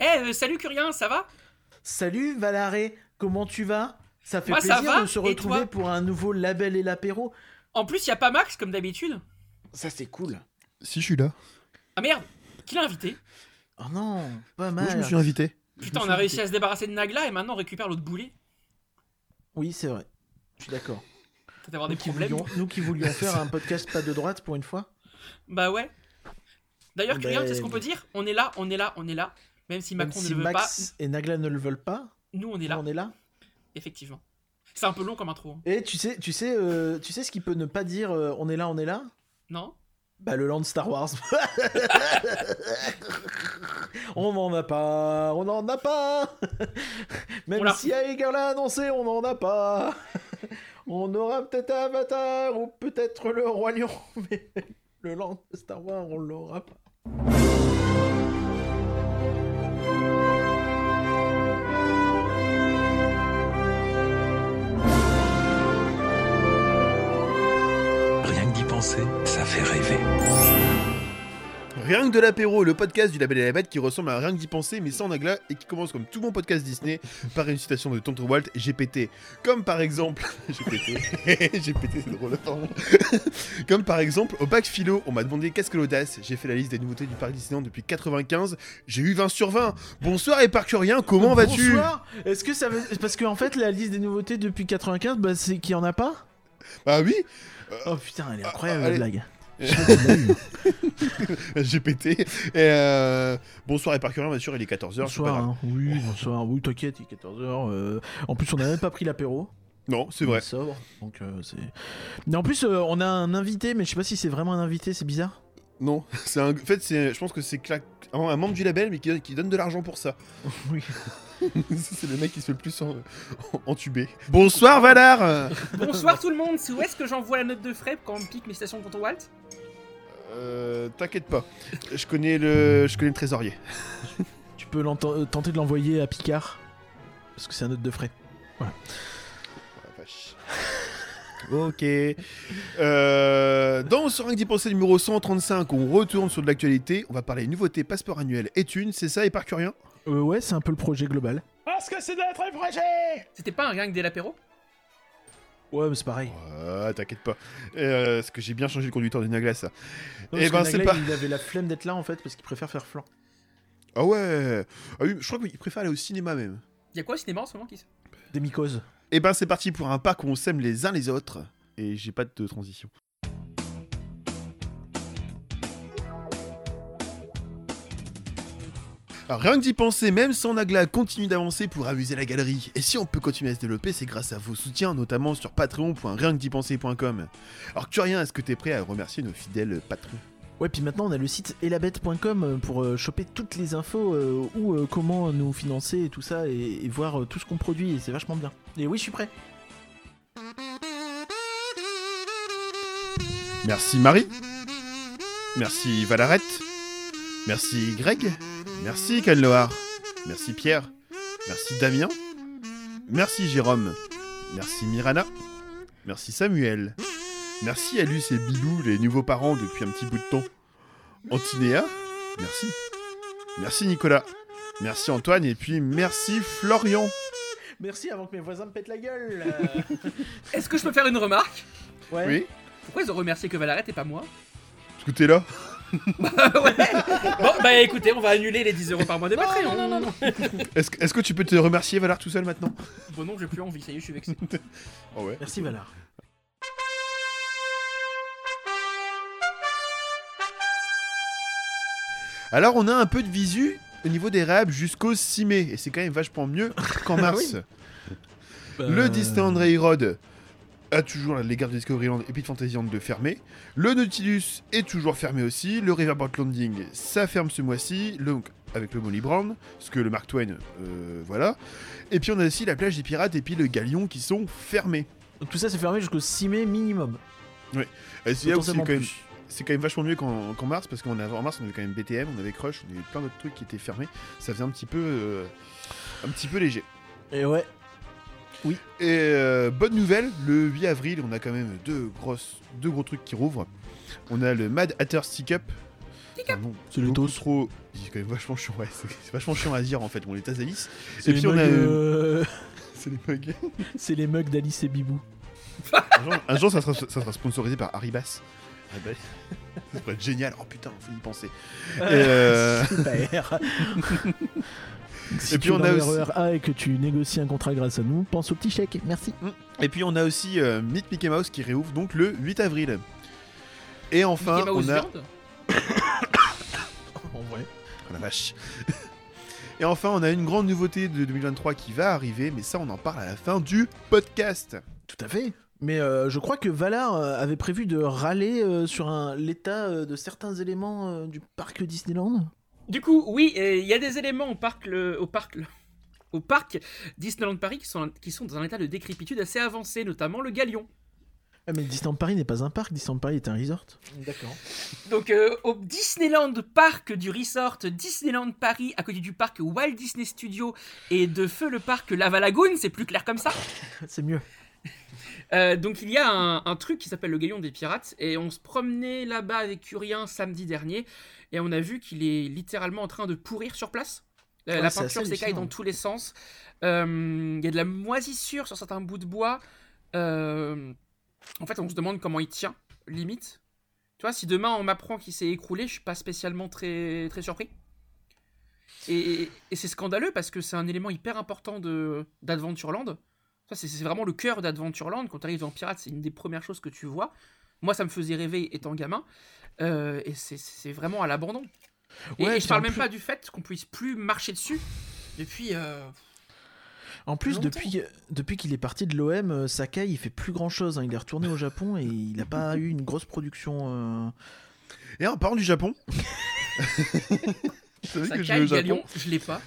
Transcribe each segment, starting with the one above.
Eh, euh, salut Curien, ça va? Salut Valaré, comment tu vas? Ça fait Moi, ça plaisir va, de se et retrouver pour un nouveau label et l'apéro. En plus, y a pas Max comme d'habitude. Ça c'est cool. Si je suis là. Ah merde, qui l'a invité? Oh non, pas Moi, mal. je me suis invité. Putain, on a réussi invité. à se débarrasser de Nagla et maintenant on récupère l'autre boulet. Oui, c'est vrai. Je suis d'accord. Peut-être avoir des Nous, qui problèmes. voulions- nous qui voulions faire un podcast pas de droite pour une fois. Bah ouais. D'ailleurs, Ben- Curien, c'est ce qu'on peut dire? On est là, on est là, on est là. Même si Même Macron si ne le veut Max et Nagla ne le veulent pas, nous on est là, on est là. effectivement. C'est un peu long comme intro. hein. Et tu sais, tu sais, euh, tu sais ce qui peut ne pas dire euh, on est là, on est là? Non Bah le land Star Wars. on n'en a pas, on n'en a pas. Même si Aeger l'a annoncé, on n'en a pas. on aura peut-être Avatar ou peut-être le Roi Lion, mais le land Star Wars, on l'aura pas. Fait rêver. Rien que de l'apéro, le podcast du label et la bête qui ressemble à rien que d'y penser mais sans nagla et qui commence comme tout bon podcast Disney par une citation de Tonton Walt GPT. Comme par exemple. GPT. GPT, c'est drôle, pardon. Comme par exemple, au bac philo, on m'a demandé qu'est-ce que l'audace. J'ai fait la liste des nouveautés du parc Disneyland depuis 95. J'ai eu 20 sur 20. Bonsoir et parcurien, comment vas-tu? Bonsoir. Est-ce que ça veut parce qu'en fait la liste des nouveautés depuis 95, bah c'est qu'il y en a pas? Bah oui, Oh putain, elle est incroyable Ah, la allez. Et euh, bonsoir et parcurien, bien sûr, il est 14h. Bonsoir, hein. oui, bonsoir, oui, t'inquiète, il est 14h. En plus, on n'a même pas pris l'apéro. Non, c'est vrai. sobre, donc euh, c'est. Mais en plus, euh, on a un invité, mais je sais pas si c'est vraiment un invité, c'est bizarre. Non, c'est un... en fait, c'est... je pense que c'est cla- un membre du label, mais qui, qui donne de l'argent pour ça. Oui. c'est le mec qui se fait le plus en... en- entuber. Bonsoir Valar Bonsoir tout le monde, c'est où est-ce que j'envoie la note de frais quand on me pique mes stations de Tonton Walt? Euh, T'inquiète pas, je connais le, je connais le trésorier. Tu peux euh, tenter de l'envoyer à Picard, parce que c'est un note de frais. Oh la vache. Ok. Euh, dans d'y penser numéro 135, on retourne sur de l'actualité. On va parler nouveautés, passeport annuel et thunes, c'est ça et par rien Euh, ouais, c'est un peu le projet global. Parce que c'est notre projet C'était pas un que des l'apéro Ouais, mais c'est pareil. Ouais, t'inquiète pas. Euh, parce que j'ai bien changé le conducteur du Nagla, ça. Non, Eh parce ben, c'est Nagla, pas- Il avait la flemme d'être là en fait, parce qu'il préfère faire flan. Ah ouais ah oui, Je crois qu'il préfère aller au cinéma même. Y'a quoi au cinéma en ce moment qui se- Des mycoses. Et ben c'est parti pour un parc où on s'aime les uns les autres. Et j'ai pas de transition. Alors, rien que d'y penser, même sans Nagla continue d'avancer pour amuser la galerie. Et si on peut continuer à se développer, c'est grâce à vos soutiens, notamment sur patreon.rienquedipenser.com. Alors Curien, est-ce que t'es prêt à remercier nos fidèles patrons? Ouais, puis maintenant on a le site elabette.com pour euh, choper toutes les infos euh, ou euh, comment nous financer et tout ça et, et voir euh, tout ce qu'on produit et c'est vachement bien. Et oui, je suis prêt. Merci Marie. Merci Valarette. Merci Greg. Merci Canloar. Merci Pierre. Merci Damien. Merci Jérôme. Merci Mirana. Merci Samuel. Merci à Luce et Bilou, les nouveaux parents depuis un petit bout de temps. Antinéa. Merci. Merci Nicolas. Merci Antoine et puis merci Florian. Merci avant que mes voisins me pètent la gueule. Est-ce que je peux faire une remarque? Ouais. Oui. Pourquoi ils ont remercié que Valarette et pas moi? Parce que t'es là. Ouais Bon, bah écoutez, on va annuler les 10 euros par mois des Patreon. Non, non, non, Est-ce que, est-ce que tu peux te remercier Valar tout seul maintenant? Bon, non, j'ai plus envie, ça y est, je suis vexé. Oh ouais. Merci Valar. Alors on a un peu de visu au niveau des réhab jusqu'au 6 mai, et c'est quand même vachement mieux qu'en mars. Le Disneyland Railroad a toujours les gardes de Discoveryland et puis de Fantasyland de fermer. Le Nautilus est toujours fermé aussi. Le Riverboat Landing, ça ferme ce mois-ci. Donc avec le Molly Brown, parce que le Mark Twain, euh, voilà. Et puis on a aussi la plage des pirates et puis le Galion qui sont fermés. Tout ça c'est fermé jusqu'au 6 mai minimum. Et c'est quand même quand même vachement mieux qu'en mars parce qu'en en mars on avait quand même BTM, on avait Crush, on avait plein d'autres trucs qui étaient fermés. Ça faisait un petit peu euh, un petit peu léger. Et ouais. Et euh, bonne nouvelle, le 8 avril, on a quand même deux grosses deux gros trucs qui rouvrent. On a le Mad Hatter Stick Up Enfin, non, C'est tos. trop. C'est quand même vachement chiant, ouais. C'est vachement chiant à dire en fait. On les Tasalis. C'est Et les puis on a. mugs, euh, euh, C'est les mugs. C'est les mugs d'Alice et Bibou. Un jour, un jour, ça, sera, ça sera sponsorisé par Haribas. Ah bah, ça pourrait être génial. Oh putain, faut y penser. Et, euh, Super. si Et tu puis on a aussi- A et que tu négocies un contrat grâce à nous, pense au petit chèque. Merci. Et puis on a aussi euh, Meet Mickey Mouse qui réouvre donc le 8 avril. Et enfin, Mickey Mouse on a. En vrai. Oh la vache. Et enfin, on a une grande nouveauté de 2023 qui va arriver, mais ça, on en parle à la fin du podcast. Tout à fait. Mais euh, je crois que Valar euh, avait prévu de râler euh, sur l'état euh, de certains éléments euh, du parc Disneyland. Du coup, oui, euh, il y a des éléments au parc, le- au parc, le- au parc Disneyland Paris qui sont, qui sont dans un état de décrépitude assez avancé, notamment le Galion. Ah, mais Disneyland Paris n'est pas un parc, Disneyland Paris est un resort. D'accord. Donc euh, au Disneyland Park du resort Disneyland Paris, à côté du parc Walt Disney Studios et de feu le parc Lava Lagoon, c'est plus clair comme ça. C'est mieux. Euh, donc il y a un, un truc qui s'appelle le Galion des Pirates et on se promenait là-bas avec Curien samedi dernier et on a vu qu'il est littéralement en train de pourrir sur place. Euh, Ouais, la peinture s'écaille dans tous les sens. Euh, Il y a de la moisissure sur certains bouts de bois. Euh, en fait, on se demande comment il tient, limite. Tu vois, si demain on m'apprend qu'il s'est écroulé, je suis pas spécialement très, très surpris. Et, et c'est scandaleux parce que c'est un élément hyper important de d'Adventureland. Ça, c'est vraiment le cœur d'Adventureland. Quand tu arrives dans Pirates, c'est une des premières choses que tu vois. Moi, ça me faisait rêver étant gamin. Euh, et c'est- vraiment à l'abandon. Et- Ouais, et, je parle même plus- pas du fait qu'on puisse plus marcher dessus. Depuis. euh, En plus, Longtemps. depuis, depuis qu'il est parti de l'OM, euh, Sakai, il fait plus grand chose. Il est retourné au Japon et il n'a pas eu une grosse production. euh, Et en parlant du Japon. Que je Sakai, au Japon Galion, je l'ai pas.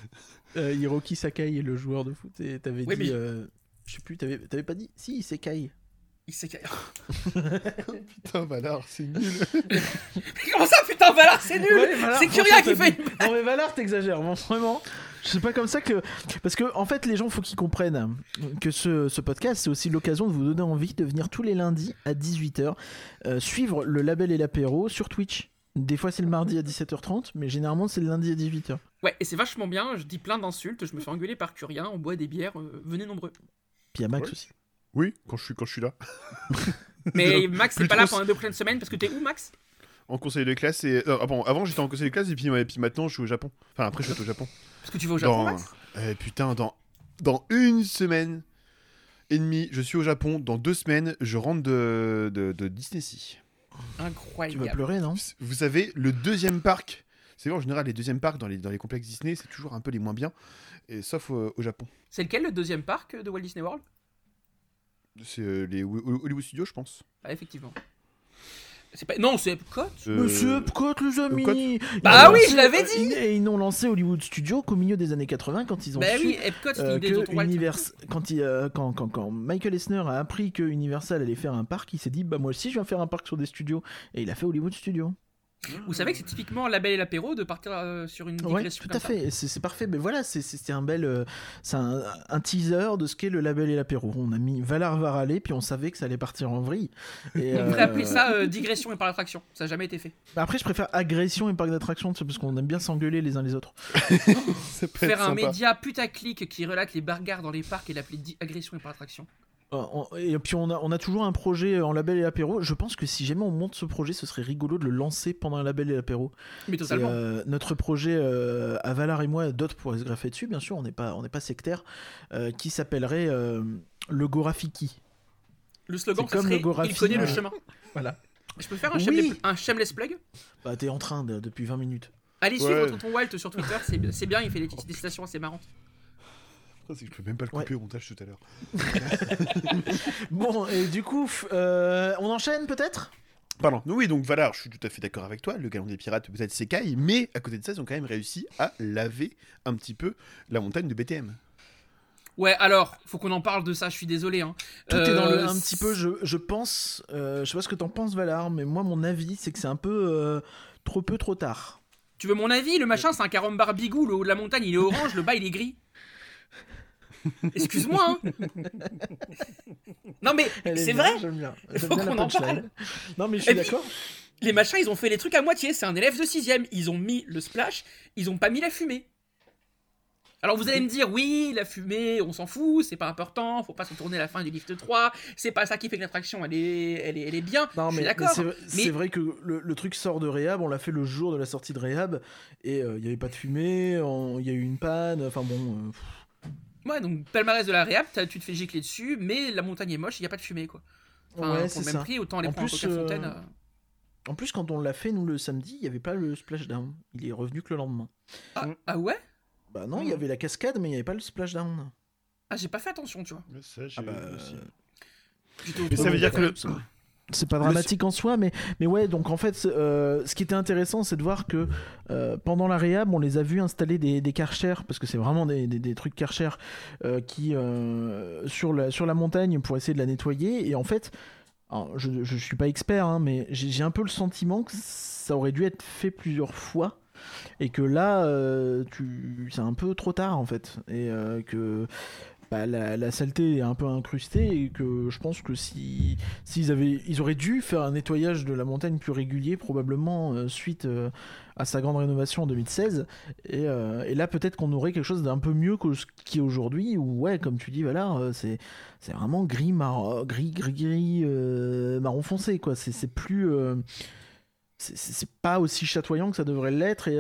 Euh, Hiroki Sakai est le joueur de foot et t'avais Oui, dit. mais- euh, je sais plus, t'avais t'avais pas dit Si, Sakai. Il s'est Putain, Valar, c'est nul. Comment ça, putain, Valar, c'est nul Ouais, Valar, C'est Curia qui fait dit- Non mais Valar, t'exagères, bon, vraiment. C'est pas comme ça que. Parce que, en fait, les gens, faut qu'ils comprennent que ce, ce podcast, c'est aussi l'occasion de vous donner envie de venir tous les lundis à 18h suivre le label et l'apéro sur Twitch. Des fois, c'est le mardi à 17h30, mais généralement, c'est le lundi à 18h. Ouais, et c'est vachement bien. Je dis plein d'insultes. Je me fais engueuler par Curien. On boit des bières. euh, venez nombreux. Puis il y a Max Ouais. aussi. Oui, quand je suis, quand je suis là. Mais Max, c'est pas là pendant les deux prochaines semaines parce que t'es où, Max? En conseil de classe et. euh, ah bon, avant j'étais en conseil de classe et puis, ouais, et puis maintenant je suis au Japon. Enfin après je suis au Japon. Parce que tu vas au Japon, Dans- Max? Eh, putain, dans, dans une semaine et demie, je suis au Japon. Dans deux semaines, je rentre de, de, de Disney Sea. Tu Incroyable. vas pleurer, non? Vous- Vous savez, le deuxième parc. C'est vrai, en général, les deuxièmes parcs dans les, dans les complexes Disney, c'est toujours un peu les moins bien. Et, sauf euh, au Japon. C'est lequel le deuxième parc de Walt Disney World? C'est euh, les Ho- Hollywood Studios, je pense. Ah, effectivement. C'est pas... Non, c'est Epcot. Euh, Monsieur Epcot, les amis Epcot Bah oui, lancé- je l'avais euh, dit ils- Et ils n'ont lancé Hollywood Studios qu'au milieu des années 80 quand ils ont Bah su oui, Epcot, c'est euh, que Univers- quand, il, euh, quand, quand, quand Michael Eisner a appris que Universal allait faire un parc, il s'est dit bah moi aussi je vais faire un parc sur des studios et il a fait Hollywood Studios. Vous savez que c'est typiquement la belle et l'apéro de partir euh, sur une Ouais, digression tout comme à ça. fait, Et c'est parfait. Mais voilà, c'est un bel, euh, c'est un, un teaser de ce qu'est le label et l'apéro. On a mis Valar va râler, puis on savait que ça allait partir en vrille. Et, On pourrait euh, appeler ça euh, digression et par attraction. Ça n'a jamais été fait. Après, je préfère agression et parc sais, parce qu'on aime bien s'engueuler les uns les autres. Ça peut Faire être un sympa. média putaclic qui relate les bargares dans les parcs et l'appeler agression et par attraction. Euh, on- Et puis on a, on a toujours un projet en label et apéro. Je pense que si jamais on monte ce projet, ce serait rigolo de le lancer pendant un label et apéro. Mais totalement. euh, notre projet euh, à Valar et moi, d'autres pourraient se greffer dessus, bien sûr, on n'est pas, on n'est pas sectaire, euh, qui s'appellerait euh, le Gorafiki. Le slogan, c'est comme serait le Gorafi, Il connaît le euh, chemin. Voilà. Je peux faire un, Oui. shameless, un shameless plug? Bah t'es en train de- depuis 20 minutes. Allez Ouais. suivre Tonton Walt sur Twitter, c'est c'est bien, il fait des, des citations assez marrantes. C'est que je peux même pas le couper au montage tout à l'heure. Bon, et du coup, euh, on enchaîne peut-être? Pardon. Oui, donc Valar, je suis tout à fait d'accord avec toi. Le Galon des Pirates, peut-être Sekai, mais à côté de ça, ils ont quand même réussi à laver un petit peu la montagne de BTM. Ouais, alors, faut qu'on en parle de ça, je suis désolé. Hein. Tout est dans le Euh, un petit peu, je, je pense, euh, je sais pas ce que t'en penses Valar, mais moi mon avis c'est que c'est un peu euh, trop peu trop tard. Tu veux mon avis? Le machin, c'est un carambar bigou, le haut de la montagne, il est orange, le bas, il est gris. Excuse-moi. Hein. non mais c'est vrai. J'aime bien. J'aime bien la en parle. Non, mais je suis d'accord. Les machins, ils ont fait les trucs à moitié. C'est un élève de 6ème. Ils ont mis le splash, ils ont pas mis la fumée. Alors vous allez me dire, oui, la fumée, on s'en fout, c'est pas important, faut pas se tourner à la fin du lift 3, c'est pas ça qui fait que l'attraction, elle est, elle, est, elle est bien. Non, mais, d'accord. c'est vrai- c'est Mais- vrai que le, le truc sort de Réhab, on l'a fait le jour de la sortie de Réhab, et euh, il n'y avait pas de fumée, il y a eu une panne, enfin bon. euh, Ouais, donc palmarès de la réhab, tu te fais gicler dessus, mais la montagne est moche, il y a pas de fumée, quoi. Enfin, ouais, pour c'est le même ça. prix, autant aller En prendre plus, Coca euh, Fontaine. euh. En plus, quand on l'a fait, nous, le samedi, il n'y avait pas le splashdown. Il est revenu que le lendemain. Ah, ah ouais? Bah non, il y avait la cascade, mais il n'y avait pas le splashdown. Ah, j'ai pas fait attention, tu vois. Mais ça, j'ai Ah bah, aussi. Mais ça veut dire que le- C'est pas Le- dramatique en soi, mais, mais ouais, donc en fait, euh, ce qui était intéressant, c'est de voir que euh, pendant la réhab, on les a vus installer des, des karchers, parce que c'est vraiment des, des, des trucs karchers euh, qui, sur, la, sur la montagne pour essayer de la nettoyer. Et en fait, alors, je, je suis pas expert, hein, mais j'ai j'ai un peu le sentiment que ça aurait dû être fait plusieurs fois. Et que là, euh, tu... c'est un peu trop tard en fait. Et euh, que bah, la, saleté est un peu incrustée. Et que je pense que si, S'ils avaient, ils auraient dû faire un nettoyage de la montagne plus régulier, probablement euh, suite euh, à sa grande rénovation en 2016. Et, euh, et là, peut-être qu'on aurait quelque chose d'un peu mieux que ce qui est aujourd'hui. Où ouais, comme tu dis, euh, c'est c'est vraiment gris, marron, gris, gris, gris, marron foncé, quoi. C'est plus c'est- pas aussi chatoyant que ça devrait l'être et,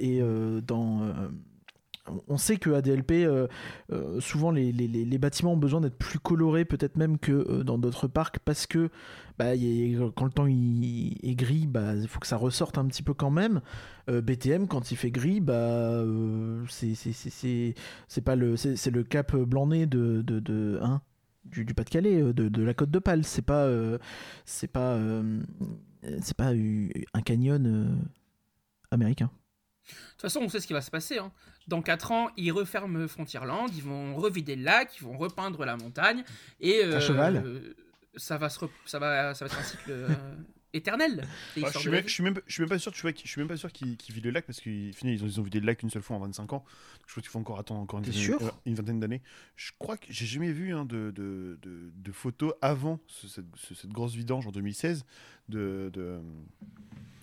et dans on sait que ADLP euh, euh, souvent les, bâtiments ont besoin d'être plus colorés peut-être même que euh, dans d'autres parcs parce que bah, quand le temps est gris bah, il faut que ça ressorte un petit peu quand même. BTM quand il fait gris bah c'est pas le c'est le cap blanc-nez de, hein, du, Pas-de-Calais de, la côte de Pal c'est pas c'est pas un canyon américain De toute façon, on sait ce qui va se passer. hein. Dans 4 ans, ils referment Frontierland, ils vont revider le lac, ils vont repeindre la montagne, et euh, cheval. euh, ça va se, re- ça va, ça va être un cycle euh, éternel. Et ils Ah, je, suis même, je, suis même, je suis même pas sûr, tu vois, qu'ils- je suis même pas sûr qu'ils qu'ils vident le lac parce qu'ils ils ont, ils ont vidé le lac une seule fois en 25 ans. Je pense qu'il faut encore attendre encore une, dizaine- vingtaine d'années. Je crois que j'ai jamais vu hein, de, de, de, de photos avant ce- cette, ce- cette grosse vidange en 2016 de, de,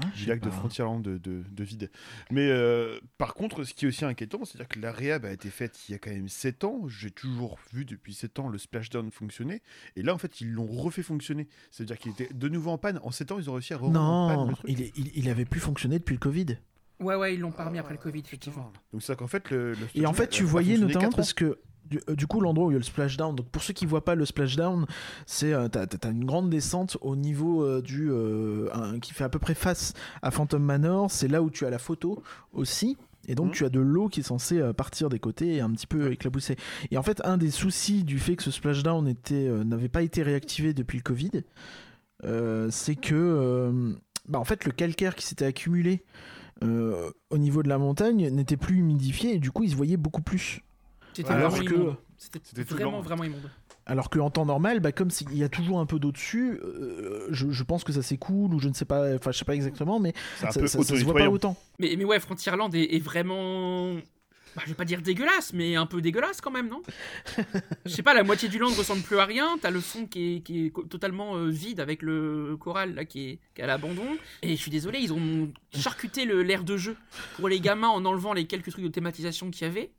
Ah, du lac de. Frontierland de, de, de vide. Mais euh, par contre, ce qui est aussi inquiétant, c'est-à-dire que la réhab a été faite il y a quand même 7 ans. J'ai toujours vu depuis 7 ans le splashdown fonctionner. Et là, en fait, ils l'ont refait fonctionner. C'est-à-dire qu'il était de nouveau en panne. En 7 ans, ils ont réussi à remettre en panne non le truc. il, est- il, il avait plus fonctionné depuis le Covid Ouais, ouais, ils l'ont pas remis après le Covid, effectivement. Donc c'est qu'en fait le, le Et en fait, tu voyais notamment parce que du, euh, du coup, l'endroit où il y a le splashdown, donc pour ceux qui voient pas le splashdown, c'est euh, t'as, t'as une grande descente au niveau euh, du euh, un- qui fait à peu près face à Phantom Manor. C'est là où tu as la photo aussi. Et donc Mhm. tu as de l'eau qui est censée partir des côtés et un petit peu éclabousser. Et en fait, un des soucis du fait que ce splashdown était, n'avait pas été réactivé depuis le Covid, c'est que bah, en fait le calcaire qui s'était accumulé au niveau de la montagne n'était plus humidifié et du coup il se voyait beaucoup plus. C'était Alors vraiment que- immonde. C'était vraiment, vraiment immonde. Alors qu'en temps normal, bah, comme s'il y a toujours un peu d'eau dessus, euh, je, je pense que ça s'écoule ou je ne sais pas, enfin je sais pas exactement, mais ça, ça- ça se voit pas autant. Mais, mais ouais, Frontierland est, est vraiment. Bah, je vais pas dire dégueulasse, mais un peu dégueulasse quand même, non? Je sais pas, la moitié du land ressemble plus à rien. T'as le fond qui est, qui est totalement euh, vide avec le choral là qui est, qui est à l'abandon. Et je suis désolé, ils ont charcuté le- l'air de jeu pour les gamins en enlevant les quelques trucs de thématisation qu'il y avait.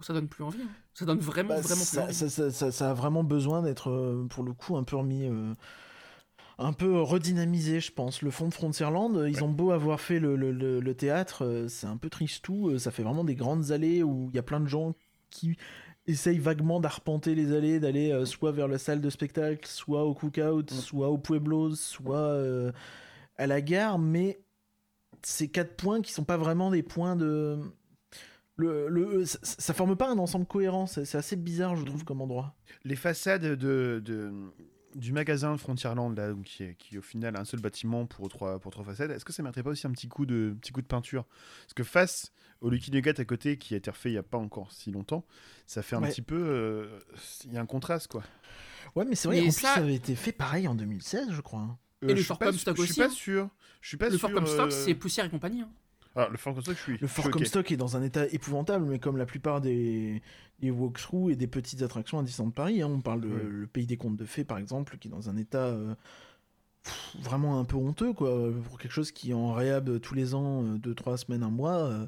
Ça donne plus envie. hein. Ça donne vraiment, Bah, vraiment plus ça, envie. ça- ça- ça- ça a vraiment besoin d'être, euh, pour le coup, un peu remis. euh, un peu redynamisé, je pense. Le fond de Frontierland, ils ont beau avoir fait le, le- le- le théâtre, euh, c'est un peu tristou. euh, Ça fait vraiment des grandes allées où il y a plein de gens qui essayent vaguement d'arpenter les allées, d'aller euh, soit vers la salle de spectacle, soit au cookout, soit au Pueblos, soit euh, à la gare. Mais ces quatre points qui sont pas vraiment des points de. Le, le- ça, ça forme pas un ensemble cohérent, c'est c'est assez bizarre, je trouve, comme endroit. Les façades de, de- du magasin Frontierland là, donc, qui, est, qui est au final un seul bâtiment pour trois, pour trois façades, est-ce que ça mériterait pas aussi un petit coup de, petit coup de peinture? Parce que face au Lucky Nugget à côté qui a été refait il y a pas encore si longtemps, ça fait un Ouais. petit peu, euh, il y a un contraste quoi. Ouais, mais c'est vrai, Mais en ça- plus, ça avait été fait pareil en 2016, je crois. hein. Euh, Et le Fort Comstock Je aussi, suis pas hein. sûr. Je suis pas Le sûr. Fort Comstock, euh, c'est poussière et compagnie. hein. Alors, le Fort Comstock, je suis. Le Fort. Comstock est dans un état épouvantable, mais comme la plupart des, des walkthroughs et des petites attractions à Disneyland Paris, hein, on parle de le Pays des Contes de Fées par exemple, qui est dans un état euh, pff, vraiment un peu honteux, quoi, pour quelque chose qui est en réhab tous les ans, 2-3 semaines, un mois. euh,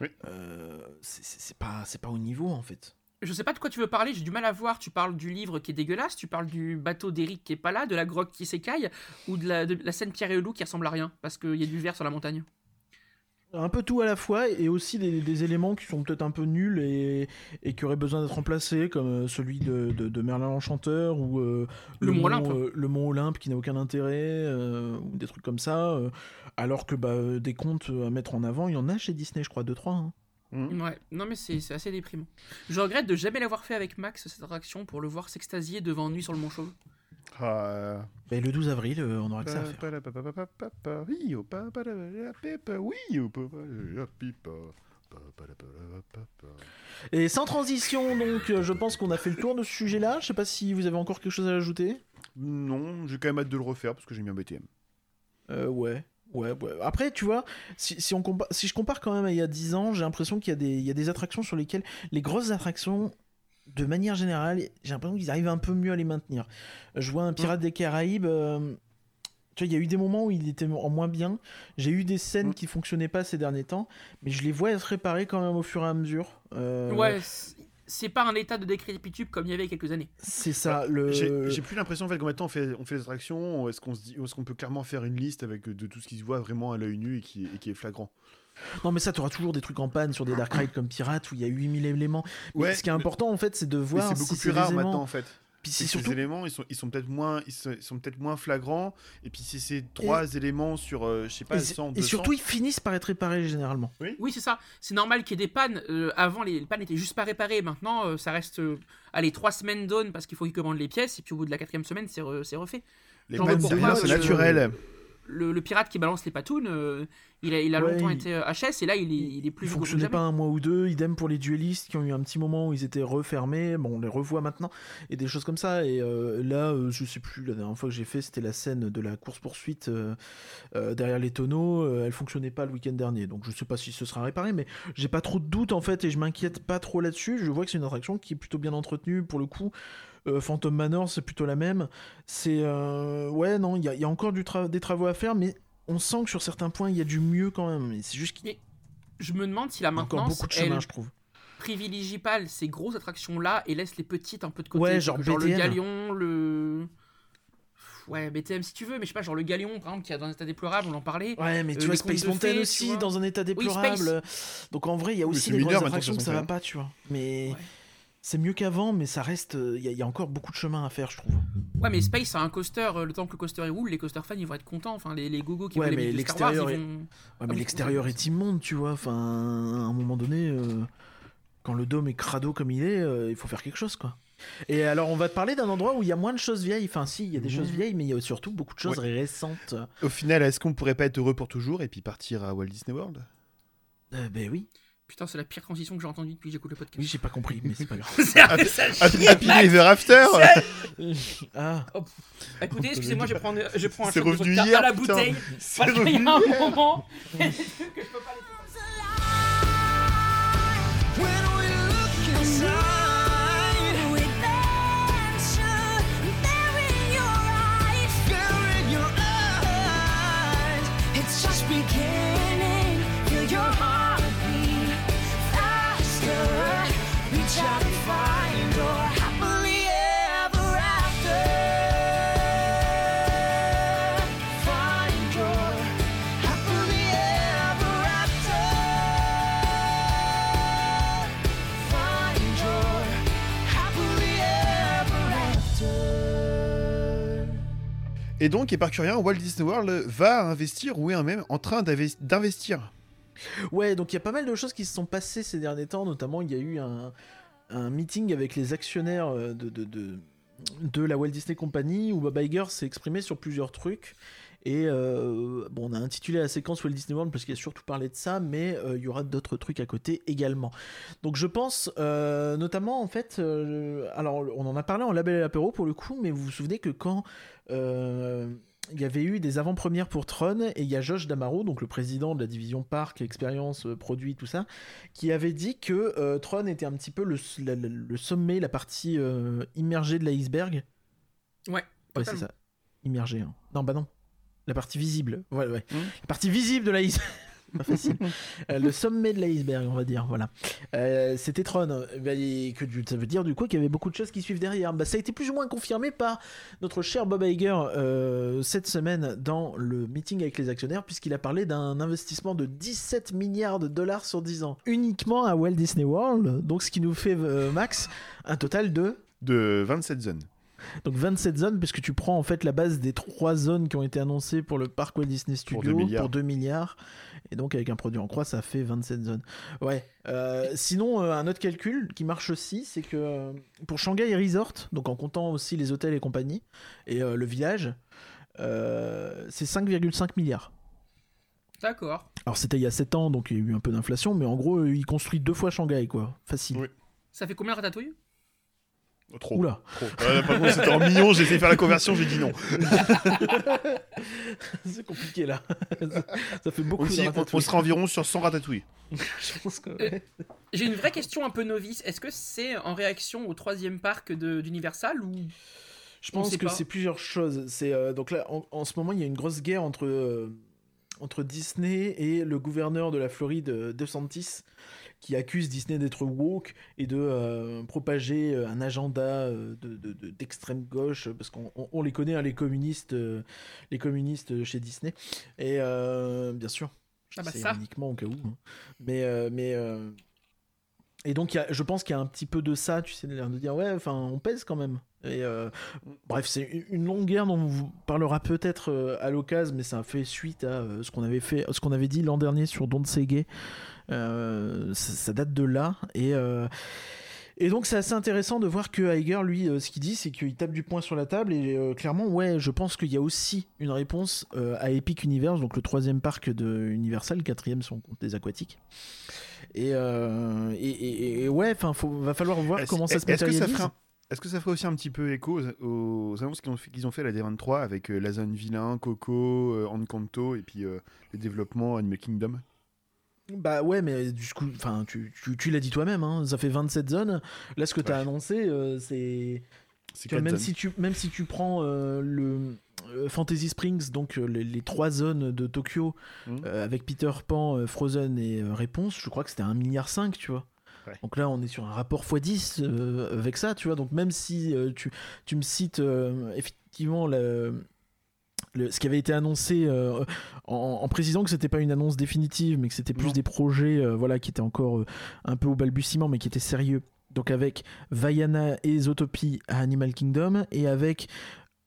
Oui. euh, c'est- pas, c'est pas au niveau en fait. Je sais pas de quoi tu veux parler, j'ai du mal à voir. Tu parles du livre qui est dégueulasse, tu parles du bateau d'Eric qui est pas là, de la grotte qui s'écaille, ou de la, de la scène Pierre et le loup qui ressemble à rien, parce qu'il y a du verre sur la montagne. Un peu tout à la fois, et aussi des, des éléments qui sont peut-être un peu nuls et, et qui auraient besoin d'être remplacés, comme euh, celui de, de- de Merlin l'Enchanteur ou euh, Le Mont Olympe. euh, le Mont Olympe qui n'a aucun intérêt, euh, ou des trucs comme ça. euh, alors que bah, des contes à mettre en avant, il y en a chez Disney, je crois, 2-3. Hein. Mhm. Ouais, non mais c'est c'est assez déprimant. Je regrette de jamais l'avoir fait avec Max, cette attraction, pour le voir s'extasier devant Nuit sur le Mont Chauve. Ah, Bah, le 12 avril, euh, on aura que ça à faire. Et sans transition, donc, euh, je pense qu'on a fait le tour de ce sujet-là. Je sais pas si vous avez encore quelque chose à ajouter. Non, j'ai quand même hâte de le refaire parce que j'aime bien BTM. Euh, ouais. Ouais, ouais. Après, tu vois, si, si, on compa- si je compare quand même à il y a 10 ans, j'ai l'impression qu'il y a des attractions sur lesquelles les grosses attractions, de manière générale, j'ai l'impression qu'ils arrivent un peu mieux à les maintenir. Je vois un Pirate des Caraïbes. euh, tu vois, il y a eu des moments où il était en moins bien. J'ai eu des scènes Mm. qui fonctionnaient pas ces derniers temps, mais je les vois être réparées quand même au fur et à mesure. Euh, Ouais, c'est- pas un état de décrépitude comme il y avait il y a quelques années. C'est ça. le... J'ai plus l'impression en fait qu'en maintenant on fait, on fait des attractions, est-ce qu'on se dit, est-ce qu'on peut clairement faire une liste avec de tout ce qui se voit vraiment à l'œil nu et qui, et qui est flagrant? Non, mais ça, tu auras toujours des trucs en panne sur des Dark Rides comme Pirate où il y a 8000 éléments. Mais Ouais, ce qui est mais- important, en fait, c'est de voir c'est beaucoup si plus ces rare éléments- maintenant en fait. Puis que surtout Ces éléments, ils sont, ils sont peut-être moins, ils sont, ils sont peut-être moins flagrants. Et puis si c'est trois éléments sur, euh, je sais pas, Et, 100, et 200. surtout, ils finissent par être réparés généralement. Oui, c'est ça. C'est normal qu'il y ait des pannes. Euh, avant, les, les pannes étaient juste pas réparées. Maintenant, euh, ça reste. euh, allez, trois semaines d'aune parce qu'il faut qu'ils commandent les pièces. Et puis au bout de la quatrième semaine, c'est re- c'est refait. les pannes, c'est naturel. Le, le pirate qui balance les patounes, euh, il a, il a Ouais, longtemps il- été euh, HS et là, il est, il est plus fonctionnaient jamais. pas un mois ou deux. Idem pour les duellistes qui ont eu un petit moment où ils étaient refermés. Bon, on les revoit maintenant et des choses comme ça. Et euh, là, euh, je sais plus. La dernière fois que j'ai fait, c'était la scène de la course poursuite derrière les tonneaux. Elle fonctionnait pas le week-end dernier, donc je sais pas si ce sera réparé. Mais j'ai pas trop de doutes en fait et je m'inquiète pas trop là-dessus. Je vois que c'est une attraction qui est plutôt bien entretenue pour le coup. Euh, Phantom Manor, c'est plutôt la même. C'est euh, ouais, non, il y, a- il y a encore du tra- des travaux à faire, mais on sent que sur certains points, il y a du mieux quand même. C'est juste qu'il Je me demande si la encore maintenance, beaucoup de chemin, elle je trouve. privilégie pas ces grosses attractions-là et laisse les petites un peu de côté. Ouais, Donc, genre le galion, le. Ouais, BTM si tu veux, mais je sais pas, genre le galion, par exemple, qui est dans un état déplorable, on en parlait. Ouais, mais Euh, tu vois les Space Mountain fées, aussi vois. dans un état déplorable. Space. Donc en vrai, il y a aussi des grosses attractions que ça va pas, tu vois. Mais Ouais. C'est mieux qu'avant, mais ça reste. euh, Il y, a- il y a encore beaucoup de chemin à faire, je trouve. Ouais, mais Space a un coaster, euh, le temps que le coaster roule, les coaster fans ils vont être contents. Enfin, les, les gogos qui Ouais, veulent mais les minutes de Star Wars, l'extérieur ils est- vont. Ouais, Ah mais oui, l'extérieur est immonde, tu vois. Enfin, à un moment donné, euh, quand le dôme est crado comme il est, euh, il faut faire quelque chose, quoi. Et alors, on va te parler d'un endroit où il y a moins de choses vieilles. Enfin, si, il y a des Mhm. choses vieilles, mais il y a surtout beaucoup de choses récentes. Au final, est-ce qu'on pourrait pas être heureux pour toujours et puis partir à Walt Disney World? Euh, ben oui. Putain, c'est la pire transition que j'ai entendue depuis que j'écoute le podcast. Oui, j'ai pas compris, mais c'est pas grave. c'est un message Happy Ever After Ah, Écoutez, excusez-moi, je prends, je prends un shot de revenu vodka hier, à la putain. bouteille. C'est Parce qu'il y revenu a un moment. que je peux pas laisser Et donc, Éparcurien, Walt Disney World va investir ou est même en train d'inves- d'investir. Ouais, donc il y a pas mal de choses qui se sont passées ces derniers temps, notamment il y a eu un, meeting avec les actionnaires euh, de, de la Walt Disney Company où Bob Iger s'est exprimé sur plusieurs trucs. Et euh, bon, on a intitulé la séquence Walt Disney World parce qu'il a surtout parlé de ça, mais euh, il y aura d'autres trucs à côté également. Donc je pense euh, notamment en fait, alors on en a parlé en label et apéro pour le coup, mais vous vous souvenez que quand il y avait eu des avant-premières pour Tron et il y a Josh Damaro, donc le président de la division parc, expérience, produit, tout ça, qui avait dit que euh, Tron était un petit peu le, la- la- le sommet, la partie euh, immergée de l'iceberg. Ouais, Ouais, c'est ça. Immergée. hein. Non, bah non. La partie visible. Ouais, ouais. Hmm. La partie visible de l'iceberg. Pas facile. Euh, le sommet de l'iceberg, on va dire. Voilà. Euh, C'était Tron. Bah, et que du- ça veut dire du coup qu'il y avait beaucoup de choses qui suivent derrière. Bah, ça a été plus ou moins confirmé par notre cher Bob Iger euh, cette semaine dans le meeting avec les actionnaires, puisqu'il a parlé d'un investissement de 17 milliards de dollars sur 10 ans, uniquement à Walt Disney World. Donc, ce qui nous fait, euh, Max, un total de De 27 zones. Donc 27 zones, puisque tu prends en fait la base des trois zones qui ont été annoncées pour le parc Walt Disney Studios Pour 2 milliards. pour 2 milliards. Et donc avec un produit en croix, ça fait 27 zones. Ouais. Euh, sinon, euh, un autre calcul qui marche aussi, c'est que euh, pour Shanghai Resort, donc en comptant aussi les hôtels et compagnie, et euh, le village, euh, c'est 5,5 milliards. D'accord. Alors c'était il y a 7 ans, donc il y a eu un peu d'inflation, mais en gros, euh, il construit deux fois Shanghai, quoi. Facile. Oui. Ça fait combien Ratatouille? Trop. Oula. trop. Ouais, par contre, c'était en millions, j'ai essayé de faire la conversion, j'ai dit non. c'est compliqué là. ça, fait beaucoup Aussi, de on, sera environ sur 100 ratatouilles. Je pense que- Euh, J'ai une vraie question un peu novice. Est-ce que c'est en réaction au troisième parc d'Universal ou Je pense que c'est plusieurs choses. C'est euh, donc là en, en ce moment il y a une grosse guerre entre euh, entre Disney et le gouverneur de la Floride, euh, DeSantis, qui accuse Disney d'être woke et de euh, propager euh, un agenda euh, de- de- de- d'extrême gauche parce qu'on on- on les connaît hein, les communistes euh, les communistes chez Disney et euh, bien sûr Ah bah ça. uniquement au cas où hein. mais mais et donc y a- je pense qu'il y a un petit peu de ça tu sais de dire ouais enfin on pèse quand même et euh, bref c'est une- longue guerre dont on vous parlera peut-être euh, à l'occasion mais ça fait suite à euh, ce qu'on avait fait ce qu'on avait dit l'an dernier sur Gay Euh, ça, ça date de là et euh, et donc c'est assez intéressant de voir que Iger, lui, euh, ce qu'il dit, c'est qu'il tape du poing sur la table et euh, clairement, ouais, je pense qu'il y a aussi une réponse euh, à Epic Universe, donc le troisième parc de Universal, le quatrième compte des aquatiques. Et, et, et- et ouais, enfin, va falloir voir comment ça se est-ce que ça matérialise. ferait un- Est-ce que ça ferait aussi un petit peu écho aux, aux annonces qu'ils ont ont fait à la D23 avec euh, la zone vilain, Coco, euh, Encanto et puis euh, les développements Animal Kingdom? Bah ouais, mais du coup, enfin, tu, tu, tu l'as dit toi-même, hein, ça fait 27 zones. Là, ce que tu as Ouais. annoncé, euh, c'est C'est Tu vois, quatre même zones. si tu même si tu prends euh, le Fantasy Springs donc les, les trois zones de Tokyo euh, avec Peter Pan, Frozen et Réponse, je crois que c'était 1 milliard 5, tu vois. Ouais. Donc là, on est sur un rapport x10 euh, avec ça, tu vois. Donc même si euh, tu, tu me cites euh, effectivement le, le- ce qui avait été annoncé euh, en, en précisant que c'était pas une annonce définitive, mais que c'était plus Non. des projets euh, voilà, qui étaient encore euh, un peu au balbutiement, mais qui étaient sérieux. Donc avec Vaiana et Zootopie à Animal Kingdom, et avec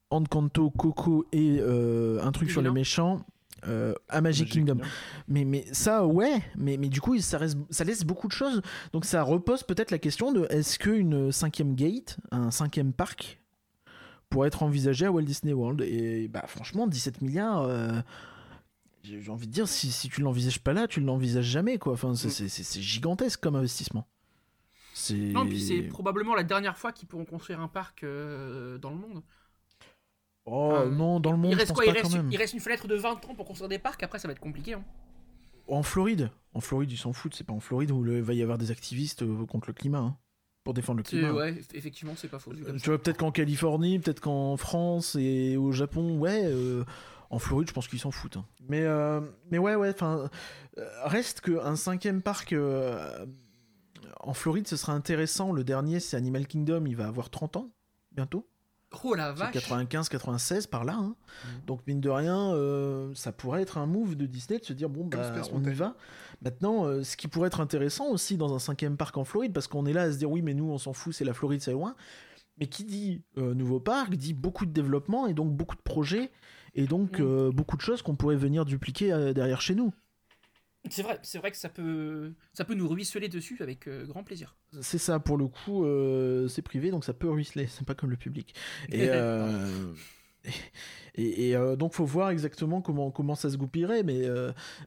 Encanto, Coco et un truc sur les méchants euh, à Magic, Kingdom. Mais, mais ça, ouais, mais, mais du coup, ça, reste, ça laisse beaucoup de choses. Donc ça repose peut-être la question de est-ce qu'une cinquième gate, un cinquième parc, pourrait être envisagé à Walt Disney World? Et bah franchement, 17 milliards, euh, j'ai envie de dire, si, si tu l'envisages pas là, tu ne l'envisages jamais. Quoi. Enfin, c'est- Mm. c'est c'est- c'est gigantesque comme investissement. C'est... Non, puis c'est probablement la dernière fois qu'ils pourront construire un parc euh, dans le monde. Oh Euh, non, dans le monde, il reste quoi pas il reste, il reste une fenêtre de 20 ans pour construire des parcs, après ça va être compliqué. hein. En Floride, en Floride, ils s'en foutent. C'est pas en Floride où il va y avoir des activistes euh, contre le climat, hein, pour défendre le climat. Ouais, eff- effectivement, c'est pas faux. comme Euh. Tu vois, peut-être qu'en Californie, peut-être qu'en France et au Japon, ouais. euh, en Floride, je pense qu'ils s'en foutent. hein. Mais, euh, mais ouais, ouais. Enfin, reste qu'un cinquième parc euh, en Floride, ce sera intéressant. Le dernier, c'est Animal Kingdom. Il va avoir 30 ans bientôt. Oh la vache 95-96 par là. hein. Donc mine de rien, euh, ça pourrait être un move de Disney de se dire bon bah on y va. Maintenant, euh, ce qui pourrait être intéressant aussi dans un cinquième parc en Floride, parce qu'on est là à se dire oui mais nous on s'en fout, c'est la Floride, c'est loin. Mais qui dit euh, nouveau parc dit beaucoup de développement et donc beaucoup de projets et donc Mm. euh, beaucoup de choses qu'on pourrait venir dupliquer euh, derrière chez nous. C'est vrai, c'est vrai que ça peut, ça peut nous ruisseler dessus avec euh, grand plaisir. C'est ça pour le coup, euh, c'est privé donc ça peut ruisseler, c'est pas comme le public. Et, euh, et, et, euh, donc faut voir exactement comment, comment ça se goupillerait, mais,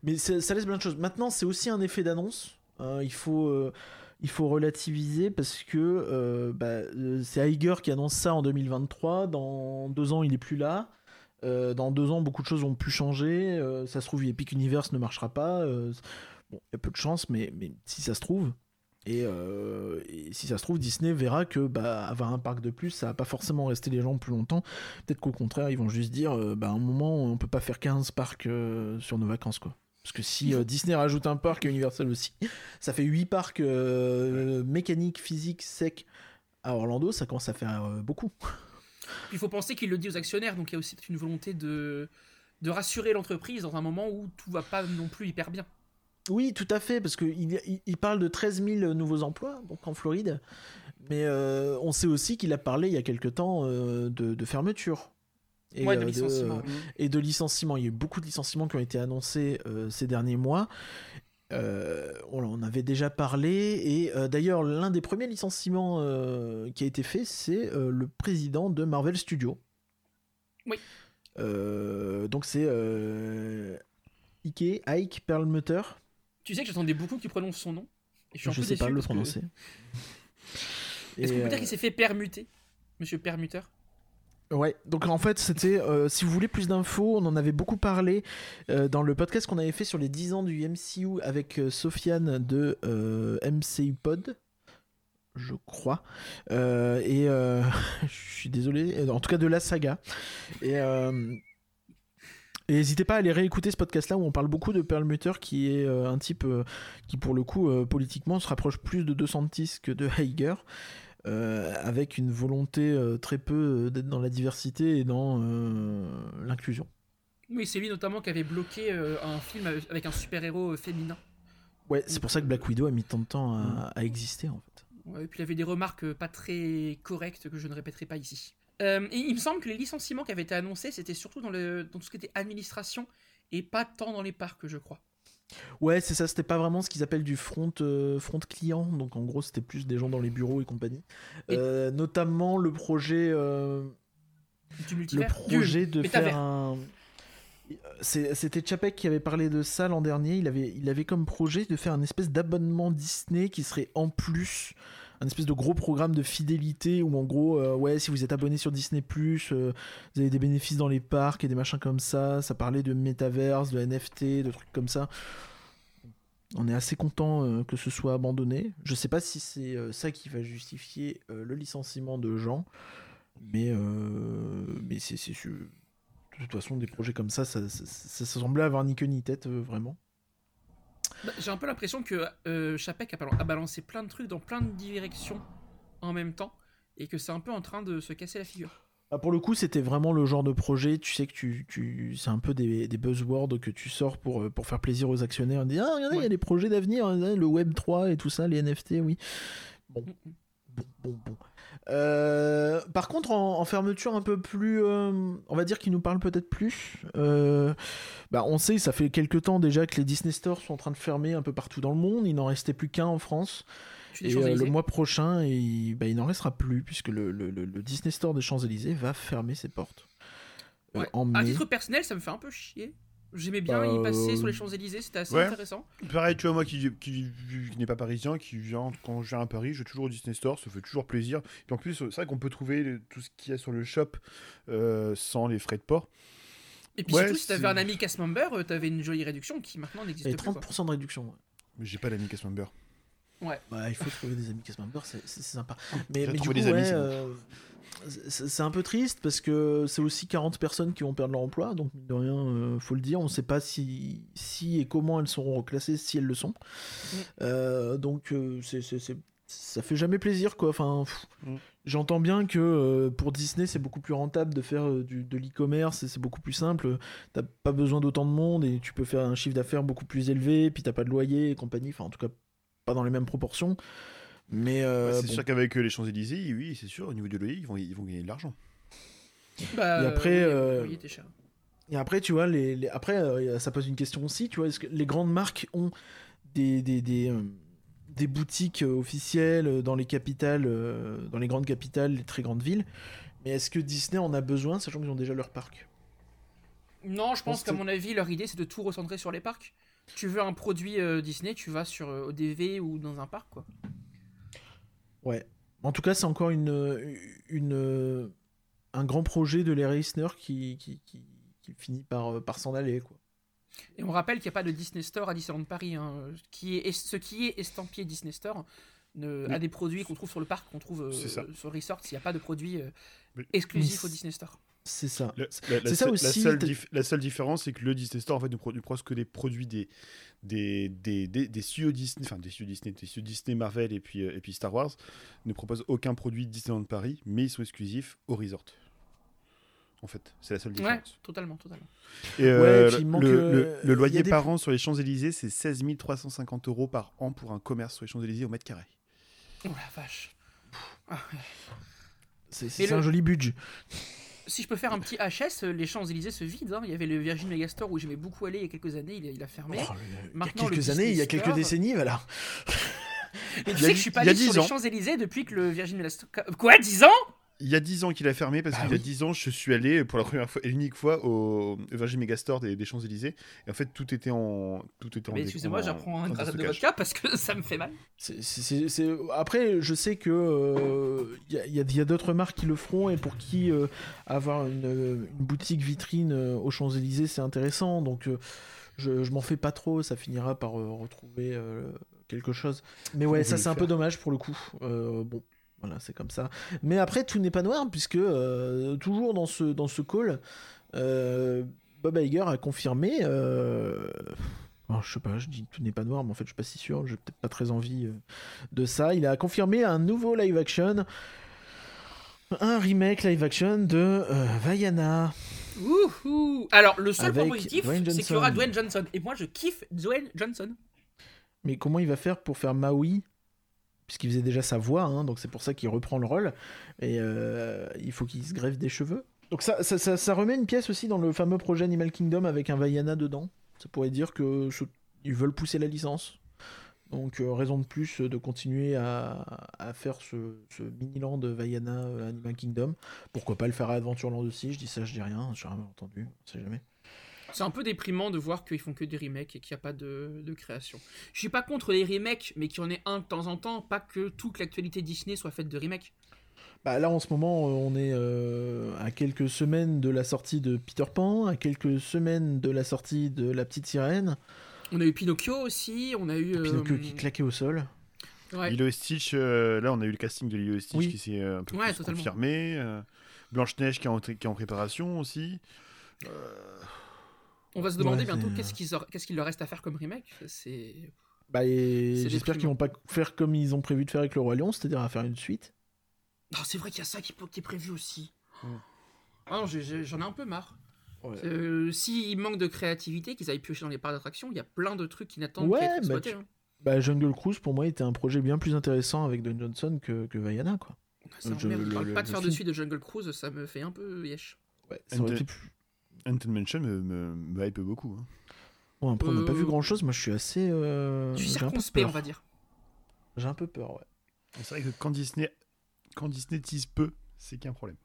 mais ça laisse plein de choses. Maintenant c'est aussi un effet d'annonce, hein, il faut... il faut relativiser parce que euh, bah, c'est Iger qui annonce ça en 2023. Dans deux ans, il est plus là. Euh, dans deux ans, beaucoup de choses ont pu changer. Euh, ça se trouve, Epic Universe ne marchera pas. Euh, bon, il y a peu de chance, mais, mais si ça se trouve. Et, et si ça se trouve, Disney verra que bah, avoir un parc de plus, ça va pas forcément rester les gens plus longtemps. Peut-être qu'au contraire, ils vont juste dire bah, à un moment, on peut pas faire 15 parcs sur nos vacances. quoi. Parce que si euh, Disney rajoute un parc et Universal aussi, ça fait 8 parcs euh, mécaniques, physiques, secs à Orlando, ça commence à faire euh, beaucoup. Puis il faut penser qu'il le dit aux actionnaires, donc il y a aussi une volonté de, de rassurer l'entreprise dans un moment où tout va pas non plus hyper bien. Oui, tout à fait, parce qu'il il, il parle de 13 000 nouveaux emplois donc en Floride, mais euh, on sait aussi qu'il a parlé il y a quelque temps euh, de, de fermeture. Et, ouais, de euh, licenciement. et de licenciements. Il y a eu beaucoup de licenciements qui ont été annoncés euh, ces derniers mois. Euh, on en avait déjà parlé, et euh, d'ailleurs, l'un des premiers licenciements euh, qui a été fait, c'est le président de Marvel Studios. Oui. Donc c'est Ike, Ike Perlmutter. Tu sais que j'attendais beaucoup qu'il prononce son nom. Et je suis un Je peu sais pas le que- prononcer. Est-ce qu'on peut dire qu'il s'est fait permuter Monsieur Permuter Ouais, donc en fait, c'était. euh, si vous voulez plus d'infos, on en avait beaucoup parlé euh, dans le podcast qu'on avait fait sur les 10 ans du MCU avec euh, Sofiane de MCU Pod. Je crois. Et je suis désolé. En tout cas, de la saga. Et. n'hésitez pas à aller réécouter ce podcast-là où on parle beaucoup de Perlmutter, qui est un type qui, pour le coup, politiquement, se rapproche plus de DeSantis que de Heiger, avec une volonté euh, très peu euh, d'être dans la diversité et dans euh, l'inclusion. Oui, c'est lui notamment qui avait bloqué euh, un film avec un super-héros euh, féminin. Ouais, c'est pour ça que Black Widow a mis tant de temps à, à exister, en fait. Ouais, et puis il avait des remarques euh, pas très correctes que je ne répéterai pas ici. Euh, et il me semble que les licenciements qui avaient été annoncés, c'était surtout dans, le, dans tout ce qui était administration et pas tant dans les parcs, je crois. Ouais, c'est ça, c'était pas vraiment ce qu'ils appellent du front, euh, front client, donc en gros, c'était plus des gens dans les bureaux et compagnie. Et- Euh, notamment le projet. euh, Du le projet Du de métavers. faire un. C'était Chapek qui avait parlé de ça l'an dernier. Il avait, il avait comme projet de faire un espèce d'abonnement Disney qui serait en plus un espèce de gros programme de fidélité où en gros, euh, ouais, si vous êtes abonné sur Disney euh, vous avez des bénéfices dans les parcs et des machins comme ça. Ça parlait de métaverse, de NFT, de trucs comme ça. On est assez content euh, que ce soit abandonné. Je sais pas si c'est ça qui va justifier le licenciement de gens, mais mais c'est. De toute façon, des projets comme ça, ça, ça, ça- ça semblait avoir ni queue ni tête, vraiment. Bah, J'ai un peu l'impression que euh, Chapek a, bal- a balancé plein de trucs dans plein de directions en même temps et que c'est un peu en train de se casser la figure. Ah, pour le coup, c'était vraiment le genre de projet, tu sais que tu, tu c'est un peu des, des buzzwords que tu sors pour, euh, pour faire plaisir aux actionnaires. On dit, ah, regardez, il y a des projets d'avenir, hein, le Web 3 et tout ça, les NFT, oui. Bon, Mm, mm. bon, bon, bon. Euh, par contre, en, en fermeture un peu plus, euh, on va dire qu'il nous parle peut-être plus. euh, bah, on sait, ça fait quelques temps déjà que les Disney Stores sont en train de fermer un peu partout dans le monde. Il n'en restait plus qu'un en France. Et le mois prochain, il, bah, il n'en restera plus puisque le, le- le- le Disney Store des Champs-Élysées va fermer ses portes. Ouais. en À mai. titre personnel, ça me fait un peu chier. J'aimais bien Bah, y passer euh, sur les Champs-Élysées, c'était assez Ouais. intéressant. Pareil, tu vois, moi qui, qui, qui n'est pas parisien, qui vient quand je viens à Paris, je vais toujours au Disney Store, ça fait toujours plaisir. Et en plus, c'est vrai qu'on peut trouver le- tout ce qu'il y a sur le shop euh, sans les frais de port. Et puis Ouais, surtout, si t'avais un ami cast member, euh, t'avais une jolie réduction qui maintenant n'existe plus. quoi. 30% de réduction. ouais. Mais j'ai pas d'ami cast member. Bah, il faut trouver des amis cast members, c'est c'est sympa. Mais, mais du coup, des amis, ouais, euh, c'est un peu triste parce que c'est aussi 40 personnes qui vont perdre leur emploi, donc mine de rien, euh, faut le dire, on ne sait pas si, si et comment elles seront reclassées, si elles le sont. Euh, donc euh, c'est ça fait jamais plaisir quoi. Enfin, Mm. j'entends bien que euh, pour Disney c'est beaucoup plus rentable de faire euh, du, de l'e-commerce, et c'est beaucoup plus simple. T'as pas besoin d'autant de monde et tu peux faire un chiffre d'affaires beaucoup plus élevé, puis t'as pas de loyer et compagnie. Enfin, en tout cas, pas dans les mêmes proportions. Mais euh, Ouais, c'est bon. sûr qu'avec euh, les Champs-Élysées, oui, c'est sûr, au niveau du loyer, ils vont, ils vont gagner de l'argent. Bah, Et après, oui, euh, oui, cher. Et après, tu vois, les, les- après, euh, ça pose une question aussi, tu vois, est-ce que les grandes marques ont des, des, des, euh, des boutiques officielles dans les capitales, euh, dans les grandes capitales, les très grandes villes, mais est-ce que Disney en a besoin, sachant qu'ils ont déjà leur parc? Non, je pense qu'à mon avis, leur idée, c'est de tout recentrer sur les parcs. Tu veux un produit euh, Disney, tu vas sur euh, ODV ou dans un parc, quoi. Ouais. En tout cas, c'est encore une, une, un grand projet de Larry Eisner qui, qui, qui, finit par, euh, par s'en aller. Quoi. Et on rappelle qu'il n'y a pas de Disney Store à Disneyland Paris. hein. Qui est, ce qui est estampillé Disney Store ne, Oui. a des produits qu'on trouve sur le parc, qu'on trouve euh, sur Resort. Il n'y a pas de produits euh, exclusifs au Disney Store. C'est ça. Le- la, la C'est ça seule- aussi, La seule, t'as- dif- la seule différence, c'est que le Disney Store en fait, ne produit presque que des produits des des, des, des, des studios Disney, enfin des studios Disney, des studios Disney, Marvel et puis, euh, et puis Star Wars, ne proposent aucun produit Disneyland Paris, mais ils sont exclusifs au resort. En fait, c'est la seule Ouais, différence. totalement, totalement. Et euh, puis il le, manque, le- euh, le loyer des par an sur les Champs-Élysées, c'est 16 350 euros par an pour un commerce sur les Champs-Élysées au mètre carré. Oh la vache. Ah, C'est c'est un le- joli budget. Si je peux faire un petit HS, euh, les Champs-Élysées se vident. hein. Il y avait le Virgin Megastore où j'aimais beaucoup aller il y a quelques années, il a, il a fermé. Oh, il y a quelques années, il y a quelques décennies, voilà. Mais tu sais que je suis pas allé sur les. Champs-Élysées depuis que le Virgin Megastore. Quoi, 10 ans? Il y a 10 ans qu'il a fermé parce Bah qu'il y a oui. 10 ans, je suis allé pour la première fois et l'unique fois au Virgin Megastore des, des Champs-Élysées. Et en fait, tout était en. Tout était en excusez-moi, en- j'apprends en un grade de vodka parce que ça me fait mal. C'est- c'est- c'est- Après, je sais que euh, il y a, il y a- il y a d'autres marques qui le feront et pour qui euh, avoir une, une boutique vitrine euh, aux Champs-Élysées, c'est intéressant. Donc, euh, je, je m'en fais pas trop. Ça finira par euh, retrouver euh, quelque chose. Mais ouais, ça c'est un peu dommage pour le coup. Euh, bon. Voilà, c'est comme ça. Mais après, tout n'est pas noir, puisque euh, toujours dans ce, dans ce call, euh, Bob Iger a confirmé. euh, alors, je sais pas, je dis tout n'est pas noir, mais en fait, je suis pas si sûr. J'ai peut-être pas très envie de ça. Il a confirmé un nouveau live action. Un remake live action de Vaiana. Wouhou Alors, le seul point positif, c'est qu'il y aura. Dwayne Johnson. Et moi, je kiffe Dwayne Johnson. Mais comment il va faire pour faire Maui? Puisqu'il faisait déjà sa voix, hein, donc c'est pour ça qu'il reprend le rôle. Et euh, il faut qu'il se greffe des cheveux. Donc ça, remet une pièce aussi dans le fameux projet Animal Kingdom avec un Vaiana dedans. Ça pourrait dire que ils veulent pousser la licence. Donc euh, raison de plus de continuer à, à faire ce, ce mini-land Vaiana euh, Animal Kingdom. Pourquoi pas le faire à Adventureland aussi Je dis ça, je dis rien, j'ai rien entendu, on sait jamais. C'est un peu déprimant de voir qu'ils font que des remakes et qu'il n'y a pas de, de création. Je suis pas contre les remakes, mais qu'il y en ait un de temps en temps, pas que toute l'actualité Disney soit faite de remakes. Bah là en ce moment euh, on est euh, à quelques semaines de la sortie de Peter Pan, à quelques semaines de la sortie de La Petite Sirène, On a eu Pinocchio aussi, on a eu. euh, Pinocchio qui claquait au sol. ouais. Lilo et Stitch, euh, là on a eu le casting de Lilo et Stitch Oui. qui s'est un peu Ouais, plus totalement. confirmé. euh, Blanche-Neige qui, est en- qui est en préparation aussi. On va se demander Ouais, bientôt qu'est-ce qu'ils qu'est-ce qu'il leur reste à faire comme remake. C'est. Bah j'espère qu'ils vont pas faire comme ils ont prévu de faire avec le Roi Lion, c'est-à-dire à faire une suite. Non, c'est vrai qu'il y a ça qui, qui est prévu aussi. Ah j'en ai un peu marre. Ouais. Euh, S'il manque de créativité, qu'ils aillent piocher dans les parcs d'attractions, il y a plein de trucs qui n'attendent Ouais, bah, tu- hein. Bah Jungle Cruise pour moi était un projet bien plus intéressant avec Don Johnson que, que Vaiana quoi. Ça je- le- parle le- pas de le faire de suite de Jungle Cruise, ça me fait un peu yesh. Ouais, ça aurait été plus- Haunted Mansion me, me, me hype beaucoup. hein. Bon, après on n'a pas Euh, vu grand chose, moi je suis assez... euh, Je suis j'ai un peu circonspect, on va dire. J'ai un peu peur, ouais. C'est vrai que quand Disney, quand Disney tease peu, c'est qu'un problème.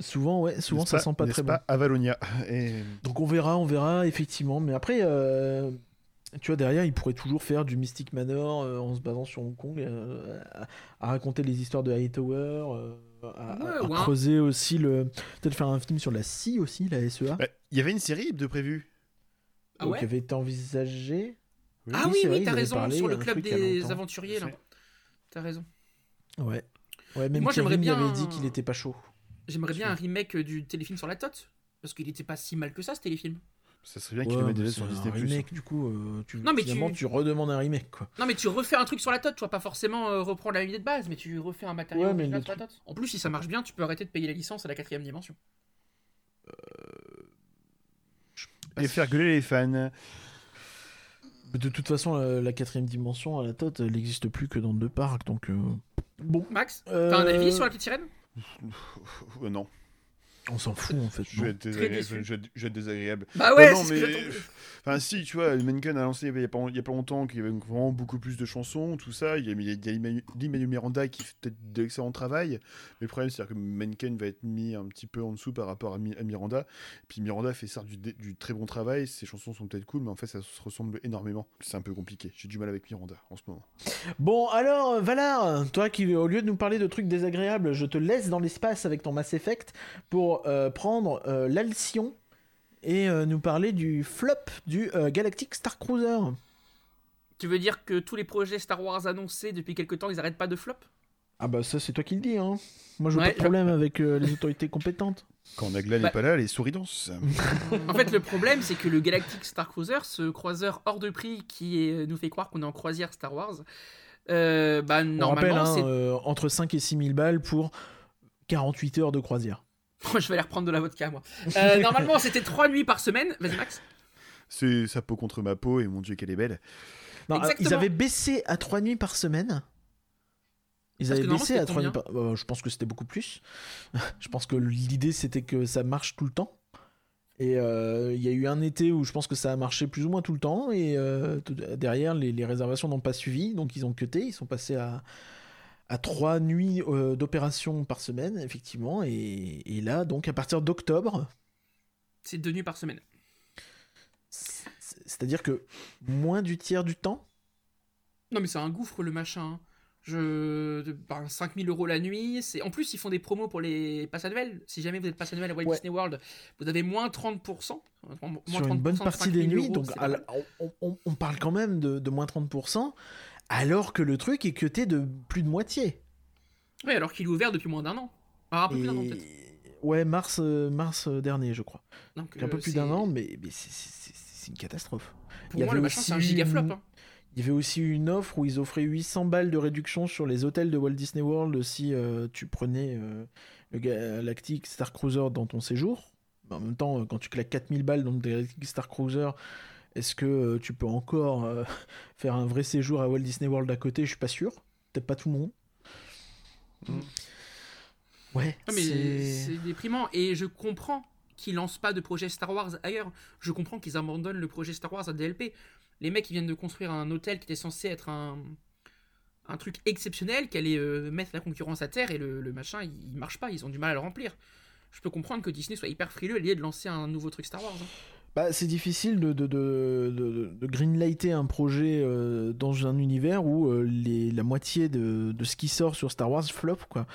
Souvent, ouais, souvent ça sent pas très bon. Avalonia. Et... Donc on verra, on verra, effectivement. Mais après, euh, tu vois, derrière, ils pourraient toujours faire du Mystic Manor euh, en se basant sur Hong Kong, euh, à, à raconter les histoires de Hightower, euh, à, Ouais, à creuser aussi le... Peut-être faire un film sur la scie aussi, la SEA, Bah, Il y avait une série de prévue. Ah ouais qui avait été envisagée. Ah Oui, oui, vrai, t'as raison, parlé, sur le club des aventuriers, là. T'as raison. Ouais. Ouais, même Moi, j'aimerais bien avait dit qu'il était pas chaud. J'aimerais bien un remake du téléfilm sur la Tote. Parce qu'il était pas si mal que ça, ce téléfilm. Ça serait bien qu'il Ouais, le mette déjà sur un Disney+. remake, du coup, euh, tu, Non, mais finalement, tu- tu... redemandes un remake, quoi. Non, mais tu refais un truc sur la Tote, tu vas pas forcément euh, reprendre la idée de base, mais tu refais un matériau Ouais, mais original le sur la Tote. En plus, si ça marche bien, tu peux arrêter de payer la licence à la quatrième dimension. Et faire gueuler les fans. De toute façon, la, la quatrième dimension à la Tote, elle n'existe plus que dans deux parcs, donc... euh, Bon. Max, Euh, t'as un avis sur la petite sirène? Euh, non. On s'en fout, en fait. Je vais être désagréable. Je vais être- je vais être désagréable. Bah ouais, non, mais-. Enfin, si, tu vois, Menken a lancé il y a pas, a longtemps qu'il y avait vraiment beaucoup plus de chansons, tout ça. Il y a, il y a- Emmanuel Miranda qui fait peut-être de l'excellent travail. Mais le problème, c'est que Menken va être mis un petit peu en dessous par rapport à, Mi- à Miranda. Puis Miranda fait certes du, du très bon travail. Ses chansons sont peut-être cool, mais en fait, ça se ressemble énormément. C'est un peu compliqué. J'ai du mal avec Miranda en ce moment. Bon, alors, euh, Valar, toi qui, au lieu de nous parler de trucs désagréables, je te laisse dans l'espace avec ton Mass Effect pour euh, prendre euh, l'Alcyon et euh, nous parler du flop du euh, Galactic Star Cruiser. Tu veux dire que tous les projets Star Wars annoncés depuis quelque temps, ils arrêtent pas de flop? Ah bah ça c'est toi qui le dis hein. Moi je Ouais, pas de problème avec euh, les autorités compétentes. Quand Nagla n'est Bah- pas là, les souris dansent. En fait, le problème, c'est que le Galactic Star Cruiser, ce croiseur hors de prix qui est- nous fait croire qu'on est en croisière Star Wars, euh, bah On rappelle normalement, hein, c'est. euh, entre 5 et 6 000 balles pour 48 heures de croisière. je vais aller reprendre de la vodka, moi. Euh, normalement, c'était 3 nuits par semaine. Vas-y, Max. C'est sa peau contre ma peau et mon dieu qu'elle est belle. Non, alors, ils Exactement. avaient baissé à 3 nuits par semaine. Ils Parce avaient baissé à 3 nuits par euh, Je pense que c'était beaucoup plus. je pense que l'idée c'était que ça marche tout le temps. Et euh, il y a eu un été où je pense que ça a marché plus ou moins tout le temps. Et euh, tout- derrière, les, les réservations n'ont pas suivi. Donc ils ont cuté. Ils sont passés à, à 3 nuits euh, d'opération par semaine, effectivement. Et, et là, donc à partir d'octobre, C'est 2 nuits par semaine. c'est- c'est-à-dire que moins du tiers du temps? Non, mais c'est un gouffre le machin. hein. Je. ben, 5000 euros la nuit. c'est En plus, ils font des promos pour les passes annuelles. Si jamais vous êtes passe annuel à Walt Ouais. Disney World, vous avez moins 30%. Moins sur une bonne 30% de partie des 5000 nuits. Donc la- on parle quand même de, de moins 30%, alors que le truc est cuté de plus de moitié. Oui, alors qu'il est ouvert depuis moins d'un an. Alors, un peu plus d'un an, peut-être. Ouais, mars, euh, mars euh, dernier, je crois. Donc, un peu euh, plus d'un an, mais, mais c'est- une catastrophe. Pour Il y moi, avait le machin, c'est un aussi gigaflop. une- hein. Il y avait aussi une offre où ils offraient 800 balles de réduction sur les hôtels de Walt Disney World si euh, tu prenais euh, le Galactic Star Cruiser dans ton séjour. Mais en même temps, quand tu claques 4000 balles dans le Galactic Star Cruiser, est-ce que euh, tu peux encore euh, faire un vrai séjour à Walt Disney World à côté? Je suis pas sûr. Peut-être pas tout le monde. Mm. Ouais, Non, mais c'est... c'est déprimant. Et je comprends qu'ils lancent pas de projet Star Wars ailleurs. Je comprends qu'ils abandonnent le projet Star Wars à DLP. Les mecs, ils viennent de construire un hôtel qui était censé être un, un truc exceptionnel, qui allait euh, mettre la concurrence à terre, et le, le machin, il, il marche pas. Ils ont du mal à le remplir. Je peux comprendre que Disney soit hyper frileux à l'idée de lancer un nouveau truc Star Wars. hein. Bah, c'est difficile de, de, de, de, de greenlighter un projet euh, dans un univers où euh, les, la moitié de, de ce qui sort sur Star Wars flop. Quoi.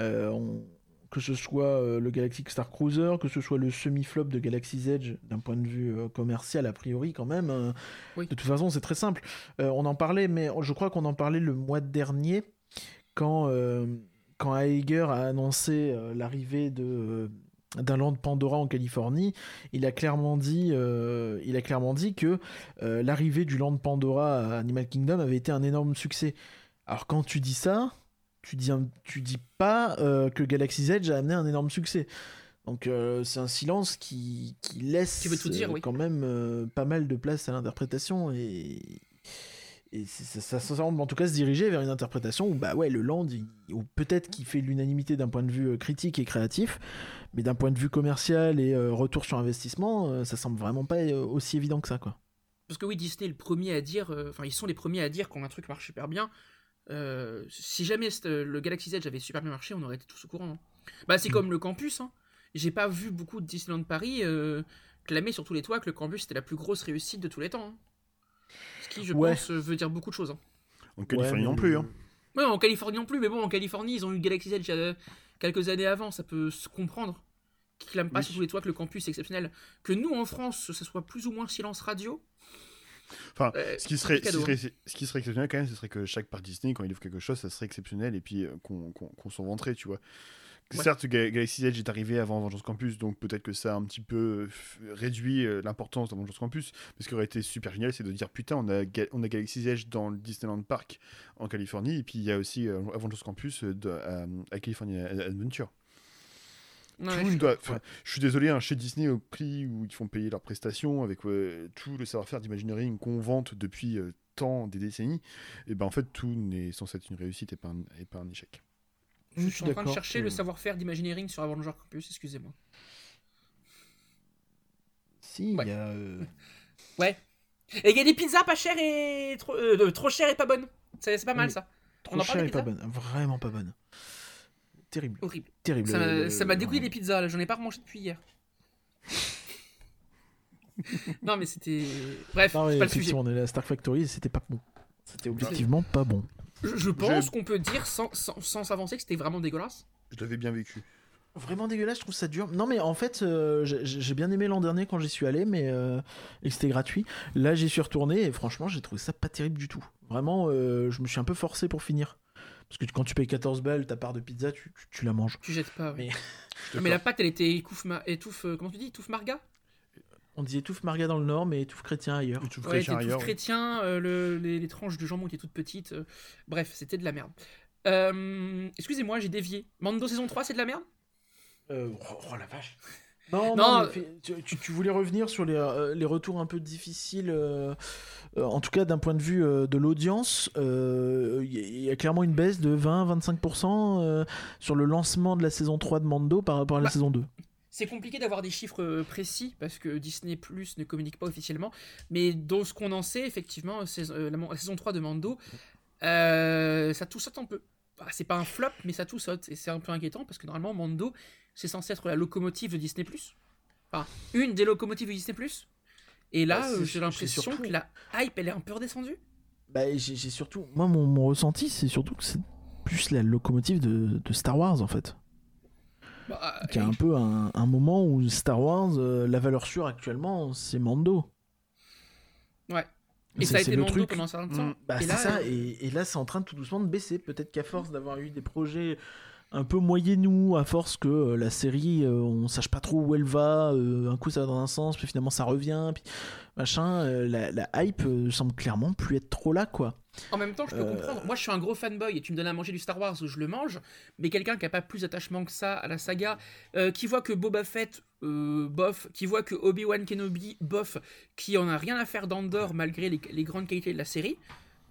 Euh, on- que ce soit le Galactic Star Cruiser, que ce soit le semi-flop de Galaxy's Edge, d'un point de vue commercial a priori quand même. Oui. De toute façon, c'est très simple. On en parlait, mais je crois qu'on en parlait le mois dernier, quand, quand Iger a annoncé l'arrivée de... d'un land Pandora en Californie, il a clairement dit, euh, il a clairement dit que euh, l'arrivée du land Pandora à Animal Kingdom avait été un énorme succès. Alors quand tu dis ça, tu dis, un- tu dis pas euh, que Galaxy's Edge a amené un énorme succès. Donc c'est un silence qui, qui laisse Qui veut tout dire, oui. quand même pas mal de place à l'interprétation et, et ça, ça, semble en tout cas se diriger vers une interprétation où bah ouais le land ou peut-être qu'il fait l'unanimité d'un point de vue euh, critique et créatif mais d'un point de vue commercial et euh, retour sur investissement euh, ça semble vraiment pas aussi évident que ça quoi. Parce que oui, Disney est le premier à dire, euh, enfin ils sont les premiers à dire quand un truc marche super bien. Si jamais le Galaxy's Edge avait super bien marché, on aurait été tous au courant. hein. Bah Mm. c'est comme le campus. Hein. J'ai pas vu beaucoup de Disneyland Paris clamer sur tous les toits que le campus était la plus grosse réussite de tous les temps. hein. Ce qui, je Ouais. pense, euh, veut dire beaucoup de choses. hein. En Californie Ouais, non plus. Hein. Ouais, en Californie non plus, mais bon, en Californie, ils ont eu Galaxy's Edge euh, quelques années avant, ça peut se comprendre. Qu'ils clament pas Oui. sur tous les toits que le campus est exceptionnel. Que nous, en France, ça soit plus ou moins silence radio. Enfin, euh, ce qui, serait, ce, serait, ce qui serait exceptionnel quand même, ce serait que chaque parc Disney, quand il ouvre quelque chose, ça serait exceptionnel et puis euh, qu'on s'en vanterait, tu vois. Ouais. Certes, Ga- Galaxy's Edge est arrivé avant Avengers Campus, donc peut-être que ça a un petit peu euh, réduit euh, l'importance d'Avengers Campus. Mais ce qui aurait été super génial, c'est de dire putain, on a, Ga- on a Galaxy's Edge dans le Disneyland Park en Californie, et puis il y a aussi euh, Avengers Campus euh, de- à, à California Adventure. Tout je suis- doit- enfin, Je suis désolé, hein, chez Disney, au prix où ils font payer leurs prestations, avec euh, tout le savoir-faire d'Imagineering qu'on vante depuis euh, tant des décennies, et ben en fait tout n'est censé être une réussite et pas un, et pas un échec. Je suis en train de chercher le savoir-faire d'Imagineering sur Avenger Campus, excusez-moi. Si, il Ouais. y a euh, Ouais. Et il y a des pizzas pas chères et trop, euh, trop chères et pas bonnes. C'est pas mal Oui. ça. trop On en parle et pas pizzas bonne, vraiment pas bonne. Terrible, Horrible. terrible. Ça m'a- m'a dégoûté les pizzas là, j'en ai pas remangé depuis hier. non mais c'était. Bref, Non, mais pas le sujet. on est à Star Factory et c'était pas bon. C'était objectivement pas bon. Je, je pense qu'on peut dire sans sans- sans s'avancer que c'était vraiment dégueulasse. Je l'avais bien vécu. Vraiment dégueulasse, je trouve ça dur. Non, mais en fait, euh, j'ai bien aimé l'an dernier quand j'y suis allé, mais euh, et que c'était gratuit. Là, j'y suis retourné et franchement, j'ai trouvé ça pas terrible du tout. Vraiment, euh, je me suis un peu forcé pour finir. Parce que quand tu payes 14 balles, ta part de pizza, tu, tu- tu la manges. Tu jettes pas. oui. Mais- mais la pâte, elle était étouffe, ma- étouffe euh, comment tu dis, étouffe marga? On dit étouffe Marga dans le Nord, mais étouffe chrétien ailleurs. Et tu Ouais, ailleurs. tout chrétien, euh, le- les, les tranches de jambon étaient toutes petites. euh, bref, c'était de la merde. Euh, Excusez-moi, j'ai dévié. Mando saison 3, c'est de la merde? Euh, oh, oh la vache. Non, Non, non, mais euh, fais- tu, voulais revenir sur les, les retours un peu difficiles, euh, euh, en tout cas d'un point de vue euh, de l'audience. euh, Il y, a- il y a clairement une baisse de 20-25% euh, sur le lancement de la saison 3 de Mando par rapport à la Bah, saison 2. C'est compliqué d'avoir des chiffres euh, précis parce que Disney Plus ne communique pas officiellement. Mais dans ce qu'on en sait, effectivement, saison- euh, la, saison 3 de Mando, euh, ça tout saute un peu. Bah, c'est pas un flop, mais ça tout saute. Et c'est un peu inquiétant parce que normalement, Mando, c'est censé être la locomotive de Disney Plus. Enfin, une des locomotives de Disney Plus. Et là, Bah, j'ai l'impression surtout- que la hype, elle est un peu redescendue. Bah, j'ai j'ai surtout, moi, mon, mon ressenti, c'est surtout que c'est plus la locomotive de, de Star Wars en fait. Bah, Qu'il y a un peu un, un moment où Star Wars, euh, la valeur sûre actuellement, c'est Mando. Ouais. Et C'est- ça a c'est été le Mando truc. pendant un certain temps. Mm. Bah, Et c'est là, ça, euh, et, et là c'est en train de tout doucement de baisser. Peut-être qu'à force d'avoir eu des projets un peu moyennous, à force que euh, la série, euh, on sache pas trop où elle va, euh, un coup ça va dans un sens, puis finalement ça revient, puis machin, euh, la, la hype semble clairement plus être trop là, quoi. En même temps, je peux comprendre. Moi, je suis un gros fanboy et tu me donnes à manger du Star Wars, je le mange. Mais quelqu'un qui a pas plus d'attachement que ça à la saga, qui voit que Boba Fett, bof, qui voit que Obi-Wan Kenobi, bof, qui en a rien à faire d'Andor malgré les, les grandes qualités de la série,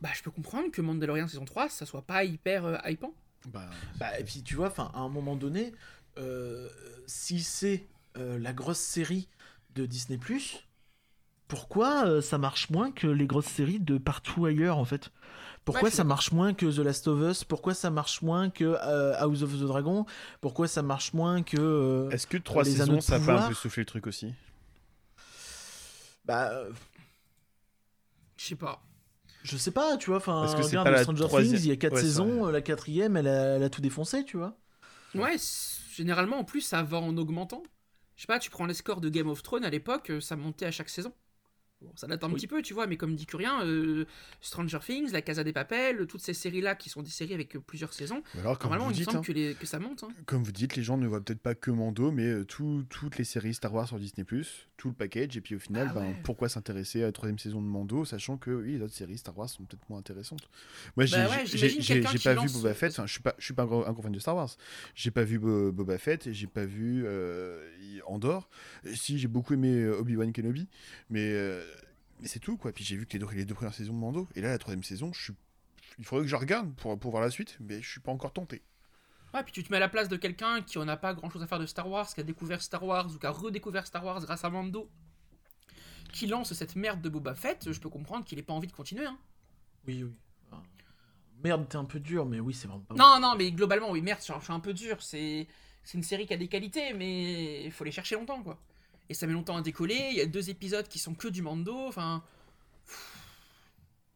bah, je peux comprendre que Mandalorian saison 3, ça soit pas hyper hypant. Bah, Bah, et puis tu vois, enfin, à un moment donné, euh, si c'est euh, la grosse série de Disney pourquoi euh, ça marche moins que les grosses séries de partout ailleurs en fait? Pourquoi Ouais, ça marche moins que The Last of Us? Pourquoi ça marche moins que euh, House of the Dragon? Pourquoi ça marche moins que euh, est-ce que trois saisons, ça a pas un peu soufflé le truc aussi? Bah euh, Je sais pas. Je sais pas, tu vois, enfin Parce que c'est regarde pas la Stranger troisième- Things, il y a quatre Ouais, c'est saisons, la quatrième, elle a, elle a tout défoncé, tu vois. Ouais, généralement, en plus, ça va en augmentant. Je sais pas, tu prends les scores de Game of Thrones à l'époque, euh, ça montait à chaque saison. Bon, ça date un Oui. petit peu, tu vois, mais comme dit Curien, euh, Stranger Things, La Casa des Papel, toutes ces séries-là qui sont des séries avec plusieurs saisons, Alors, comme normalement, vous il me semble hein, que, les- que ça monte. hein. comme vous dites, les gens ne voient peut-être pas que Mando, mais euh, tout- toutes les séries Star Wars sur Disney+, tout le package, et puis au final, Ah ben, ouais. pourquoi s'intéresser à la troisième saison de Mando, sachant que oui, les autres séries Star Wars sont peut-être moins intéressantes. Moi, j'ai Bah ouais, j'ai- pas lance- vu Boba Fett, enfin, je suis pas, je suis pas un gros, un gros fan de Star Wars. J'ai pas vu Bo- Boba Fett, et j'ai pas vu euh, Andorre. Si, j'ai beaucoup aimé euh, Obi-Wan Kenobi, mais, euh, mais c'est tout, quoi. Puis j'ai vu que les deux, les deux premières saisons de Mando, et là, la troisième saison, je suis... Il faudrait que je regarde pour, pour voir la suite, mais je suis pas encore tenté. Ouais, puis tu te mets à la place de quelqu'un qui en a pas grand chose à faire de Star Wars, qui a découvert Star Wars ou qui a redécouvert Star Wars grâce à Mando, qui lance cette merde de Boba Fett, je peux comprendre qu'il ait pas envie de continuer. Hein. Oui, oui. Merde, t'es un peu dur, mais oui, c'est vraiment pas Non, non, mais globalement, oui, merde, je suis un- peu dur. C'est c'est une série qui a des qualités, mais il faut les chercher longtemps, quoi. Et ça met longtemps à décoller. Il y a deux épisodes qui sont que du Mando. Enfin,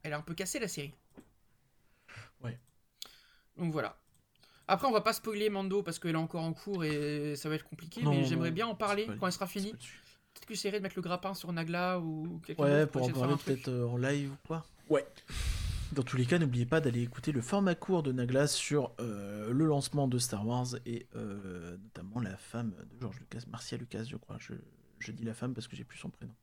elle est un peu cassée la série. Ouais. Donc voilà. Après, on va pas spoiler Mando parce qu'elle est encore en cours et ça va être compliqué. Non, mais j'aimerais bien en parler quand elle sera finie. Peut-être que j'essaierai de mettre le grappin sur Nagla ou quelqu'un Ouais, d'autre pour en parler peut-être euh, en live ou quoi. Ouais. Dans tous les cas, n'oubliez pas d'aller écouter le format court de Naglas sur euh, le lancement de Star Wars et euh, notamment la femme de George Lucas, Marcia Lucas, je crois. Je, je dis la femme parce que j'ai plus son prénom.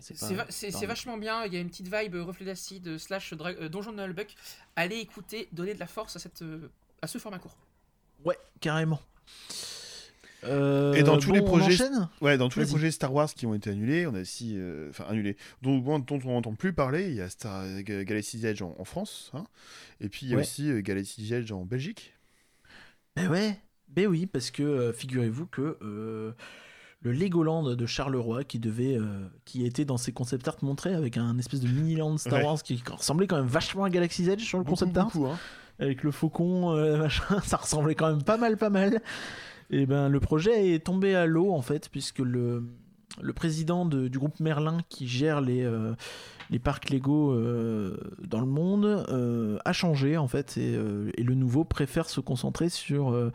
C'est pas- vachement bien, il y a une petite vibe euh, reflet d'acide euh, slash euh, donjon de Nullbuck. Allez écouter, donner de la force à, cette, à ce format court. Ouais, carrément. Euh, Et dans tous bon, les projets- Ouais, dans tous les projets Star Wars qui ont été annulés, on a aussi, euh, enfin annulés, dont, dont, dont on n'entend plus parler. Il y a Star Ga- Galaxy's Edge en, en France, hein, et puis il y a Ouais. aussi euh, Galaxy's Edge en Belgique. Ben ouais, ben oui, parce que euh, figurez-vous que euh, le Legoland de Charleroi, qui devait, euh, qui était dans ses concept art montrés avec un espèce de mini-land Star Ouais. Wars qui ressemblait quand même vachement à Galaxy's Edge sur le concept art, hein. avec le faucon, euh, machin, ça ressemblait quand même pas mal, pas mal. Et ben le projet est tombé à l'eau en fait, puisque le le président de- du groupe Merlin qui gère les, euh, les parcs Lego euh, dans le monde euh, a changé en fait et, euh, et le nouveau préfère se concentrer sur euh,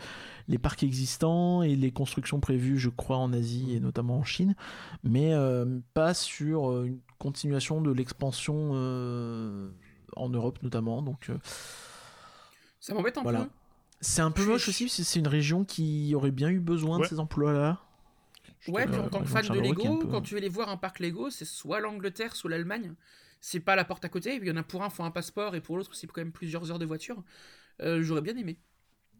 les parcs existants et les constructions prévues je crois en Asie et notamment en Chine mais euh, pas sur euh, une continuation de l'expansion euh, en Europe notamment donc euh, Ça m'embête un Voilà. peu. c'est un peu moche aussi c'est une région qui aurait bien eu besoin Ouais. de ces emplois là Ouais, puis Euh, en tant que fan de Lego, peu- quand tu veux aller voir un parc Lego, c'est soit l'Angleterre, soit l'Allemagne. C'est pas la porte à côté. Il y en a pour un, faut un passeport, et pour l'autre, c'est quand même plusieurs heures de voiture. Euh, J'aurais bien aimé.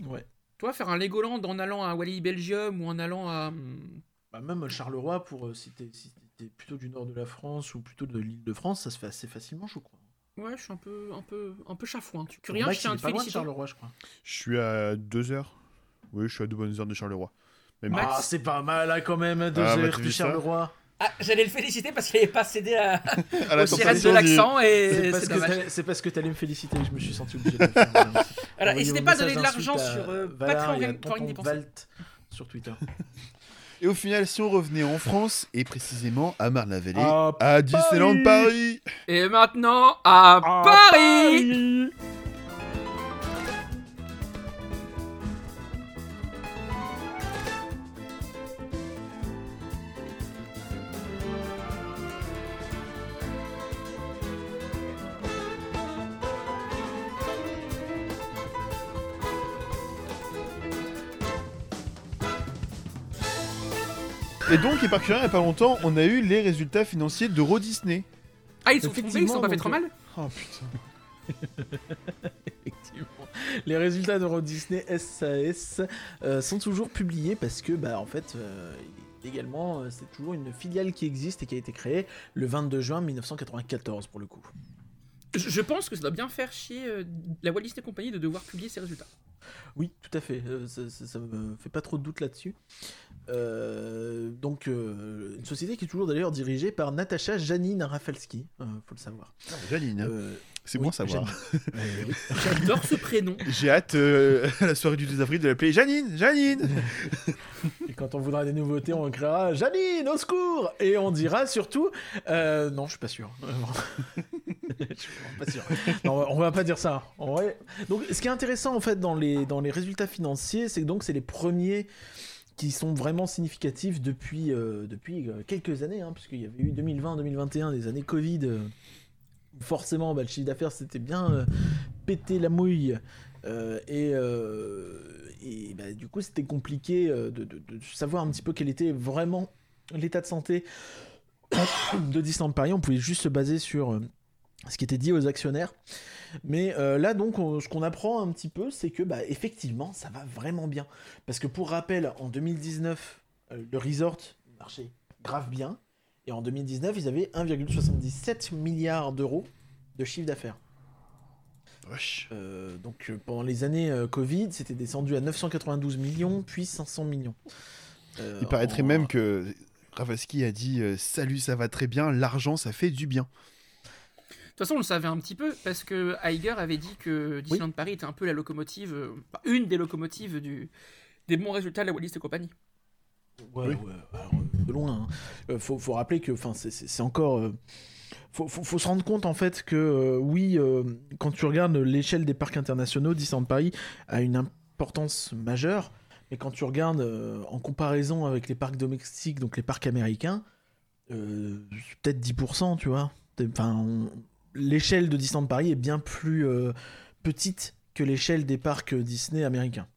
ouais Toi, faire un Legoland en allant à Wally Belgium ou en allant à. hum, Bah, même Charleroi, pour euh, si t'es si plutôt du nord de la France ou plutôt de l'île de France, ça se fait assez facilement, je crois. Ouais, je suis un peu, un peu, un peu chafouin. Tu rien, je tiens à te pas loin de féliciter. Charleroi, je crois. Je suis à 2 heures. Oui, je suis à 2 bonnes heures de Charleroi. Max Ah, c'est pas mal là quand même, deux Ah, bah, heures t'as de Charleroi. Ah, j'allais le féliciter parce qu'il n'avait pas cédé à... à la aux sirènes de du- l'accent et C'est c'est parce, que que t'allais me féliciter que je me suis senti obligé de le faire. Voilà. N'hésitez pas à donner de l'argent sur euh, Patreon pour sur Twitter. Et au final, si on revenait en France, et précisément à Marne-la-Vallée, À à Disneyland Paris Et maintenant, à À Paris Et donc, et particulièrement, il n'y a pas longtemps, on a eu les résultats financiers d'Euro Disney. Ah, ils sont tombés, ils sont pas fait trop mal Oh putain. Effectivement. Les résultats d'Euro Disney SAS euh, sont toujours publiés parce que, bah, en fait, euh, également, euh, c'est toujours une filiale qui existe et qui a été créée le 22 juin 1994 pour le coup. Je, je pense que ça doit bien faire chier euh, la Walt Disney Company de devoir publier ses résultats. Oui, tout à fait. euh, ça, ça, ça me fait pas trop de doute là-dessus. Euh, donc, euh, une société qui est toujours d'ailleurs dirigée par Natacha Janine Rafalski, euh, faut le savoir. Janine, hein. Euh, c'est oui, bon à savoir. Euh. J'adore ce prénom. J'ai hâte euh, à la soirée du 2 avril de l'appeler Janine, Janine Et quand on voudra des nouveautés, on criera Janine, au secours Et on dira surtout euh, Non, je suis pas sûr. Vraiment. je suis vraiment pas sûr. Non, on va- pas dire ça. En vrai- Donc, ce qui est intéressant en fait dans les, dans les résultats financiers, c'est que donc c'est les premiers qui sont vraiment significatifs depuis, euh, depuis euh, quelques années, hein, puisqu'il y avait eu 2020-2021, des années Covid. Forcément, bah, le chiffre d'affaires s'était bien euh, pété la mouille. euh, et euh, bah, du coup, c'était compliqué de, savoir un petit peu quel était vraiment l'état de santé de Disneyland Paris. On pouvait juste se baser sur ce qui était dit aux actionnaires. Mais là, donc, on- ce qu'on apprend un petit peu, c'est que, bah, effectivement, ça va vraiment bien. Parce que pour rappel, en 2019, euh, le resort marchait grave bien. Et en 2019, ils avaient 1,77 milliard d'euros de chiffre d'affaires. Wesh. Euh, donc euh, pendant les années euh, Covid, c'était descendu à 992 millions, puis 500 millions. Euh, Il paraîtrait en- même que Ravaski a dit euh, Salut, ça va très bien, l'argent, ça fait du bien. De toute façon, on le savait un petit peu, parce que Iger avait dit que Disneyland Paris était un peu la locomotive, euh, une des locomotives du, des bons résultats de la Walt Disney Company. Ouais, Oui. ouais, alors, euh, de loin. hein. Euh, faut, faut rappeler que enfin, c'est- encore. euh, faut, faut, faut se rendre compte en fait que euh, oui, euh, quand tu regardes l'échelle des parcs internationaux, Disneyland Paris a une importance majeure. Mais quand tu regardes euh, en comparaison avec les parcs domestiques, donc les parcs américains, euh, peut-être 10%, tu vois. On- l'échelle de Disneyland Paris est bien plus euh, petite que l'échelle des parcs Disney américains.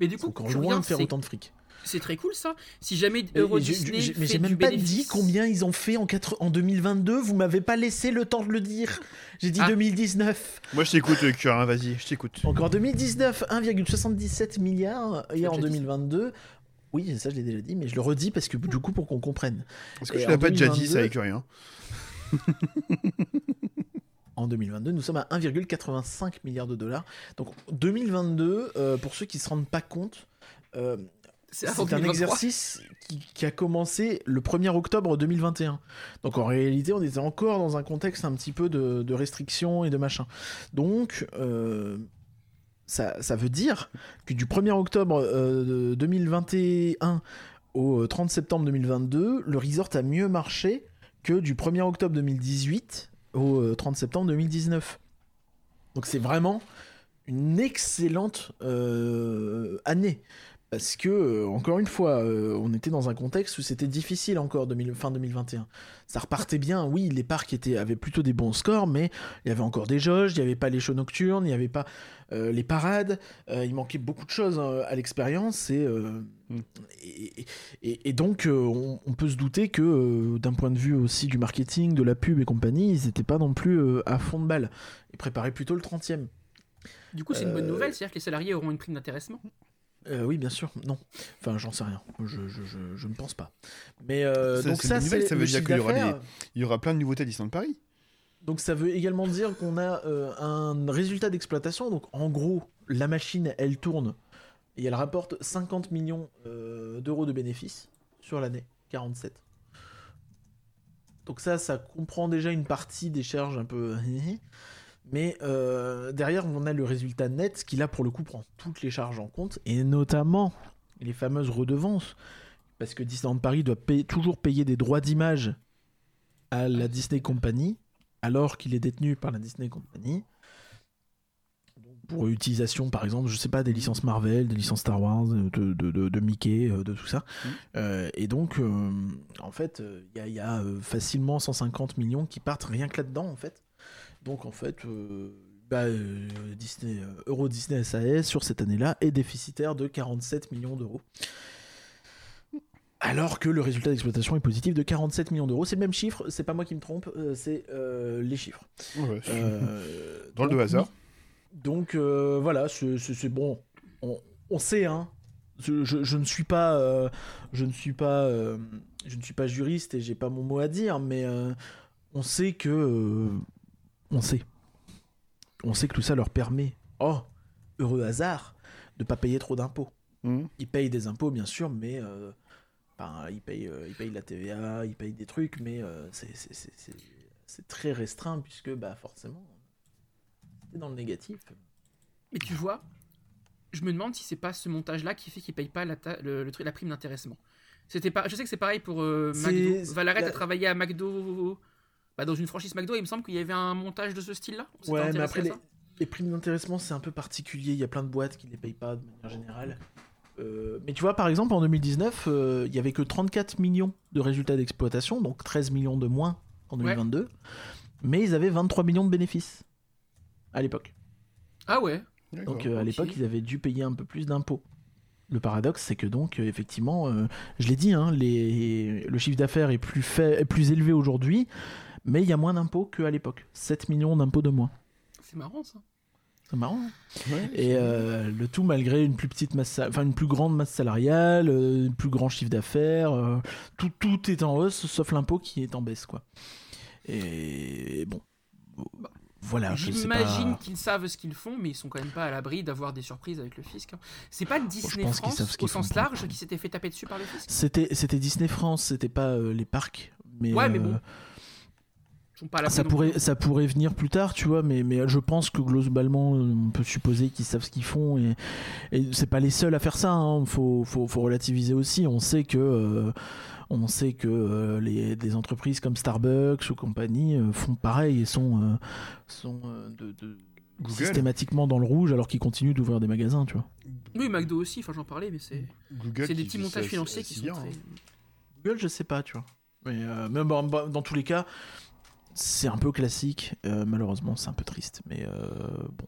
Mais du C'est coup, encore tu loin de faire autant de fric. C'est très cool ça. Si jamais Mais Euro j'ai- Disney j'ai- mais fait j'ai même du pas bénéfice- dit combien ils ont fait en, quatre- en 2022. Vous m'avez pas laissé le temps de le dire. J'ai dit Ah. 2019. Moi, je t'écoute, euh, Curin, vas-y, je t'écoute. Donc en 2019, 1,77 milliards. Et en déjà dit. 2022, oui, ça je l'ai déjà dit, mais je le redis parce que du coup pour qu'on comprenne. Est-ce que Et en l'as pas déjà dit 2022, ça avec rien En 2022, nous sommes à 1,85 milliard de dollars. Donc 2022, euh, pour ceux qui se rendent pas compte, euh, C'est un 2023. exercice qui, qui a commencé le 1er octobre 2021. Donc en réalité, on était encore dans un contexte un petit peu de, de restrictions et de machin. Donc euh, ça, ça veut dire que du 1er octobre euh, de 2021 au euh, 30 septembre 2022, le resort a mieux marché que du 1er octobre 2018 au euh, 30 septembre 2019. Donc c'est vraiment une excellente euh, année. Parce que, euh, encore une fois, euh, on était dans un contexte où c'était difficile encore 2000 fin 2021. Ça repartait bien, oui, les parcs étaient, avaient plutôt des bons scores, mais il y avait encore des jauges, il n'y avait pas les shows nocturnes, il n'y avait pas euh, les parades, euh, il manquait beaucoup de choses euh, à l'expérience, et, euh, Mm. et, et- et donc euh, on, on peut se douter que euh, d'un point de vue aussi du marketing, de la pub et compagnie, ils n'étaient pas non plus euh, à fond de balle. Ils préparaient plutôt le 30e. Du coup, c'est une bonne nouvelle, c'est-à-dire que les salariés auront une prime d'intéressement. Euh, oui, bien sûr, non. Enfin, j'en sais rien. Je, je, je, je ne pense pas. Mais euh, Ça, donc ça, nouvelle, ça veut dire qu'il y aura. Il y aura plein de nouveautés à Disneyland Paris. Donc ça veut également dire qu'on a euh, un résultat d'exploitation. Donc en gros, la machine, elle tourne et elle rapporte 50 millions euh, d'euros de bénéfices sur l'année 47. Donc ça, ça comprend déjà une partie des charges un peu... Mais euh, derrière, on a le résultat net qui là, pour le coup, prend toutes les charges en compte, et notamment les fameuses redevances. Parce que Disneyland Paris doit toujours payer des droits d'image à la Disney Company, alors qu'il est détenu par la Disney Company. Pour utilisation, par exemple, je sais pas, des licences Marvel, des licences Star Wars, de, de, de- de Mickey, euh, de tout ça. Mhm. Euh, et donc, euh, en fait, il y a, y a, facilement 150 millions qui partent rien que là-dedans, en fait. Donc, en fait, euh, bah, euh, Disney, euh, Euro Disney SAS sur cette année-là est déficitaire de 47 millions d'euros. Alors que le résultat d'exploitation est positif de 47 millions d'euros. C'est le même chiffre, c'est pas moi qui me trompe, c'est les chiffres. Ouais. Drôle de hasard. Donc voilà, c'est bon. On, on sait, hein. Je, je- je ne suis pas, euh, je ne suis pas, euh, je ne suis pas juriste et j'ai pas mon mot à dire, mais euh, on sait que, on sait, on sait que tout ça leur permet, oh, heureux hasard, de pas payer trop d'impôts. Mhm. Ils payent des impôts, bien sûr, mais euh, ben, ils, payent, euh, ils payent la TVA, ils payent des trucs, mais euh, c'est- très restreint puisque bah, forcément, c'est dans le négatif. Mais tu vois, je me demande si c'est pas ce montage-là qui fait qu'ils payent pas la, ta- le, la prime d'intéressement. C'était pas, je sais que c'est pareil pour euh, McDo. Valarette la- a travaillé à McDo, bah, dans une franchise McDo. Il me semble qu'il y avait un montage de ce style-là. Ouais, mais après, les, les primes d'intéressement, c'est un peu particulier. Il y a plein de boîtes qui ne les payent pas de manière générale. Euh, mais tu vois, par exemple, en 2019, euh, il y avait que 34 millions de résultats d'exploitation, donc 13 millions de moins en 2022. Mais ils avaient 23 millions de bénéfices à l'époque. Ah ouais. Donc euh, à l'époque, ils avaient dû payer un peu plus d'impôts. Le paradoxe, c'est que donc, effectivement, euh, je l'ai dit, hein, les... le chiffre d'affaires est plus, fait... est plus élevé aujourd'hui, mais il y a moins d'impôts qu'à l'époque. 7 millions d'impôts de moins. C'est marrant ça. C'est marrant. hein Ouais. Et euh, le tout malgré une plus petite masse, enfin une plus grande masse salariale, euh, un plus grand chiffre d'affaires, euh, tout, tout est en hausse sauf l'impôt qui est en baisse quoi. Et bon, Bah, voilà. J'imagine pas. qu'ils savent ce qu'ils font, mais ils sont quand même pas à l'abri d'avoir des surprises avec le fisc. hein. C'est pas Disney pense qu'ils France au sens large qui s'était fait taper dessus par le fisc? C'était c'était Disney France, c'était pas euh, les parcs, mais Ouais, mais euh, bon, pas à l'abri ça pourrait plus. ça pourrait venir plus tard, tu vois, mais mais je pense que globalement on peut supposer qu'ils savent ce qu'ils font et, et c'est pas les seuls à faire ça. Hein. Faut, faut faut relativiser aussi. On sait que euh, on sait que euh, les des entreprises comme Starbucks ou compagnie euh, font pareil et sont euh, sont euh, de, systématiquement dans le rouge alors qu'ils continuent d'ouvrir des magasins, tu vois. Oui, McDo aussi, enfin j'en parlais, mais c'est des petits montages financiers qui sont bien, très. hein. Google, je sais pas, tu vois. Mais euh, même dans tous les cas, c'est un peu classique. Euh, malheureusement, c'est un peu triste. Mais euh, bon.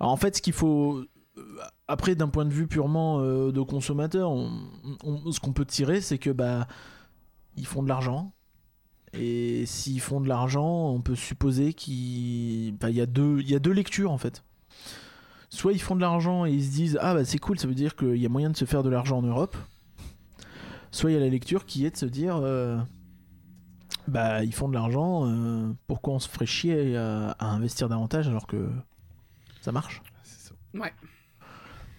Alors, en fait, ce qu'il faut. euh, Après, d'un point de vue purement de consommateur, on- on- ce qu'on peut tirer, c'est que bah ils font de l'argent. Et s'ils font de l'argent, on peut supposer qu'il y a deux y a deux lectures en fait. Soit ils font de l'argent et ils se disent ah bah c'est cool, ça veut dire qu'il y a moyen de se faire de l'argent en Europe. Soit il y a la lecture qui est de se dire bah ils font de l'argent, euh, pourquoi on se ferait chier à, à investir davantage alors que ça marche? C'est ça. Ouais.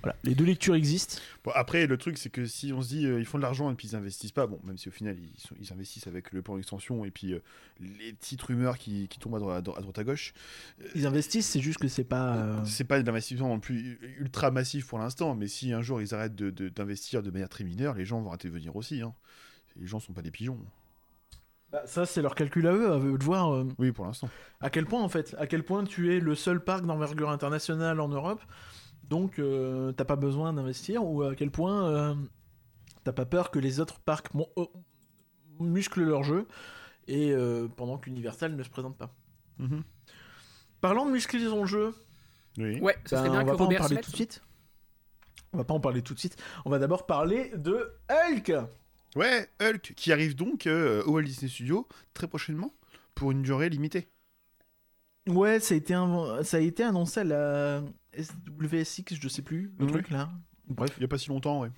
Voilà, les deux lectures existent. Bon, après, le truc, c'est que si on se dit euh, ils font de l'argent et puis ils investissent pas, bon, même si au final ils, sont- ils investissent avec le plan d'extension et puis euh, les petites rumeurs qui, qui tombent à, droite- à droite à droite à gauche, Ils investissent, c'est juste que c'est pas. euh, c'est pas de l'investissement non plus ultra massif pour l'instant, mais si un jour ils arrêtent de- de- d'investir de, manière très mineure, les gens vont arrêter de venir aussi. Hein. Les gens sont pas des pigeons. Bah, ça, c'est leur calcul à eux, à eux de voir. euh, Oui, pour l'instant. À quel point, en fait À quel point tu es le seul parc d'envergure internationale en Europe, donc euh, t'as pas besoin d'investir, ou à quel point euh, t'as pas peur que les autres parcs mon- oh, musclent leur jeu, et euh, pendant qu'Universal ne se présente pas. Mhm. Parlant de muscler son jeu, Oui. Ouais, ça serait ben, bien on que va pas en Robert parler tout de suite. On va pas en parler tout de suite. On va d'abord parler de Hulk. Ouais, Hulk, qui arrive donc euh, au Walt Disney Studios très prochainement pour une durée limitée. Ouais, ça a été, un- ça a été annoncé à la SWSX, je sais plus, le Oui. truc là. Bref. Il y a pas si longtemps, ouais.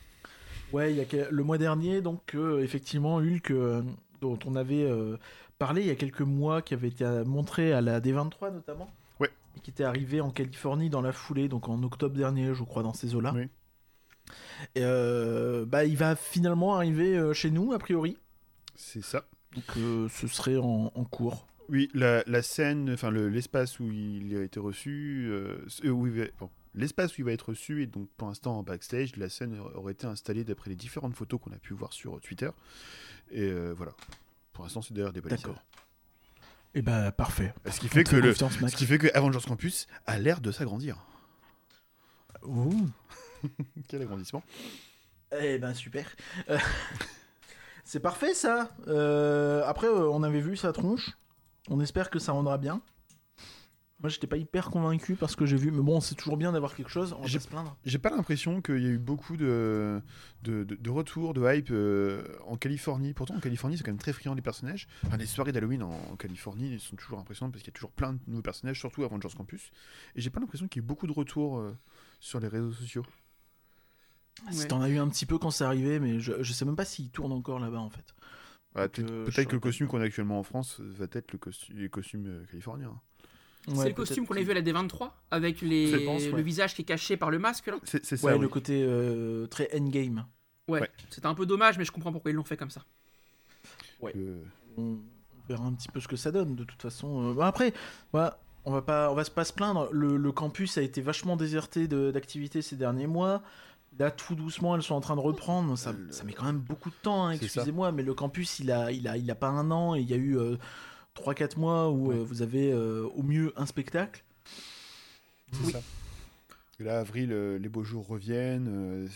Ouais, il y a que- le mois dernier, donc euh, effectivement, Hulk, euh, dont on avait parlé il y a quelques mois, qui avait été montré à la D23 notamment. Ouais. Et qui était arrivé en Californie dans la foulée, donc en octobre dernier, je crois, dans ces eaux-là. Oui. Et, euh, bah, il va finalement arriver euh, chez nous, a priori. C'est ça. Donc euh, ce serait en, en cours. Oui, la, la scène, enfin le- l'espace où il a été reçu, euh, où il va- bon, l'espace où il va être reçu est donc pour l'instant en backstage. La scène aurait été installée d'après les différentes photos qu'on a pu voir sur Twitter. Et euh, voilà. Pour l'instant, c'est d'ailleurs des D'accord. Et bah parfait. Ce qui fait que le, ce qui fait que Avengers Campus a l'air de s'agrandir. Ouh. Quel agrandissement Eh ben super. Euh, C'est parfait ça. Euh, après, euh, on avait vu sa tronche. On espère que ça rendra bien. Moi, j'étais pas hyper convaincu parce que j'ai vu, mais bon, c'est toujours bien d'avoir quelque chose. On va J'ai- pas se plaindre. J'ai pas l'impression qu'il y a eu beaucoup de, de, de, de retours, de hype euh, en Californie. Pourtant, en Californie, c'est quand même très friand des personnages. Enfin, les soirées d'Halloween en, en Californie sont toujours impressionnantes parce qu'il y a toujours plein de nouveaux personnages, surtout à Avengers Campus. Et j'ai pas l'impression qu'il y ait eu beaucoup de retours euh, sur les réseaux sociaux. Si Ouais. t'en as eu un petit peu quand c'est arrivé, mais je, je sais même pas s'il tourne encore là-bas en fait. Donc, Peut-être euh, que le costume qu'on a actuellement en France va être le costu- les costumes euh. C'est Ouais, le costume qu'on a vu à la D23 avec les... Je pense, ouais. le visage qui est caché par le masque là. C'est c'est ça. Ouais, oui. le côté euh, très endgame. Ouais, Ouais. c'était un peu dommage, mais je comprends pourquoi ils l'ont fait comme ça. Euh, on verra un petit peu ce que ça donne de toute façon. Euh, bon, après, voilà, on va pas, on va pas se plaindre. Le, le campus a été vachement déserté de- d'activités ces derniers mois. Là, tout doucement, elles sont en train de reprendre. Ça, Le- ça met quand même beaucoup de temps, hein, excusez-moi, mais le campus, il a, il a, il a pas un an et il y a eu 3-4 mois où Ouais. euh, vous avez euh, au mieux un spectacle. c'est ça. Et Là, avril, euh, les beaux jours reviennent. euh,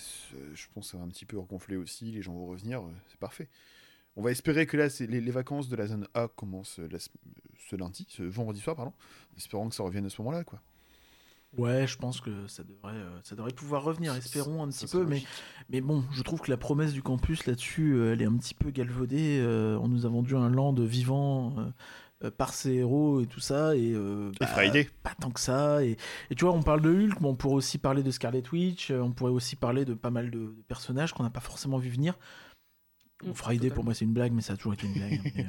je pense que ça va un petit peu regonfler aussi. Les gens vont revenir. euh, c'est parfait. On va espérer que là, c'est- les, les vacances de la zone A commencent euh, la ce lundi, ce vendredi soir, pardon. Espérons que ça revienne à ce moment-là, quoi. Ouais, je pense que ça devrait, euh, ça devrait pouvoir revenir. Espérons un petit peu, mais bon, je trouve que la promesse du campus là-dessus, euh, elle est un petit peu galvaudée. Euh, on nous a vendu un land vivant par ses héros et tout ça, et euh, Et bah, Friday. pas tant que ça. Et, et tu vois, on parle de Hulk, mais on pourrait aussi parler de Scarlet Witch, on pourrait aussi parler de pas mal de, de personnages qu'on n'a pas forcément vu venir. Bon, Mm, Friday, totalement. pour moi, c'est une blague, mais ça a toujours été une blague. mais, euh,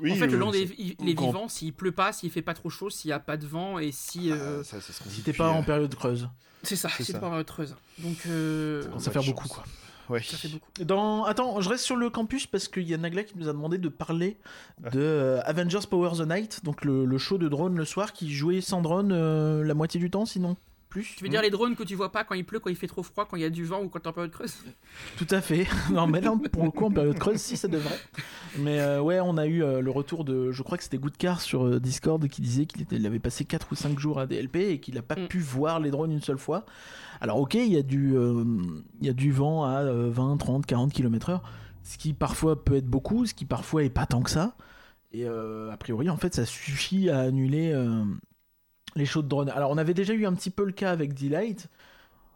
Oui, en fait, le euh, land c'est- est, il, il est quand- vivant s'il pleut pas, s'il fait pas trop chaud, s'il y a pas de vent et si. euh, Ah, ça, ça se si confie t'es pas en euh, période creuse, C'est ça, c'est c'est ça. pas creuse. Donc, euh, ça commence pas à faire de beaucoup, quoi. Ouais. ça fait beaucoup. Dans... Attends, je reste sur le campus parce qu'il y a Nagla qui nous a demandé de parler Ah. de euh, Avengers Power the Night, donc le, le show de drone le soir qui jouait sans drone euh, la moitié du temps, sinon plus. Tu veux dire les drones que tu vois pas quand il pleut, quand il fait trop froid, quand il y a du vent ou quand t'es en période creuse? Tout à fait. non, mais là, pour le coup, en période creuse, si ça devrait. Mais euh, ouais, on a eu euh, le retour de. Je crois que c'était Goodcar sur euh, Discord qui disait qu'il était- il avait passé 4 ou 5 jours à DLP et qu'il n'a pas Mm. pu voir les drones une seule fois. Alors, ok, il y, a du, il y a du vent à euh, 20, 30, 40 km/h, ce qui parfois peut être beaucoup, ce qui parfois est pas tant que ça. Et euh, a priori, en fait, ça suffit à annuler euh, les shows de drones. Alors, on avait déjà eu un petit peu le cas avec Delight.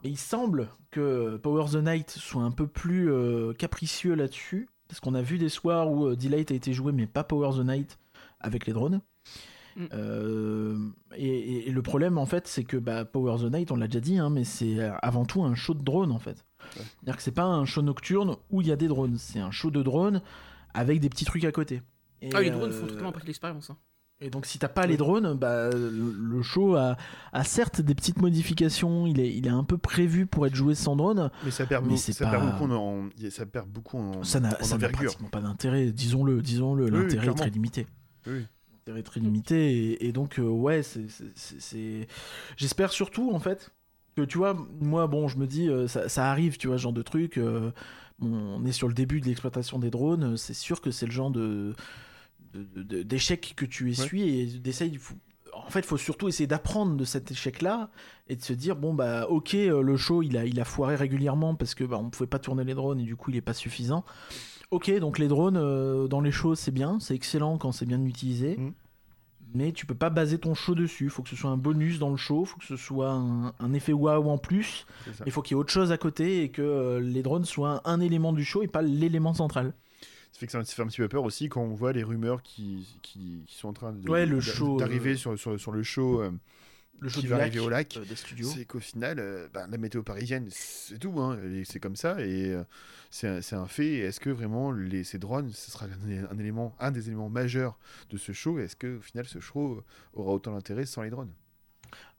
Mais il semble que Power the Night soit un peu plus euh, capricieux là-dessus. Parce qu'on a vu des soirs où euh, Delight a été joué, mais pas Power the Night avec les drones. Mm. Euh, et, le problème, en fait, c'est que bah, Power the Night, on l'a déjà dit, hein, mais c'est euh, avant tout un show de drone, en fait. Ouais. C'est-à-dire que c'est pas un show nocturne où il y a des drones. C'est un show de drones avec des petits trucs à côté. Et, Ah, les drones euh, font totalement partie de l'expérience. hein. Et donc si t'as pas les drones, bah, le, show a, a certes des petites modifications, il est, il est un peu prévu pour être joué sans drone, Mais ça perd, Mais ça perd pas- beaucoup en, ça perd beaucoup en, ça n'a pratiquement pas d'intérêt, disons-le, disons-le, Oui, l'intérêt est très limité. Oui. L'intérêt est très limité, et, et donc euh, ouais, c'est... J'espère surtout, en fait, que tu vois, moi, bon, je me dis, euh, ça, ça arrive, tu vois, ce genre de truc, euh, on est sur le début de l'exploitation des drones, c'est sûr que c'est le genre de de- de- d'échec que tu essuies et d'essayer en fait il faut surtout essayer d'apprendre de cet échec là et de se dire bon bah ok euh, le show il a il a foiré régulièrement parce que bah, on pouvait pas tourner les drones et du coup il est pas suffisant. Ok donc les drones euh, dans les shows c'est bien c'est excellent quand c'est bien utilisé Mhm. mais tu peux pas baser ton show dessus. Faut que ce soit un bonus dans le show faut que ce soit un, un effet waouh en plus il faut qu'il y ait autre chose à côté et que euh, les drones soient un, un élément du show et pas l'élément central Ça fait que ça, fait un petit peu peur aussi quand on voit les rumeurs qui, qui, qui sont en train Ouais, d'arriver euh, sur, sur, sur le show. euh, le show Qui va lac, arriver au lac, euh, des studios c'est qu'au final, euh, bah, la météo parisienne, c'est tout. Hein, c'est comme ça et c'est un, c'est un fait. Est-ce que vraiment les, ces drones, ce sera un, un élément, un des éléments majeurs de ce show? Est-ce que au final, ce show aura autant d'intérêt sans les drones?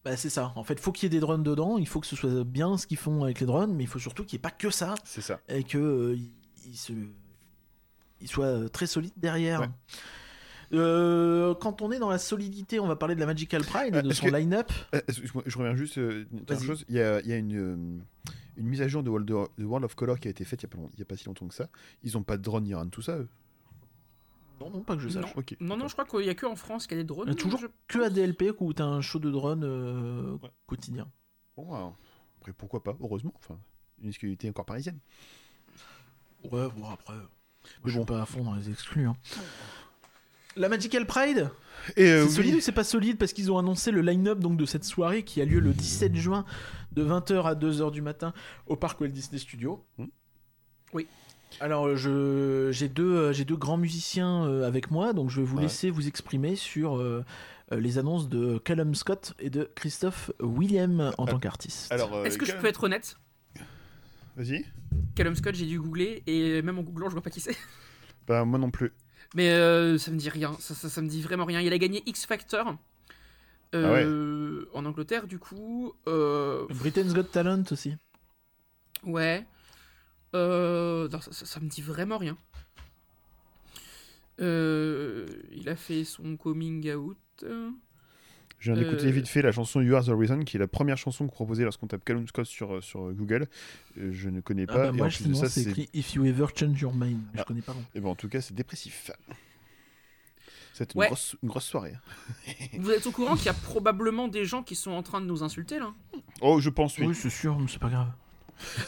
Bah c'est ça. En fait, faut qu'il y ait des drones dedans. Il faut que ce soit bien ce qu'ils font avec les drones, mais il faut surtout qu'il n'y ait pas que ça C'est ça. et que euh, se, il soit euh, très solide derrière. Ouais. Euh, quand on est dans la solidité, on va parler de la Magical Pride et Euh, de est-ce son que- line-up. Euh, excuse-moi, je reviens juste euh, une chose. Il y a, il y a une, euh, une mise à jour de World, de World of Color qui a été faite il n'y a, pas a si longtemps que ça. Ils n'ont pas de drone ni rien de tout ça, eux? Non, non, pas que je sache. Non, non, je crois qu'il y a que en France qu'il y a des drones. Euh, toujours je- que à DLP où t'as un show de drone euh, Ouais. quotidien. Bon, alors, après, pourquoi pas Heureusement. Enfin, une exclusivité encore parisienne. Ouais, bon après. Moi, Mais je suis bon. pas à fond dans les exclus. hein. La Magical Pride Et euh, C'est oui, solide ou c'est pas solide parce qu'ils ont annoncé le line-up donc de cette soirée qui a lieu le 17 juin de 20h à 2h du matin au parc Walt Disney Studios. Hmm. Oui. Alors euh, je j'ai deux euh, j'ai deux grands musiciens avec moi donc je vais vous Ouais. laisser vous exprimer sur euh, les annonces de Callum Scott et de Christophe William en tant qu'artiste. Alors, Est-ce que je peux être honnête? Vas-y. Callum Scott, j'ai dû googler et même en googlant, je vois pas qui c'est. Bah, moi non plus. Mais euh, ça me dit rien, ça, ça, ça me dit vraiment rien. Il a gagné X Factor euh, en Angleterre, du coup. Euh, Britain's Got Talent aussi. ouais. Euh, non, ça, ça- ça me dit vraiment rien. Euh, il a fait son coming out. Je viens d'écouter Euh, vite fait la chanson You Are the Reason, qui est la première chanson que proposée lorsqu'on tape Callum Scott sur, euh, sur Google. Euh, je ne connais Ah pas. bah, et moi en plus de justement ça, c'est écrit If You Ever Change Your Mind. mais Je Ah. connais pas non. Et ben, en tout cas, c'est dépressif. C'est une, Ouais. grosse, une grosse soirée. Vous êtes au courant qu'il y a probablement des gens qui sont en train de nous insulter là Oh, je pense, oui. Oui, c'est sûr, mais c'est pas grave.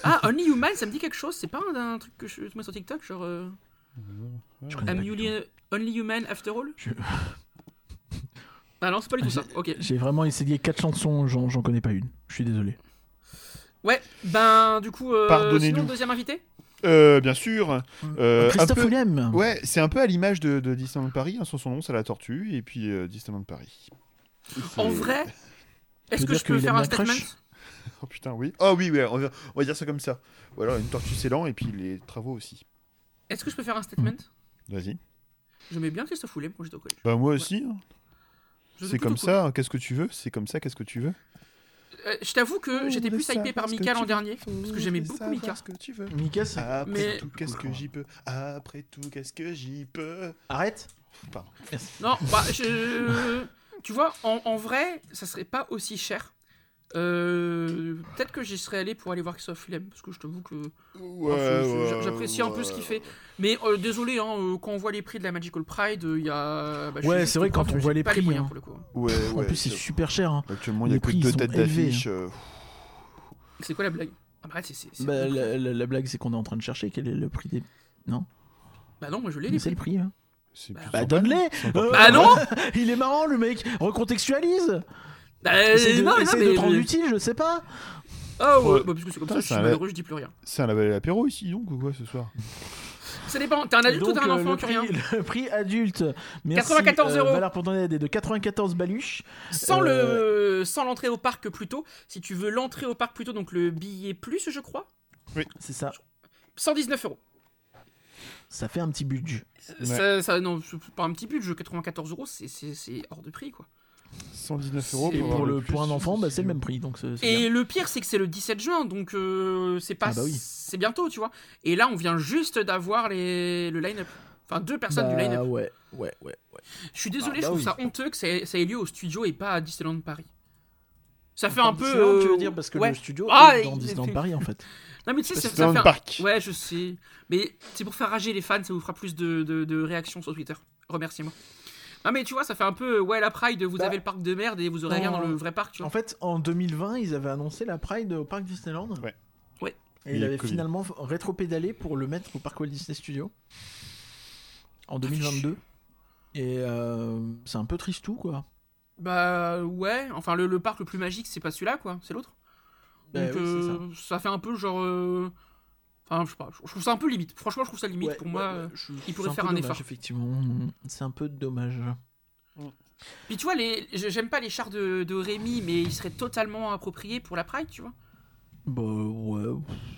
Ah, Only Human, ça me dit quelque chose C'est pas un, un truc que je mets sur TikTok Genre. euh, Je connais pas only, only Human After All? Je- Ah non, c'est pas du tout ça. Ok. J'ai vraiment essayé quatre chansons, j'en j'en connais pas une. Je suis désolé. Ouais, ben du coup, euh, sinon, deuxième invité? Euh, bien sûr. Euh, Christophe un peu- Willem. Ouais, c'est un peu à l'image de, de Disneyland Paris. hein, sur son nom, c'est la tortue. Et puis euh, Disneyland Paris. En vrai, est-ce que je peux faire un statement? Oh putain, oui. Oh oui, ouais, on va, on va dire ça comme ça. Ou alors une tortue s'élan et puis les travaux aussi. Est-ce que je peux faire un statement? Vas-y. Je mets bien Christophe Willem quand j'étais au collège. Bah moi aussi. hein. C'est comme ça. Qu'est-ce que tu veux? C'est comme ça. Qu'est-ce que tu veux? Euh, je t'avoue que Oh, j'étais plus hypé par Mika l'an dernier, parce que j'aimais beaucoup Mika. ce que tu veux. Mika, c'est- Après Mais- tout, qu'est-ce que j'y peux? Après tout, qu'est-ce que j'y peux? Arrête. Pardon. Non, bah, je... tu vois, en, en vrai, ça serait pas aussi cher. Euh, Peut-être que j'y serais allé pour aller voir Christophe Willem, parce que je t'avoue que Ouais, je- je- ouais, j'apprécie un peu ce qu'il fait. Mais euh, désolé, hein, euh, quand on voit les prix de la Magical Pride, il y a. bah, Ouais, c'est vrai, quand on voit les prix, moyens hein. pour le coup. Ouais, en ouais, plus, c'est super cher. hein. Actuellement, il n'y Les a que prix, deux têtes d'affiche. euh, C'est quoi la blague? Ah bah, Bah, prix. la, la- la blague, c'est qu'on est en train de chercher quel est le prix des. Bah non, moi je l'ai Mais C'est le prix. Hein. Bah, de donne-les Bah non Il est marrant, le mec Recontextualise Bah, Essaye de, non, de mais- te rendre utile, je sais pas Ah ouais, Ouais. bah, parce que c'est comme Ça, ça, je c'est suis un- malheureux, je dis plus rien. C'est un label à l'apéro ici, donc, ou quoi, ce soir? Ça dépend, t'es un adulte ou Donc, t'es un euh, enfant le, que prix, rien le prix adulte, merci, 94 euh, euros. valeur pour ton aide est de 94 baluches. Sans Euh, le sans l'entrée au parc plus tôt. Si tu veux l'entrée au parc plus tôt, donc le billet plus, je crois, C'est ça. 119 euros. ça fait un petit budget. Ça, ça- non, c'est pas un petit budget, 94 euros, c'est- c'est c'est hors de prix quoi. 119 euros pour, pour, avoir le, plus, pour un enfant, bah, c'est le même prix. Donc c'est- c'est Et bien. le pire, c'est que c'est le 17 juin, donc euh, c'est pas. Ah bah oui. C'est bientôt, tu vois. Et là, on vient juste d'avoir les... le line-up. Enfin, deux personnes du Bah, line-up. ouais, ouais, ouais, ouais. Je suis désolé, Ah, bah je trouve oui. ça honteux que ça, ça ait lieu au studio et pas à Disneyland Paris. Ça fait un peu. Disneyland, tu euh, veux dire parce que ouais. le studio Ah, est dans Disneyland Paris en fait. Non, mais tu sais, ça, C'est ça dans fait. le un- parc. Ouais, je sais. Mais c'est pour faire rager les fans, ça vous fera plus de, de, de réactions sur Twitter. Remerciez-moi. Non, mais tu vois, ça fait un peu. Ouais, la Pride, vous Bah, avez le parc de merde et vous aurez rien dans le vrai parc, tu vois. En fait, en 2020, ils avaient annoncé la Pride au parc Disneyland. Ouais. Ouais. Et ils avaient Covid. finalement rétro-pédalé pour le mettre au parc Walt Disney Studio en 2022. Et euh, c'est un peu tristou quoi. Bah ouais, enfin le, le parc le plus magique c'est pas celui-là quoi, c'est l'autre. Bah Donc oui, euh, ça. fait un peu genre... euh, Enfin je sais pas, je trouve ça un peu limite. Franchement je trouve ça limite Ouais, pour ouais, moi. ouais, euh. je- il pourrait faire un dommage, effort. Effectivement, c'est un peu dommage. Puis tu vois, les... j'aime pas les chars de, de Rémi mais ils seraient totalement appropriés pour la Pride tu vois. Bah ouais,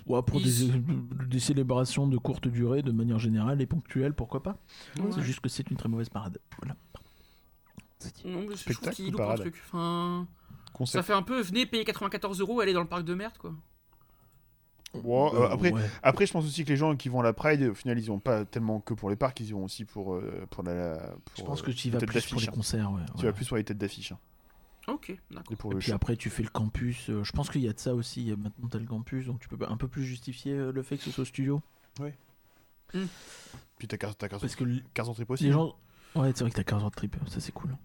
ouais pour des, célébrations de courte durée, de manière générale et ponctuelle, pourquoi pas. Ouais. C'est juste que c'est une très mauvaise parade. Voilà. Non, mais je trouve Spectacle qu'il ou loupe un truc. Enfin, ça fait un peu, venez payer 94 euros, aller dans le parc de merde quoi. Euh, Euh, après, ouais. après, je pense aussi que les gens qui vont à la Pride, au final, ils vont pas tellement que pour les parcs, ils y vont aussi pour, euh, pour la. Pour, Je pense que tu y vas têtes plus pour les hein. concerts. Ouais, Tu ouais. vas plus pour les têtes d'affiche. hein, Ok, d'accord. et pour Et le puis show. après, tu fais le campus. je pense qu'il y a de ça aussi. il y a Maintenant, t'as le campus, donc tu peux un peu plus justifier le fait que ce soit au studio. Puis t'as 15 t'as 15 Parce que l- 15 entrées les possibles. gens. Ouais, c'est vrai que t'as 15 heures de trip, ça c'est cool.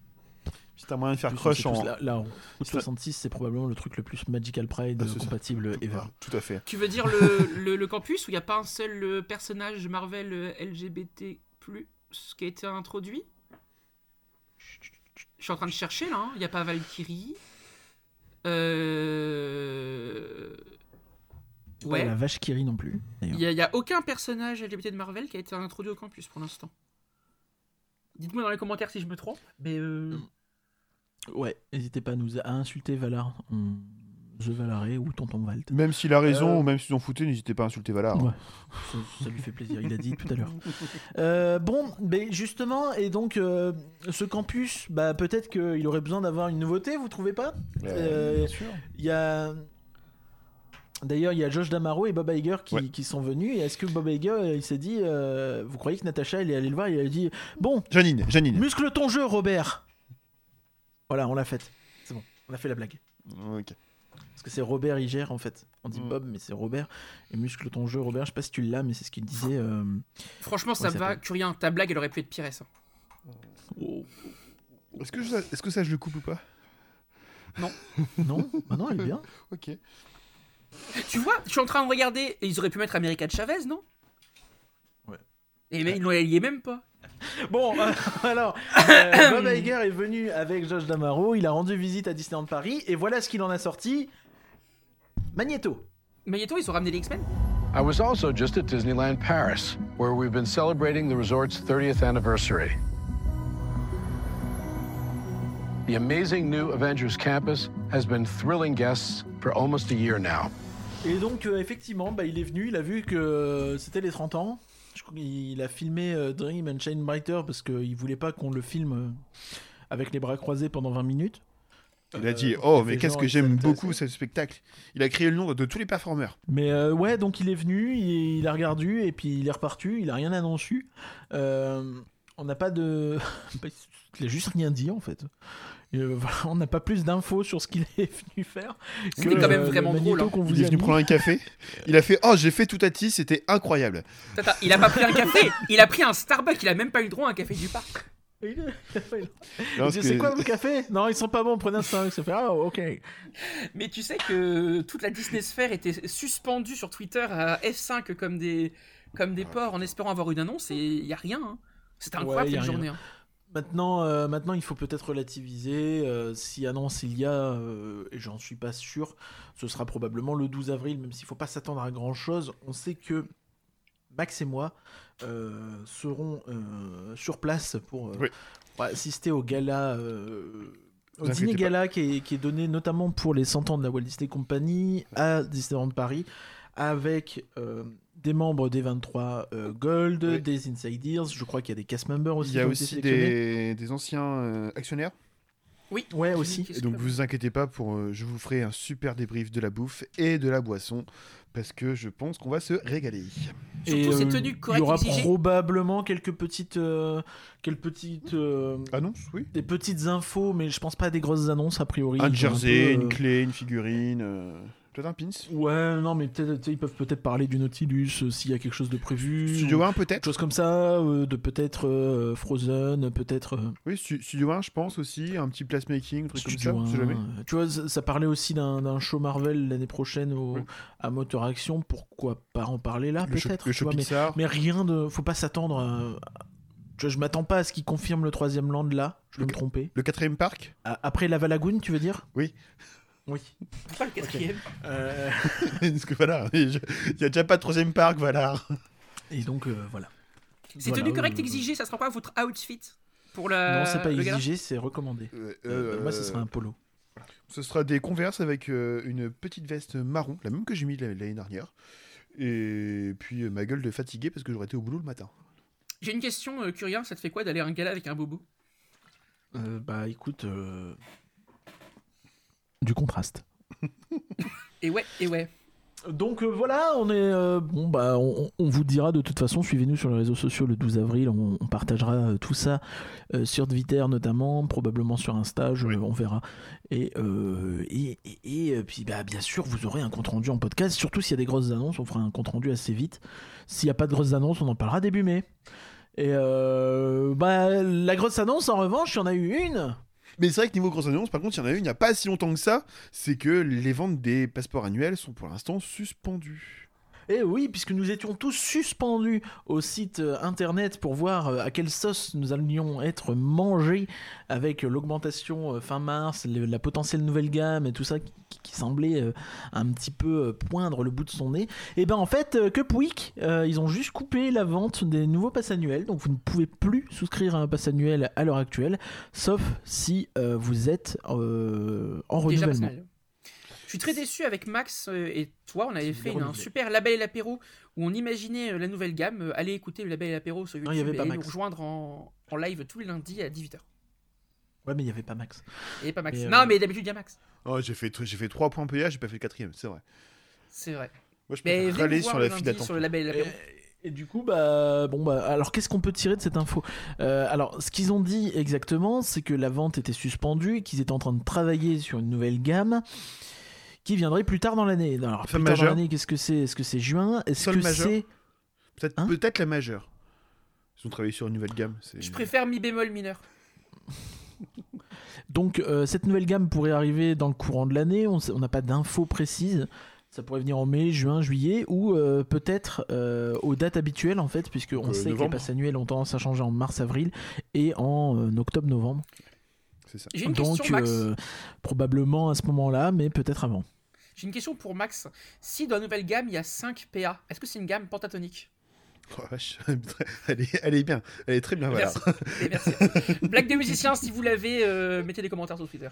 Si t'as moyen de faire crush en. Là, là, en Route Ça- 66, c'est probablement le truc le plus Magical Pride Ah, compatible ever. Ah, Tout à fait. Tu veux dire le, le, le campus où il n'y a pas un seul euh, personnage Marvel euh, LGBT qui a été introduit? Je suis en train de chercher là, hein. il n'y a pas Valkyrie. Euh... Pas Ouais. la vache Kiri non plus. Il n'y a, il y a aucun personnage LGBT de Marvel qui a été introduit au campus pour l'instant. Dites-moi dans les commentaires si je me trompe. Mais euh, Ouais, n'hésitez pas à nous à insulter Valar. en The Valaré ou Tonton Valt. Même s'il a raison Euh, ou même s'ils ont fouté, n'hésitez pas à insulter Valar. Ouais, ça, ça lui fait plaisir, il a dit tout à l'heure. Euh, bon, mais justement, et donc euh, ce campus, bah, peut-être qu'il aurait besoin d'avoir une nouveauté, vous trouvez pas? Euh, bien sûr. Il y a. D'ailleurs, il y a Josh Damaro et Bob Iger qui, Ouais. qui sont venus. Et est-ce que Bob Iger, il s'est dit, euh, vous croyez que Natacha, elle est allée le voir, il a dit, bon, Janine, Janine. muscle ton jeu, Robert. Voilà, on l'a faite. C'est bon, on a fait la blague. Ok. Parce que c'est Robert Iger en fait. On dit Mm. Bob, mais c'est Robert. Et muscle ton jeu, Robert. Je sais pas si tu l'as, mais c'est ce qu'il disait. euh, franchement, ça Ouais, ça va. Curien, ta blague, elle aurait pu être pire, ça. Est-ce que, ça- est-ce que ça, je le coupe ou pas? Non, bah non, elle est bien. Ok. Tu vois, je suis en train de regarder. Et ils auraient pu mettre America de Chavez, non? Ouais. Et mais, ils y est même pas. Bon, euh, alors, euh, Bob Iger est venu avec Josh Damaro. Il a rendu visite à Disneyland Paris. Et voilà ce qu'il en a sorti Magneto. Magneto, ils ont ramené les X-Men? I was also just at Disneyland Paris, where we've been celebrating the resort's 30th anniversary. The amazing new Avengers campus has been thrilling guests for almost a year now. Et donc, euh, effectivement, bah, il est venu. Il a vu que c'était les 30 ans. Je crois qu'il a filmé euh, Dream and Shine Brighter parce qu'il voulait pas qu'on le filme euh, avec les bras croisés pendant 20 minutes. Il a Euh, dit Oh, mais qu'est-ce que j'aime beaucoup ce spectacle. Il a créé le nom de tous les performeurs. Mais euh, ouais, donc il est venu, il, il a regardé et puis il est reparti, il a rien annoncé. Euh, on n'a pas de. il a juste rien dit en fait. Euh, voilà, on n'a pas plus d'infos sur ce qu'il est venu faire. C'était que, quand même vraiment drôle, hein. qu'on vous Il est a venu prendre un café. Il a fait Oh, j'ai fait tout à ti, c'était incroyable. Il a pas pris un café, il a pris un Starbucks, il a même pas eu le droit à un café du parc. C'est quoi le café Non, ils sont pas bons, prenez un Starbucks. Ça fait Ah, ok. Mais tu sais que toute la Disney Sphere était suspendue sur Twitter à F5 comme des, comme des porcs en espérant avoir une annonce et il y a rien. hein. C'était incroyable Ouais, cette journée. hein. Maintenant, euh, maintenant, il faut peut-être relativiser. euh, si annonce il y a, euh, et j'en suis pas sûr, ce sera probablement le 12 avril, même s'il faut pas s'attendre à grand chose. On sait que Max et moi euh, serons euh, sur place pour, euh, Oui. pour assister au gala. euh, au dîner gala qui est, qui est donné notamment pour les 100 ans de la Walt Disney Company à Disneyland Paris avec euh, des membres des 23 euh, Gold, Oui. des Inside Ears. Je crois qu'il y a des cast members aussi. Il y a aussi des, des anciens euh, actionnaires. Ouais, aussi. Et donc vous inquiétez pas, pour, euh, je vous ferai un super débrief de la bouffe et de la boisson parce que je pense qu'on va se régaler. Surtout ces euh, tenues Il y aura exigées. probablement quelques petites, euh, quelques petites, euh, Annonce, oui. des petites infos, mais je pense pas à des grosses annonces a priori. Un jersey, peu, euh, une clé, une figurine, peut-être un pins. Ouais, non, mais peut-être, ils peuvent peut-être parler du Nautilus euh, s'il y a quelque chose de prévu. Studio ou 1 quelque peut-être. chose comme ça, euh, de peut-être euh, Frozen, peut-être. Oui, Stu- Studio 1 je pense aussi, un petit placemaking, un truc Studio comme ça, on sait 1, jamais. Tu vois, ça, ça parlait aussi d'un show Marvel l'année prochaine au, Oui. à Motor Action. Pourquoi pas en parler là, peut-être mais, mais rien de. Faut pas s'attendre à. Vois, je m'attends pas à ce qu'ils confirment le troisième land là. Je peux me tromper. Le quatrième parc? À- Après la Valagoon, tu veux dire? Oui. Oui. Pas le quatrième. Euh, Parce que voilà, il y a déjà pas de troisième parc, voilà. Et donc, euh, voilà. Ces Voilà, tenues correctes euh, exigées, ça sera quoi votre outfit pour la. Non, c'est pas le exigé, c'est recommandé. Euh, Euh, moi, ce serait un polo. Ce sera des converses avec euh, une petite veste marron, la même que j'ai mis l'année dernière. Et puis euh, ma gueule de fatigué parce que j'aurais été au boulot le matin. J'ai une question, euh, Curien, ça te fait quoi d'aller à un gala avec un bobo? Euh, bah, écoute. euh, Du contraste. Et ouais, et ouais. Donc euh, voilà, on est euh, bon bah on, on vous dira de toute façon, suivez-nous sur les réseaux sociaux le 12 avril, on, on partagera euh, tout ça euh, sur Twitter notamment, probablement sur Insta, je- Oui. on verra. Et, euh, et, et- et, puis bah bien sûr, vous aurez un compte rendu en podcast, surtout s'il y a des grosses annonces, on fera un compte rendu assez vite. S'il n'y a pas de grosses annonces, on en parlera début mai. Et euh, bah la grosse annonce en revanche, il y en a eu une. Mais c'est vrai que niveau grosse annonce, par contre, il y en a une il n'y a pas si longtemps que ça, c'est que les ventes des passeports annuels sont pour l'instant suspendues. Et oui, puisque nous étions tous suspendus au site euh, internet pour voir euh, à quelle sauce nous allions être mangés avec euh, l'augmentation fin mars, la potentielle nouvelle gamme et tout ça qui, qui semblait un petit peu poindre le bout de son nez. Et ben en fait, que Pouic, euh, ils ont juste coupé la vente des nouveaux passes annuels, donc vous ne pouvez plus souscrire à un pass annuel à l'heure actuelle, sauf si vous êtes en Déjà renouvellement. personnel. Je suis très déçu avec Max euh, et toi, on avait fait un super label et l'apéro où on imaginait euh, la nouvelle gamme. Euh, Allez écouter le label et l'apéro sur YouTube Non, il y avait pas et Max. nous rejoindre en, en live tous les lundis à 18h. Ouais, mais il n'y avait pas Max. Et pas Max. Euh, Non, mais d'habitude il y a Max. Oh, j'ai fait, j'ai fait 3 points PA, j'ai pas fait le quatrième, c'est vrai. C'est vrai. Moi, je Mais peux voir sur le la file d'attente. sur le label et l'apéro. Et, et du coup, bah, bon, bah, alors qu'est-ce qu'on peut tirer de cette info? Euh, Alors, ce qu'ils ont dit exactement, c'est que la vente était suspendue et qu'ils étaient en train de travailler sur une nouvelle gamme qui viendrait plus tard dans l'année. Alors, plus tard dans l'année, qu'est-ce que c'est? Est-ce que c'est juin? Est-ce Sol que majeur. c'est Peut-être Hein peut-être la majeure. Ils ont travaillé sur une nouvelle gamme. c'est- Je préfère mi bémol mineur. donc euh, cette nouvelle gamme pourrait arriver dans le courant de l'année On n'a pas d'infos précises. Ça pourrait venir en mai, juin, juillet, ou euh, peut-être euh, aux dates habituelles en fait, puisque on Euh, sait que les novembre. passes annuelles ont tendance à changer en mars-avril et en euh, octobre-novembre. C'est ça. J'ai une Donc, question, Max. euh, probablement à ce moment-là, mais peut-être avant. J'ai une question pour Max. Si dans la nouvelle gamme il y a 5 PA, est-ce que c'est une gamme pentatonique? Oh, vache. elle, est, elle est bien. Elle est très bien, voilà. Merci. Blague de musicien, si vous l'avez, euh, mettez des commentaires sur Twitter.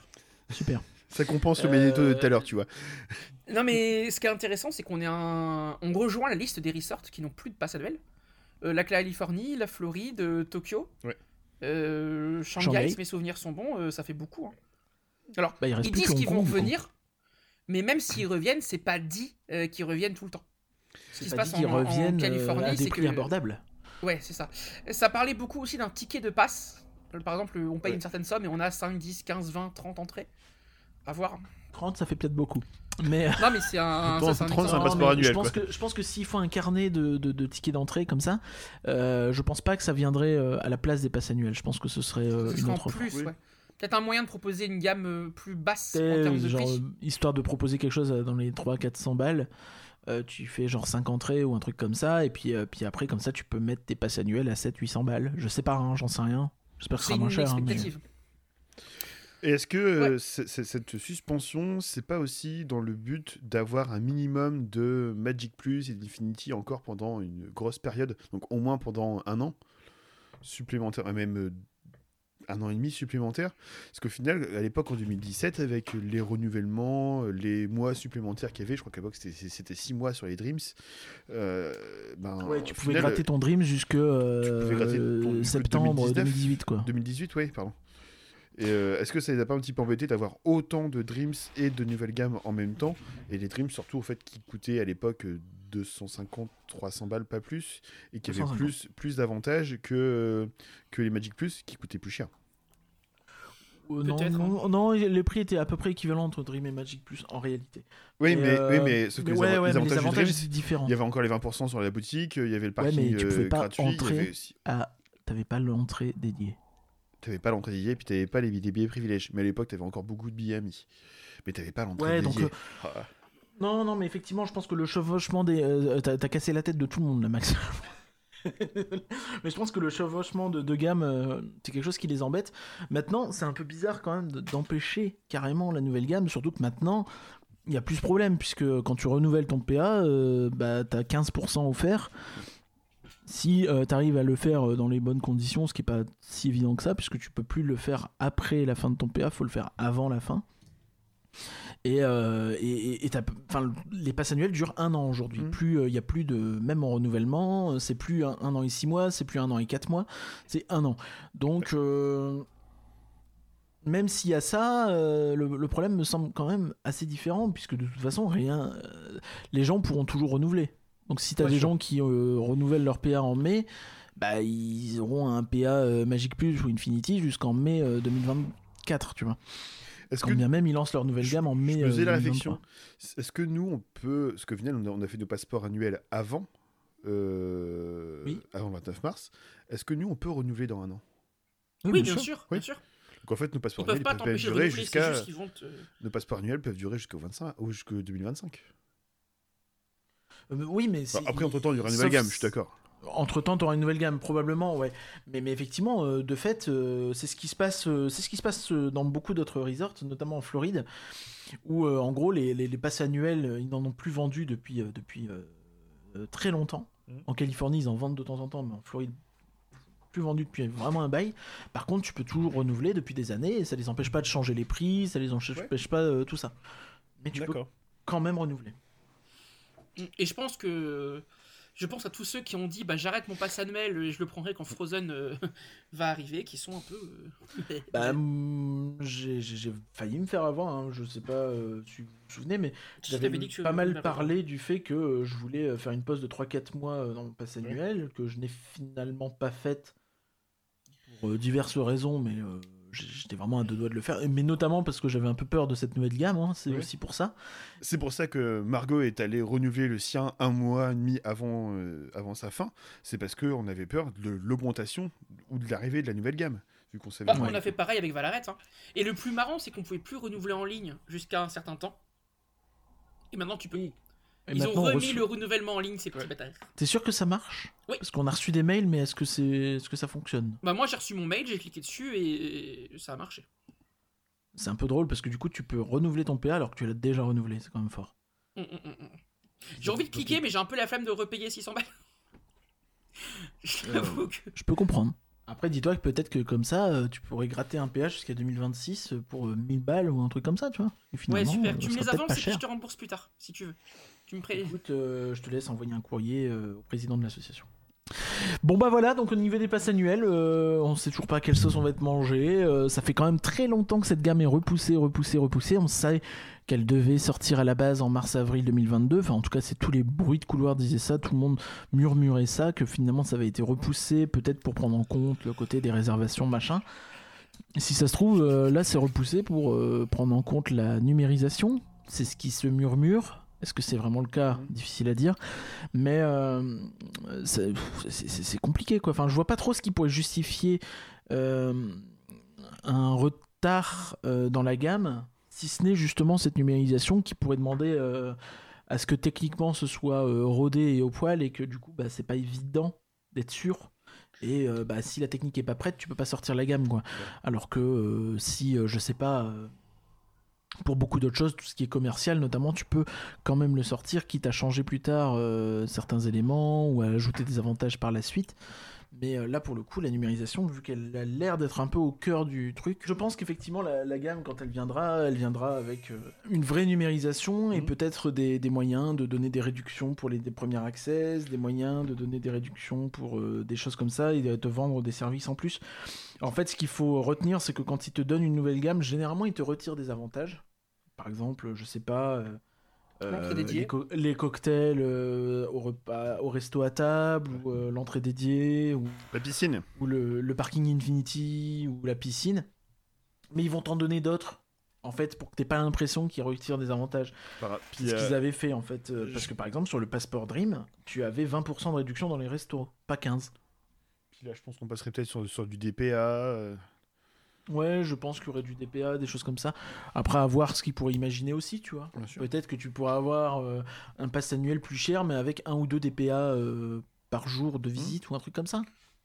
Super. Ça compense le Euh, magnéto de tout à l'heure, tu vois. Non mais ce qui est intéressant, c'est qu'on est un... on rejoint la liste des resorts qui n'ont plus de passe annuel. Euh, la Californie, la Floride, euh, Tokyo, Ouais. Euh, Shanghai, Shanghai. si mes souvenirs sont bons, euh, ça fait beaucoup. hein. Alors, Bah, ils disent qu'ils vont revenir, mais même s'ils reviennent, c'est pas dit euh, qu'ils reviennent tout le temps. Ce qui se pas passe en, en reviennent euh, Californie, c'est que abordables. Ouais, c'est ça. Ça parlait beaucoup aussi d'un ticket de passe. Par exemple, on paye Ouais. une certaine somme et on a 5, 10, 15, 20, 30 entrées. À voir. 30, ça fait peut-être beaucoup. Mais Non, mais c'est un. Attends, ça, c'est un 30, c'est un exemple. Non, passeport mais annuel, Je pense quoi. que je pense que s'il faut un carnet de, de- de tickets d'entrée comme ça, euh, je pense pas que ça viendrait euh, à la place des passes annuelles. Je pense que ce serait euh, une autre offre. plus, Oui. ouais. Peut-être un moyen de proposer une gamme euh, plus basse en termes de genre, prix. euh, histoire de proposer quelque chose euh, dans les 300-400 balles. euh, tu fais genre 5 entrées ou un truc comme ça, et puis, euh, puis après, comme ça, tu peux mettre tes passes annuelles à 700-800 balles. Je sais pas, hein, j'en sais rien. J'espère que ce C'est sera moins une cher. hein, mais-. Et est-ce que euh, c- c- cette suspension, c'est pas aussi dans le but d'avoir un minimum de Magic Plus et d'Infinity encore pendant une grosse période, donc au moins pendant un an supplémentaire, même euh, un an et demi supplémentaire? Parce qu'au final, à l'époque, en 2017, avec les renouvellements, les mois supplémentaires qu'il y avait, je crois qu'à l'époque, c'était- c'était 6 mois sur les Dreams. euh, ben, Ouais, tu pouvais final, gratter ton Dream jusque euh, pouvais gratter ton- septembre 2019. 2018 quoi. 2018, oui, pardon. Et euh, est-ce que ça les a pas un petit peu embêtés d'avoir autant de Dreams et de nouvelles gammes en même temps Et les Dreams, surtout, au fait, qui coûtaient à l'époque euh, 250, 300 balles, pas plus, et qui avaient 250. plus, plus d'avantages que, euh, que les Magic Plus, qui coûtaient plus cher. Euh, non, non, non, les prix étaient à peu près équivalents entre Dream et Magic Plus en réalité. Oui, mais, euh, oui, mais sauf que mais les, ouais, ouais, les mais avantages, du Dreams, c'est différent. il y avait encore les 20% sur la boutique, il y avait le Ouais, parking mais tu pouvais euh, pas gratuit, entrer. aussi... Ah, t'avais pas l'entrée dédiée. T'avais pas l'entrée dédiée, puis t'avais pas les, les billets privilèges. Mais à l'époque, t'avais encore beaucoup de billets amis. Mais t'avais pas l'entrée Ouais, donc, euh, Ah. Non, non, mais effectivement, je pense que le chevauchement des. euh, T'as cassé la tête de tout le monde, là, Max. mais je pense que le chevauchement de, de gamme, euh, c'est quelque chose qui les embête. Maintenant, c'est un peu bizarre quand même de- d'empêcher carrément la nouvelle gamme, surtout que maintenant, il y a plus de problème, puisque quand tu renouvelles ton PA, euh, bah, t'as 15% offert. Si tu t'arrives à le faire euh, dans les bonnes conditions, ce qui est pas si évident que ça, puisque tu peux plus le faire après la fin de ton PA, faut le faire avant la fin. Et, euh, et, et- les passes annuelles durent un an aujourd'hui. Mm. Plus il y a plus de même en renouvellement, euh, c'est plus un, un an et six mois, c'est plus un an et quatre mois, c'est un an. Donc euh, même s'il y a ça, euh, le, le problème me semble quand même assez différent puisque de toute façon rien, euh, les gens pourront toujours renouveler. Donc si t'as Ouais, des sûr. gens qui euh, renouvellent leur PA en mai, bah ils auront un PA euh, Magic Plus ou Infinity jusqu'en mai euh, 2024, tu vois. Est-ce Quand que bien même ils lancent leur nouvelle je- gamme en mai. Je faisais euh, la 2023. réflexion. Est-ce que nous, on peut. Parce qu'au final, on a, on a fait nos passeports annuels avant. euh, Oui. Avant le 29 mars. Est-ce que nous, on peut renouveler dans un an? Oui, bien sûr, Oui. bien sûr. Donc en fait, nos Ils passeports peuvent annuels pas peuvent durer jusqu'à. te... Nos passeports annuels peuvent durer jusqu'au 25 ou jusqu'au 2025. Euh, oui, mais Bah, c'est- après, entre temps, il y aura une nouvelle sauf- gamme, je suis d'accord. Entre temps, t'auras une nouvelle gamme, probablement, ouais. Mais, mais effectivement, euh, de fait, euh, c'est ce qui se passe, euh, c'est ce qui se passe dans beaucoup d'autres resorts, notamment en Floride, où euh, en gros les, les, les passes annuelles, ils n'en ont plus vendu depuis euh, depuis très longtemps. Mhm. En Californie, ils en vendent de temps en temps, mais en Floride, plus vendu depuis vraiment un bail. Par contre, tu peux toujours renouveler depuis des années, et ça les empêche pas de changer les prix, ça les empêche Ouais. pas euh, tout ça. Mais tu peux quand même renouveler. Et je pense que... Je pense à tous ceux qui ont dit bah, j'arrête mon pass annuel et je le prendrai quand Frozen euh, va arriver, qui sont un peu. euh, Bah, j'ai failli me faire avoir, hein, je sais pas euh, si vous vous souvenez, mais j'avais pas mal parlé du fait que je voulais faire une pause de 3-4 mois dans mon pass annuel, que je n'ai finalement pas faite pour diverses raisons, mais j'étais vraiment à deux doigts de le faire, mais notamment parce que j'avais un peu peur de cette nouvelle gamme, hein, c'est Ouais. aussi pour ça. C'est pour ça que Margot est allée renouveler le sien un mois et demi avant, euh, avant sa fin. C'est parce qu'on avait peur de l'augmentation ou de l'arrivée de la nouvelle gamme. Vu qu'on savait. Bah, On a fait pareil avec Valorant. hein. Et le plus marrant, c'est qu'on pouvait plus renouveler en ligne jusqu'à un certain temps. Et maintenant, tu peux. Et Ils ont remis le renouvellement en ligne, ces petits bâtards. T'es sûr que ça marche Oui. Parce qu'on a reçu des mails, mais est-ce que, c'est... est-ce que ça fonctionne Bah, moi, j'ai reçu mon mail, j'ai cliqué dessus et et ça a marché. C'est un peu drôle parce que du coup, tu peux renouveler ton PA alors que tu l'as déjà renouvelé, c'est quand même fort. Hum, hum, hum. J'ai envie de cliquer, mais j'ai un peu la flemme de repayer 600 balles. J'avoue que. Je peux comprendre. Après, dis-toi que peut-être que comme ça, euh, tu pourrais gratter un PH jusqu'à 2026 pour euh, 1000 balles ou un truc comme ça, tu vois. Et Ouais, super. euh, Tu me les avances et je te rembourse plus tard, si tu veux. Tu me euh, je te laisse envoyer un courrier euh, au président de l'association. Bon bah voilà, donc au niveau des passes annuelles, euh, on sait toujours pas quelle sauce on va être mangé. euh, ça fait quand même très longtemps que cette gamme est repoussée, repoussée, repoussée. On sait qu'elle devait sortir à la base en mars-avril 2022. Enfin en tout cas c'est tous les bruits de couloir disaient ça, tout le monde murmurait ça, que finalement ça avait été repoussé peut-être pour prendre en compte le côté des réservations, machin. Si ça se trouve, là c'est repoussé pour prendre en compte la numérisation. C'est ce qui se murmure. Est-ce que c'est vraiment le cas Difficile à dire. Mais euh, c'est compliqué quoi. Enfin, je vois pas trop ce qui pourrait justifier euh, un retard euh, dans la gamme, si ce n'est justement cette numérisation qui pourrait demander à ce que techniquement ce soit rodé et au poil et que du coup bah, c'est pas évident d'être sûr. Et bah, si la technique est pas prête, tu peux pas sortir la gamme quoi. Alors que si je sais pas. Pour beaucoup d'autres choses, tout ce qui est commercial notamment, tu peux quand même le sortir, quitte à changer plus tard euh, certains éléments ou à ajouter des avantages par la suite. Mais euh, là, pour le coup, la numérisation, vu qu'elle a l'air d'être un peu au cœur du truc, je pense qu'effectivement, la, la gamme, quand elle viendra, elle viendra avec euh, une vraie numérisation et Mhm. peut-être des, des moyens de donner des réductions pour les des premiers accès, des moyens de donner des réductions pour euh, des choses comme ça et de te vendre des services en plus. En fait, ce qu'il faut retenir, c'est que quand ils te donnent une nouvelle gamme, généralement, ils te retirent des avantages. Par exemple, je sais pas. euh, euh, les, co- les cocktails euh, au repas, au resto à table, ou euh, l'entrée dédiée, ou, La piscine. ou le, le parking Infinity, ou la piscine. Mais ils vont t'en donner d'autres, en fait, pour que t'aies pas l'impression qu'ils retirent des avantages. Par- C'est puis, ce euh, qu'ils avaient fait, en fait. euh, Parce que, par exemple, sur le Passport Dream, tu avais 20% de réduction dans les restos, pas 15. puis là, je pense qu'on passerait peut-être sur, sur du DPA. Ouais, je pense qu'il y aurait du DPA, des choses comme ça. Après, à voir ce qu'ils pourraient imaginer aussi, tu vois. Bien sûr. Peut-être que tu pourras avoir euh, un pass annuel plus cher, mais avec un ou deux DPA euh, par jour de visite ou un truc comme ça.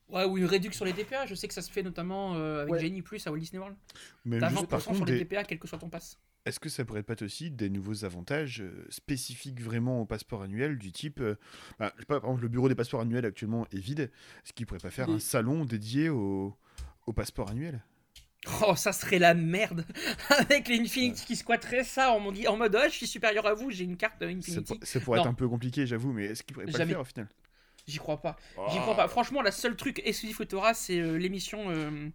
Ouais, ou une réduction sur les DPA, je sais que ça se fait notamment euh, avec Ouais. Genie Plus à Walt Disney World. Mais T'as juste, 20% par sur les des- DPA, quel que soit ton pass. est-ce que ça pourrait pas être aussi des nouveaux avantages euh, spécifiques vraiment au passeport annuel du type. euh, bah, je sais pas, par exemple, le bureau des passeports annuels actuellement est vide. Est-ce qu'ils pourraient pas faire Les- un salon dédié au, au passeport annuel? Oh, ça serait la merde Avec les Infinity qui squatteraient ça en mode, en mode oh, je suis supérieur à vous, j'ai une carte Infinity. ça pourrait être un peu compliqué, j'avoue, mais est-ce qu'ils pourraient pas le faire au final? J'y crois pas. J'y Ah. crois pas. Franchement, la seule truc exclusif au Torah, c'est euh, l'émission euh,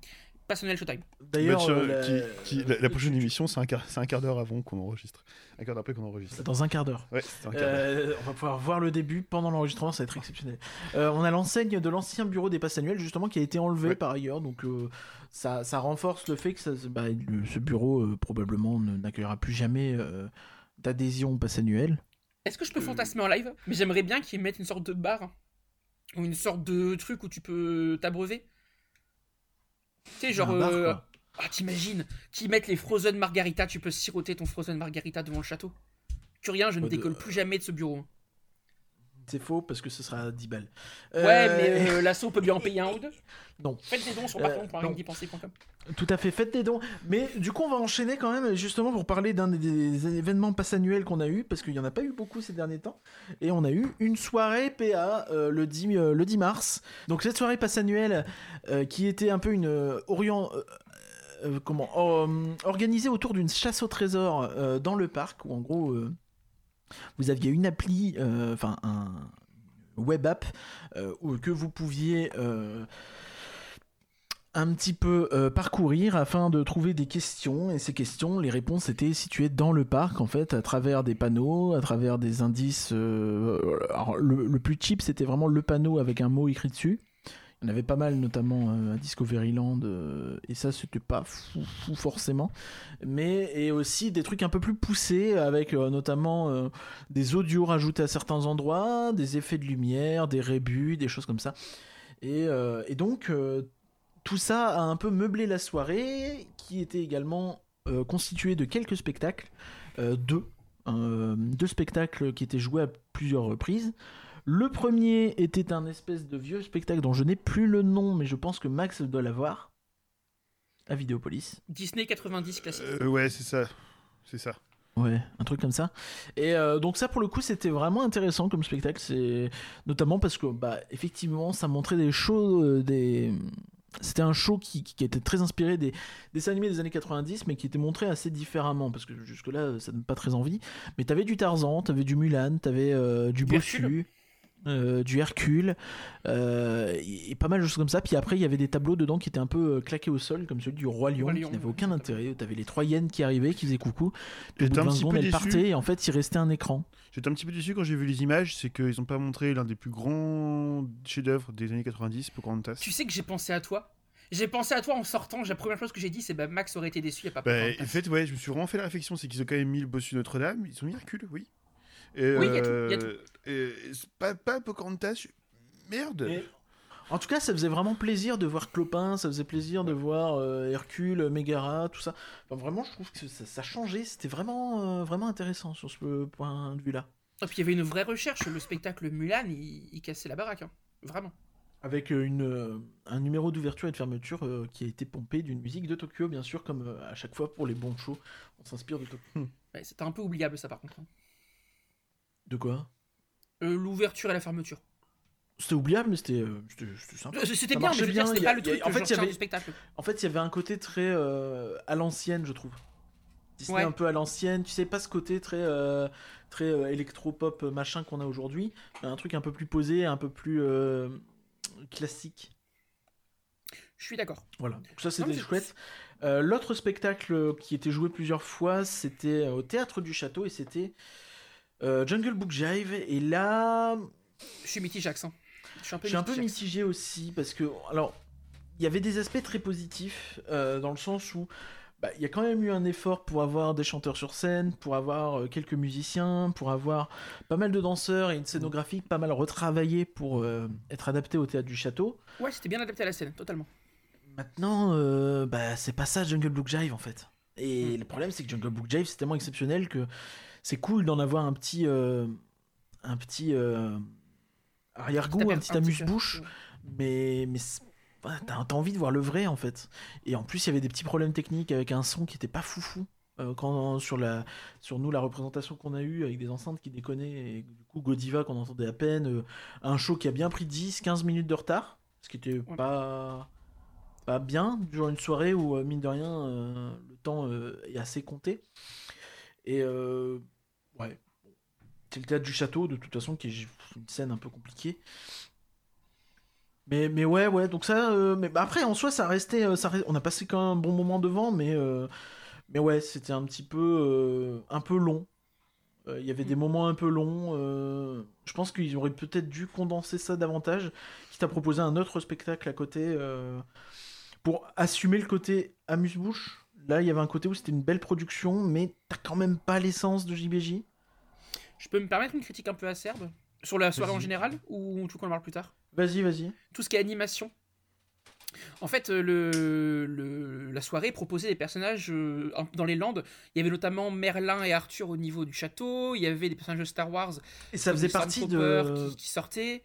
Passionnel Showtime. D'ailleurs, euh, la- qui- qui- la, la prochaine émission, c'est un quart, c'est un quart d'heure avant qu'on enregistre. Un quart d'heure après qu'on enregistre. dans un quart d'heure. Ouais. Euh, on va pouvoir voir le début pendant l'enregistrement, ça va être exceptionnel. Euh, on a l'enseigne de l'ancien bureau des passes annuelles, justement, qui a été enlevé Ouais. par ailleurs, donc euh, ça, ça renforce le fait que ça, bah, le- ce bureau, euh, probablement, ne- n'accueillera plus jamais euh, d'adhésion au pass annuel. Est-ce que je peux fantasmer en live? Mais j'aimerais bien qu'ils mettent une sorte de bar ou une sorte de truc où tu peux t'abreuver. Tu sais, genre. Bar, euh, ah, t'imagines Qu'ils mettent les Frozen Margarita, tu peux siroter ton Frozen Margarita devant le château. Que rien, je ne de- décolle plus jamais de ce bureau. C'est faux, parce que ce sera 10 balles. Ouais, Euh, mais euh, l'assaut peut bien en payer un ou deux. Non. Faites des dons sur Euh, non. patreon.ringdipenser.com. Tout à fait, faites des dons. Mais du coup, on va enchaîner quand même, justement, pour parler d'un des, des événements pass annuels qu'on a eu, parce qu'il n'y en a pas eu beaucoup ces derniers temps. Et on a eu une soirée PA euh, le, 10, euh, le 10 mars. Donc, cette soirée pass annuelle, euh, qui était un peu une euh, orient. euh, euh, comment euh, organisée autour d'une chasse au trésor euh, dans le parc, où en gros, euh, vous aviez une appli, euh, enfin, un web app, euh, que vous pouviez. euh, un petit peu parcourir afin de trouver des questions et ces questions, les réponses étaient situées dans le parc en fait à travers des panneaux, à travers des indices. alors, le, le plus cheap c'était vraiment le panneau avec un mot écrit dessus. En avait pas mal notamment euh, à Discoveryland euh, et ça c'était pas fou, fou forcément, mais et aussi des trucs un peu plus poussés avec euh, notamment euh, des audios rajoutés à certains endroits, des effets de lumière, des rébus, des choses comme ça. Et, et donc tout ça a un peu meublé la soirée, qui était également constituée de quelques spectacles, deux, euh, deux spectacles qui étaient joués à plusieurs reprises. Le premier était un espèce de vieux spectacle dont je n'ai plus le nom, mais je pense que Max doit l'avoir, à Vidéopolis. Disney 90 classique. Euh, ouais, c'est ça. C'est ça. Ouais, un truc comme ça. Et euh, donc ça, pour le coup, c'était vraiment intéressant comme spectacle. C'est notamment parce que, bah, effectivement, ça montrait des shows, euh, des. C'était un show qui, qui était très inspiré des dessins animés des années 90, mais qui était montré assez différemment, parce que jusque-là, ça donne pas très envie. Mais t'avais du Tarzan, t'avais du Mulan, t'avais euh, du. Bossu, euh, du Hercule, euh, et, et pas mal de choses comme ça. Puis après, il y avait des tableaux dedans qui étaient un peu euh, claqués au sol, comme celui du Roi Lion, Roi qui n'avait aucun intérêt. T'avais les trois hyènes qui arrivaient, qui faisaient coucou. Puis au bout un 20 petit secondes, peu elles déçu. partaient, et en fait, il restait un écran. J'étais un petit peu déçu quand j'ai vu les images, c'est qu'ils n'ont pas montré l'un des plus grands chefs-d'œuvre des années 90, Pocahontas. Tu sais que j'ai pensé à toi J'ai pensé à toi en sortant, la première chose que j'ai dit c'est bah Max aurait été déçu, y a pas Bah, en fait, ouais, je me suis vraiment fait la réflexion, c'est qu'ils ont quand même mis le bossu Notre-Dame, ils ont mis Hercule, oui. Et, Oui, y a tout, y a euh, et pas, pas Pocahontas, je- merde Et- En tout cas, ça faisait vraiment plaisir de voir Clopin, ça faisait plaisir de voir euh, Hercule, Mégara, tout ça. Enfin, vraiment, je trouve que ça, ça changeait. C'était vraiment, euh, vraiment intéressant sur ce point de vue-là. Et puis il y avait une vraie recherche, le spectacle Mulan, il, il cassait la baraque, hein. vraiment. Avec une, euh, un numéro d'ouverture et de fermeture euh, qui a été pompé d'une musique de Tokyo, bien sûr, comme euh, à chaque fois pour les bons shows, on s'inspire de Tokyo. Ouais, C'était un peu oubliable ça par contre. hein. De quoi Euh, L'ouverture et la fermeture. C'était oubliable, mais c'était euh, c'était- c'était sympa. C'était Ça bien, mais je veux dire, bien, c'était y a- pas le truc en fait, je il y retiens avait- du spectacle. En fait, il y avait un côté très euh, à l'ancienne, je trouve. Disney Ouais. un peu à l'ancienne, tu sais pas ce côté très euh, très euh, électro-pop euh, machin qu'on a aujourd'hui, un truc un peu plus posé, un peu plus euh, classique. Je suis d'accord. Voilà, donc ça c'était chouette. Euh, L'autre spectacle qui était joué plusieurs fois, c'était au théâtre du château et c'était euh, Jungle Book Jive. Et là, Je suis mitigé, hein. Je suis un peu un mitigé. aussi parce que, alors, il y avait des aspects très positifs euh, dans le sens où bah, il y a quand même eu un effort pour avoir des chanteurs sur scène, pour avoir euh, quelques musiciens, pour avoir pas mal de danseurs et une scénographie pas mal retravaillée pour être adaptée au théâtre du château. Ouais, c'était bien adapté à la scène, totalement. Maintenant, bah, c'est pas ça Jungle Book Jive en fait. Et le problème, c'est que Jungle Book Jive, c'est tellement exceptionnel que c'est cool d'en avoir un petit, euh, un petit euh, arrière-goût, un petit amuse-bouche, mais, mais t'as envie de voir le vrai en fait. Et en plus, il y avait des petits problèmes techniques avec un son qui était pas foufou. Euh, quand sur la sur nous la représentation qu'on a eue avec des enceintes qui déconnaient et du coup Godiva qu'on entendait à peine un show qui a bien pris 10 15 minutes de retard ce qui était Ouais. pas pas bien durant une soirée où mine de rien le temps est assez compté et euh, ouais. C'est le théâtre du château de toute façon qui est une scène un peu compliquée. Mais, mais ouais ouais donc ça euh, mais bah, après en soi ça restait euh, ça on a passé quand même un bon moment devant mais euh, mais ouais c'était un petit peu un peu long. Il y avait des moments un peu longs euh, je pense qu'ils auraient peut-être dû condenser ça davantage quitte à proposer un autre spectacle à côté euh, pour assumer le côté amuse-bouche là il y avait un côté où c'était une belle production mais t'as quand même pas l'essence de JBJ Je peux me permettre une critique un peu acerbe Sur la soirée en général Ou tu veux qu'on en parle plus tard? Vas-y vas-y Tout ce qui est animation. En fait, euh, le, le- la soirée proposait des personnages euh, dans les Landes. Il y avait notamment Merlin et Arthur au niveau du château. Il y avait des personnages de Star Wars. et ça comme faisait des partie Stormtroopers de Qui, qui sortaient.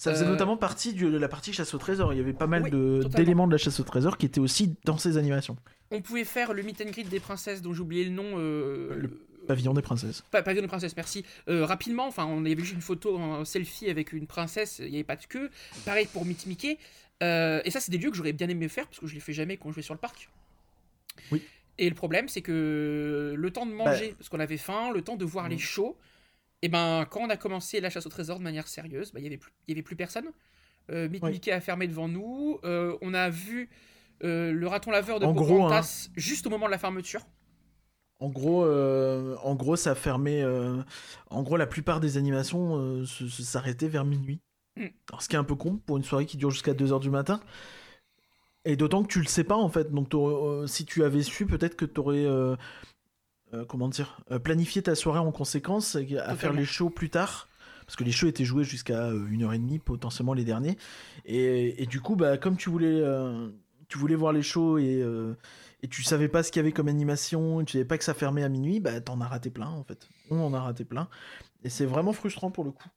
Ça faisait Euh, notamment partie de la partie chasse au trésor. Il y avait pas mal Oui, d'éléments de la chasse au trésor qui étaient aussi dans ces animations. On pouvait faire le meet and greet des princesses dont j'ai oublié le nom. euh, Le- Pavillon des princesses. Pas pavillon de princesse, merci. Euh, rapidement, enfin, on avait vu une photo, un selfie avec une princesse, il n'y avait pas de queue. Pareil pour Meet Mickey. Et ça, c'est des lieux que j'aurais bien aimé faire parce que je les fais jamais quand je vais sur le parc. Oui. Et le problème, c'est que le temps de manger, parce qu'on avait faim, le temps de voir les shows, et ben, quand on a commencé la chasse au trésor de manière sérieuse, ben, il y avait plus, y avait plus personne. Euh, Oui. Mickey a fermé devant nous. Euh, on a vu euh, le raton laveur de En gros, hein. Pocahontas juste au moment de la fermeture. En gros, euh, en gros, ça fermait. en gros, la plupart des animations s'arrêtaient vers minuit. Mm. Alors, ce qui est un peu con pour une soirée qui dure jusqu'à 2h du matin. Et d'autant que tu le sais pas en fait. Donc, si tu avais su, peut-être que tu aurais. Comment dire euh, Planifié ta soirée en conséquence, à faire les shows plus tard. Parce que les shows étaient joués jusqu'à euh, 1h30, potentiellement les derniers. Et, et du coup, bah, comme tu voulais, euh, tu voulais voir les shows et, euh, et tu savais pas ce qu'il y avait comme animation, et tu savais pas que ça fermait à minuit, bah t'en as raté plein en fait. On en a raté plein. Et c'est vraiment frustrant pour le coup.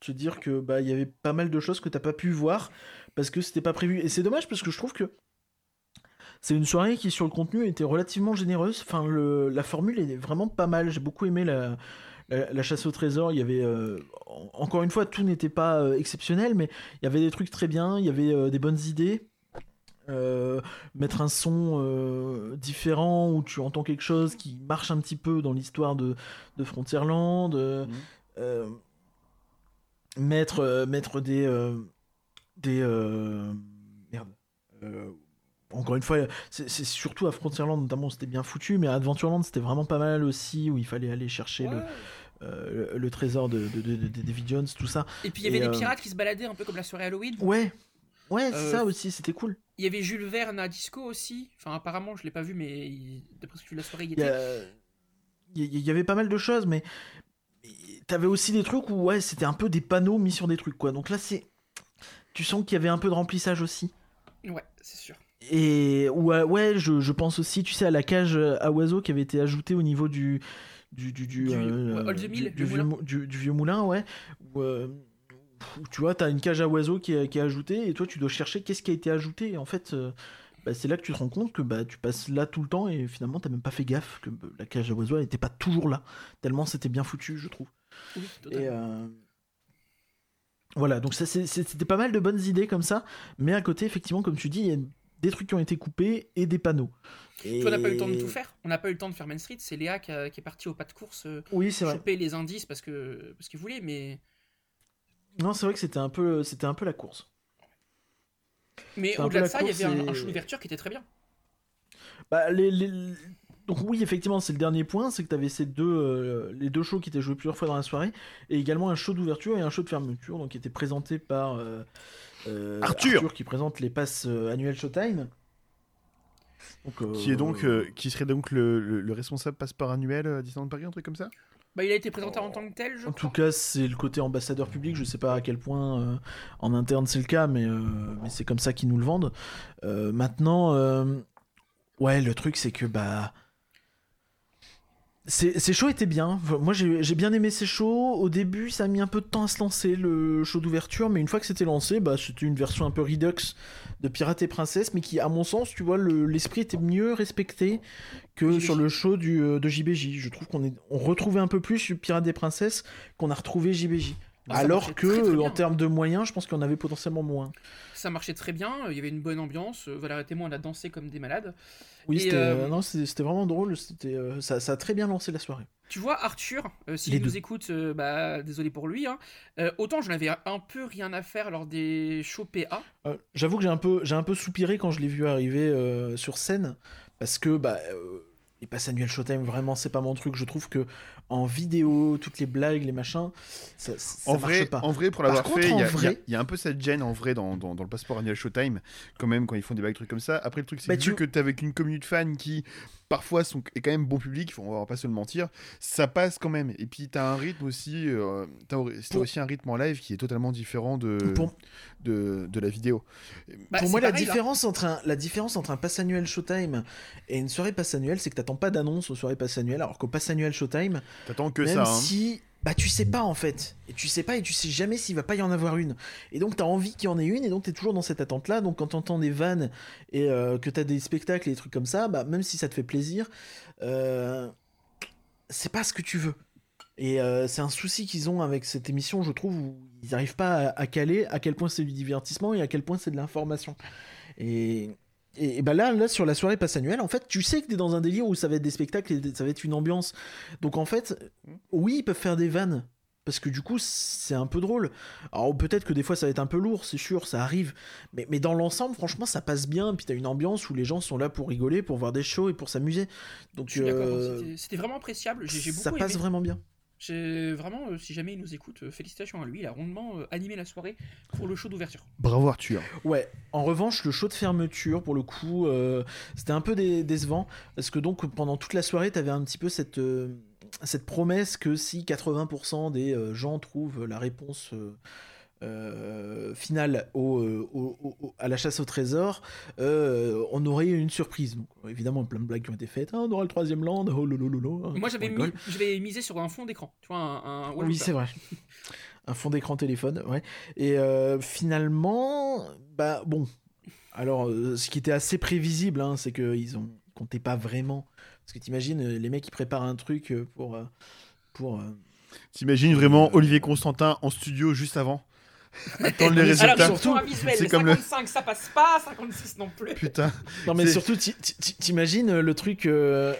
De se dire que bah il y avait pas mal de choses que t'as pas pu voir parce que c'était pas prévu. Et c'est dommage parce que je trouve que c'est une soirée qui sur le contenu était relativement généreuse. Enfin, le, la formule est vraiment pas mal. J'ai beaucoup aimé la, la, la chasse au trésor. Il y avait euh, en- encore une fois tout n'était pas euh, exceptionnel, mais il y avait des trucs très bien. Il y avait euh, des bonnes idées. Mettre un son différent où tu entends quelque chose qui marche un petit peu dans l'histoire de, de Frontierland. Mhm. mettre, mettre des. des merde. Encore une fois, c'est surtout à Frontierland notamment c'était bien foutu, mais à Adventureland c'était vraiment pas mal aussi où il fallait aller chercher le, euh, le, le trésor de, de, de- de Davy Jones, tout ça. Et puis il y avait Et, des euh, pirates qui se baladaient un peu comme la soirée Halloween. Ouais, ouais, c'est Euh, ça aussi, c'était cool. Il y avait Jules Verne à Disco aussi. Enfin, apparemment, je l'ai pas vu, mais il- d'après ce que vu la soirée, il y Il y, était. a- il y- y avait pas mal de choses, mais mais t'avais aussi des trucs où ouais, c'était un peu des panneaux mis sur des trucs quoi. Donc là, c'est, tu sens qu'il y avait un peu de remplissage aussi. Ouais, c'est sûr. Et ouais, ouais je, je pense aussi, tu sais, à la cage à oiseaux qui avait été ajoutée au niveau du du du, du, euh, Mill, du- vieux, moulin. mou- du- du vieux moulin, ouais. Où, euh, tu vois, t'as une cage à oiseaux qui est, qui est ajoutée et toi, tu dois chercher qu'est-ce qui a été ajouté. Et en fait, euh, bah, c'est là que tu te rends compte que bah, tu passes là tout le temps et finalement, t'as même pas fait gaffe que bah, la cage à oiseaux elle était pas toujours là. Tellement c'était bien foutu, je trouve. Oui, Et, euh, Voilà, donc ça, c'était pas mal de bonnes idées comme ça, mais à côté, effectivement, comme tu dis, il y a des trucs qui ont été coupés et des panneaux. Et... On n'a pas eu le temps de tout faire. On n'a pas eu le temps de faire Main Street. C'est Léa qui, a- qui est partie au pas de course euh, Oui, c'est vrai. choper les indices parce que parce qu'il voulait, mais Non, c'est vrai que c'était un peu, c'était un peu la course. mais au-delà de ça, il y avait un, show d'ouverture qui était très bien. Bah, les, les- Donc oui, effectivement, c'est le dernier point, c'est que tu avais ces deux, euh, les deux shows qui étaient joués plusieurs fois dans la soirée, et également un show d'ouverture et un show de fermeture, donc qui était présenté par euh, euh, Arthur. qui présente les passes euh, annuelles Showtime. Donc, euh, Qui est donc, euh, qui serait donc le, le- le responsable passeport annuel à Disneyland Paris, un truc comme ça? Bah, il a été présenté en tant que tel, je En tout cas, c'est le côté ambassadeur public. Je sais pas à quel point euh, en interne c'est le cas, mais, euh, mais c'est comme ça qu'ils nous le vendent. Euh, maintenant, euh, ouais, le truc c'est que bah. Ces shows étaient bien. Moi j'ai bien aimé ces shows. Au début, ça a mis un peu de temps à se lancer, le show d'ouverture, mais une fois que c'était lancé, bah, c'était une version un peu redux de Pirates et Princesses, mais qui, à mon sens, tu vois, le- l'esprit était mieux respecté que JBJ. sur le show du, euh, de JBJ. Je trouve qu'on est, on retrouvait un peu plus Pirates et Princesses qu'on a retrouvé JBJ. Ah, ça Alors que, très, très bien. en termes de moyens, je pense qu'on avait potentiellement moins. Ça marchait très bien. Il y avait une bonne ambiance. euh, Valérie et moi, on a dansé comme des malades. Oui, c'était, euh, euh, c'était vraiment drôle. Ça, ça a très bien lancé la soirée. Tu vois, Arthur, euh, s'il nous deux. écoute, euh, bah, désolé pour lui. hein. Euh, autant j'en avais un peu rien à faire lors des shows PA. J'avoue que j'ai un peu, j'ai un peu soupiré quand je l'ai vu arriver sur scène parce que bah, les passes annuelles Showtime, vraiment, c'est pas mon truc. Je trouve que en vidéo, toutes les blagues, les machins, ça, ça en marche vrai, pas. en vrai, pour l'avoir fait, il y, a- y y un peu cette gêne en vrai dans, dans- dans le passeport annuel Showtime, quand même, quand ils font des blagues, trucs comme ça. Après, le truc, c'est Bah, que tu- vu que t'es avec une communauté de fans qui, parfois, sont, est quand même bon public, on va pas se le mentir, ça passe quand même. Et puis, t'as un rythme aussi, euh, t'as au- t'as Pour- aussi un rythme en live qui est totalement différent de, Pour- de, de la vidéo. Bah, Pour moi, la là. différence, entre un, la différence entre un pass annuel Showtime et une soirée pass annuelle, c'est que t'attends pas d'annonce aux soirées pass annuelles, alors qu'au pass annuel Showtime, T'attends que même ça. hein. si bah tu sais pas en fait. Et tu sais pas et tu sais jamais s'il va pas y en avoir une. Et donc t'as envie qu'il y en ait une et donc t'es toujours dans cette attente là donc quand t'entends des vannes et euh, que t'as des spectacles et des trucs comme ça bah même si ça te fait plaisir euh, c'est pas ce que tu veux. Et euh, c'est un souci qu'ils ont avec cette émission je trouve où ils n'arrivent pas à, à caler à quel point c'est du divertissement et à quel point c'est de l'information. Et et, et bah là, là, sur la soirée passe annuelle, en fait, tu sais que t'es dans un délire où ça va être des spectacles et ça va être une ambiance. Donc en fait, oui, ils peuvent faire des vannes. Parce que du coup, c'est un peu drôle. Alors peut-être que des fois ça va être un peu lourd, c'est sûr, ça arrive. Mais, mais dans l'ensemble, franchement, ça passe bien. Puis t'as une ambiance où les gens sont là pour rigoler, pour voir des shows et pour s'amuser. Donc euh, c'était- C'était vraiment appréciable. J'ai j'ai beaucoup ça passe vraiment bien. J'ai vraiment, euh, si jamais il nous écoute, euh, félicitations à lui. Il a rondement euh, animé la soirée pour le show d'ouverture. Bravo Arthur. Ouais, en revanche, le show de fermeture, pour le coup, euh, c'était un peu dé- décevant, parce que donc pendant toute la soirée, t'avais un petit peu cette, euh, cette promesse que si 80% des euh, gens trouvent la réponse euh, finale au, euh, au- au- au- à la chasse au trésor, euh, on aurait une surprise. Donc, évidemment, plein de blagues qui ont été faites. Ah, on aura le troisième land, oh lolololo. Moi, j'avais On mis, misé sur un fond d'écran. Tu vois, un. un Oui, c'est vrai. Un fond d'écran téléphone, ouais. Et euh, finalement, bah bon. Alors, euh, ce qui était assez prévisible, hein, c'est qu'ils ont ils comptaient pas vraiment. Parce que t'imagines, les mecs, ils préparent un truc pour. pour T'imagines vraiment Olivier Constantin en studio juste avant? Attendre les résultats. Alors, surtout, c'est comme le- 55, ça passe pas. 56 non plus. Putain. Non, mais C'est- surtout, ti- ti- ti- t'imagines euh, le truc. euh,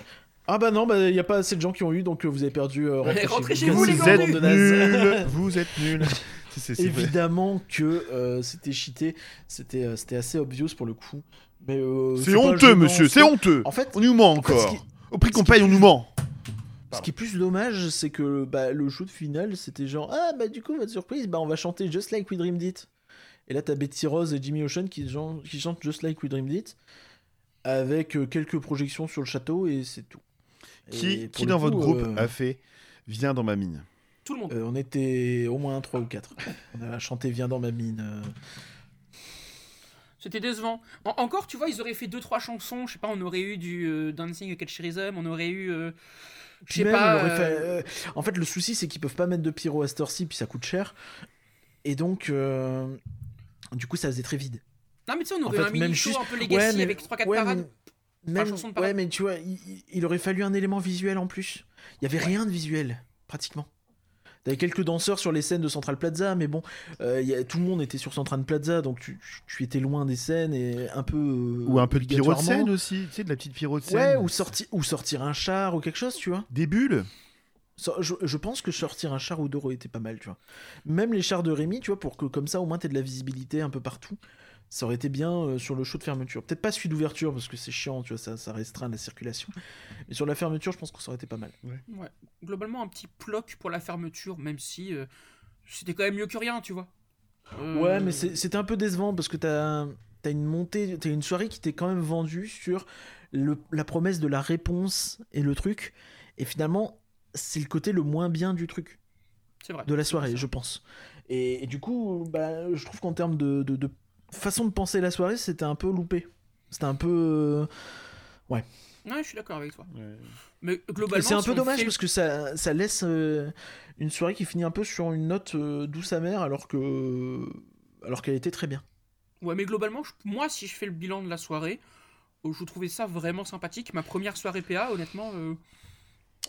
Ah bah non, bah il y a pas assez de gens qui ont eu, donc euh, vous avez perdu. euh, rentrez Rentrez chez chez vous, vous, les nazes. nuls. Vous êtes nuls. C'est- c'est- c'est vrai. Évidemment que euh, c'était cheaté, c'était euh, c'était assez obvious pour le coup. Mais euh, C'est honteux, monsieur, c'est honteux. En fait, On nous ment encore. qui- Au prix qu'on paye, on nous ment. Ce qui est plus dommage, c'est que bah, le show de finale, c'était genre Ah, bah du coup, votre surprise, bah on va chanter Just Like We Dreamed It. Et là, t'as Betty Rose et Jimmy Ocean qui, chantent Just Like We Dreamed It, avec euh, quelques projections sur le château, et c'est tout. Qui, dans coup, votre groupe euh, a fait Viens dans ma mine? Tout le monde. euh, On était au moins 3 ou 4. On a chanté Viens dans ma mine. euh. C'était décevant. En- encore, tu vois, ils auraient fait deux trois chansons. Je sais pas, on aurait eu du euh, Dancing with Catcherism, on aurait eu. Je sais pas. aurait euh, fait- euh, En fait, le souci, c'est qu'ils peuvent pas mettre de pyro à cette heure-ci, puis ça coûte cher. Et donc, euh, du coup, ça faisait très vide. Non, mais tu sais, on En aurait fait, un mini show juste- un peu legacy avec 3-4 ouais, parades. mais- même- chanson de parade. ouais, mais tu vois, il, il- il aurait fallu un élément visuel en plus. Il y avait rien de visuel, pratiquement. T'avais quelques danseurs sur les scènes de Central Plaza, mais bon, euh, y a- tout le monde était sur Central Plaza, donc tu, tu étais loin des scènes et un peu. euh, Ou un peu de pyro de obligatoirement. scène aussi, tu sais, de la petite pyro de scène. Ouais, ou, sorti- ou sortir un char ou quelque chose, tu vois. Des bulles. Je pense que sortir un char ou deux aurait été pas mal, tu vois. Même les chars de Rémi, tu vois, pour que comme ça au moins t'aies de la visibilité un peu partout. Ça aurait été bien euh, sur le show de fermeture. Peut-être pas celui d'ouverture parce que c'est chiant, tu vois, ça, ça restreint la circulation. Mais sur la fermeture, je pense que ça aurait été pas mal. Ouais. Globalement, un petit ploc pour la fermeture, même si euh, c'était quand même mieux que rien, tu vois. Euh, Ouais, mais c'était un peu décevant parce que t'as as une montée, t'as une soirée qui t'est quand même vendue sur le- la promesse de la réponse et le truc. Et finalement, c'est le côté le moins bien du truc. C'est vrai. de la soirée, je pense. Et, et du coup, bah, je trouve qu'en termes de, de- de façon de penser la soirée, c'était un peu loupé. C'était un peu. euh, Ouais, je suis d'accord avec toi. Mais globalement, c'est un si peu dommage fait- parce que ça, ça laisse euh, une soirée qui finit un peu sur une note euh, douce amère alors que. Alors qu'elle était très bien. Ouais, mais globalement, je- moi, si je fais le bilan de la soirée, euh, je trouvais ça vraiment sympathique. Ma première soirée PA, honnêtement, euh,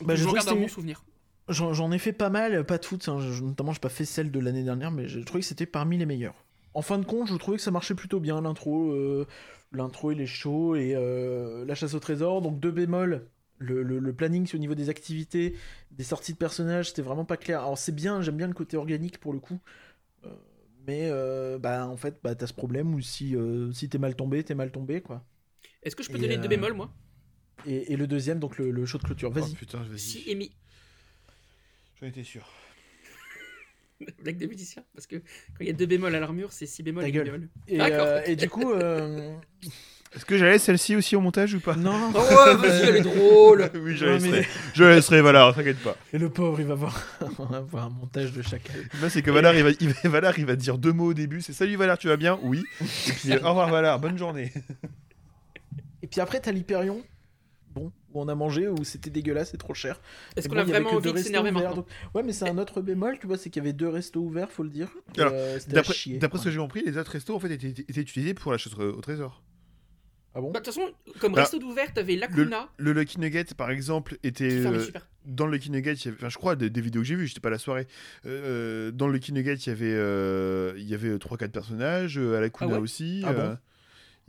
Bah, je regarde un bon souvenir. J'en ai fait pas mal, pas toutes, hein, je- notamment j'ai pas fait celle de l'année dernière, mais j'ai trouvé que c'était parmi les meilleures. En fin de compte, je trouvais que ça marchait plutôt bien l'intro, euh, l'intro et les shows et euh, la chasse au trésor. Donc deux bémols, le, le- le planning au niveau des activités, des sorties de personnages, c'était vraiment pas clair. Alors c'est bien, j'aime bien le côté organique pour le coup, Euh, mais euh, bah en fait bah t'as ce problème où si euh, si t'es mal tombé, t'es mal tombé quoi. Est-ce que je peux Et, donner euh, deux bémols, moi? Et, et le deuxième donc le, le show de clôture. Vas-y. Oh, putain, vas-y. Si mi. J'en étais sûr. Blague de musicien. Parce que quand il y a deux bémols à l'armure, c'est si bémol Ta gueule. bémol. Et, D'accord, euh, et du coup. euh, Est-ce que j'allais celle-ci aussi au montage ou pas? Non. Oh, ouais, vas-y, elle est drôle. Oui, je laisserai. mais- Je laisserai, voilà, t'inquiète pas. Et le pauvre, il va voir, on va voir un montage de chacal. Là, c'est que Valar il, va, il, va, Valar, il va dire deux mots au début. C'est Salut Valar, tu vas bien? Oui. Et puis au revoir Valar, bonne journée. Et puis après, t'as l'Hyperion. Bon, où on a mangé, où c'était dégueulasse, c'est trop cher. Est-ce Et qu'on bon, a vraiment envie deux de restos s'énerver ouverts, maintenant donc- Ouais, mais c'est un autre bémol, tu vois, c'est qu'il y avait deux restos ouverts, faut le dire. Euh, D'après ce que j'ai compris, les autres restos en fait étaient, étaient utilisés pour la chasse au trésor. Ah bon Bah, De toute façon, comme Bah, resto d'ouvert, t'avais Le, Lacuna le Lucky Nugget par exemple était euh, super. dans le Lucky Nugget, il y avait- enfin je crois des, des vidéos que j'ai vues, j'étais pas à la soirée. Euh, dans le Lucky Nugget, il y avait euh, il y avait 3 4 personnages, à la Kuna Ah ouais aussi. Ah bon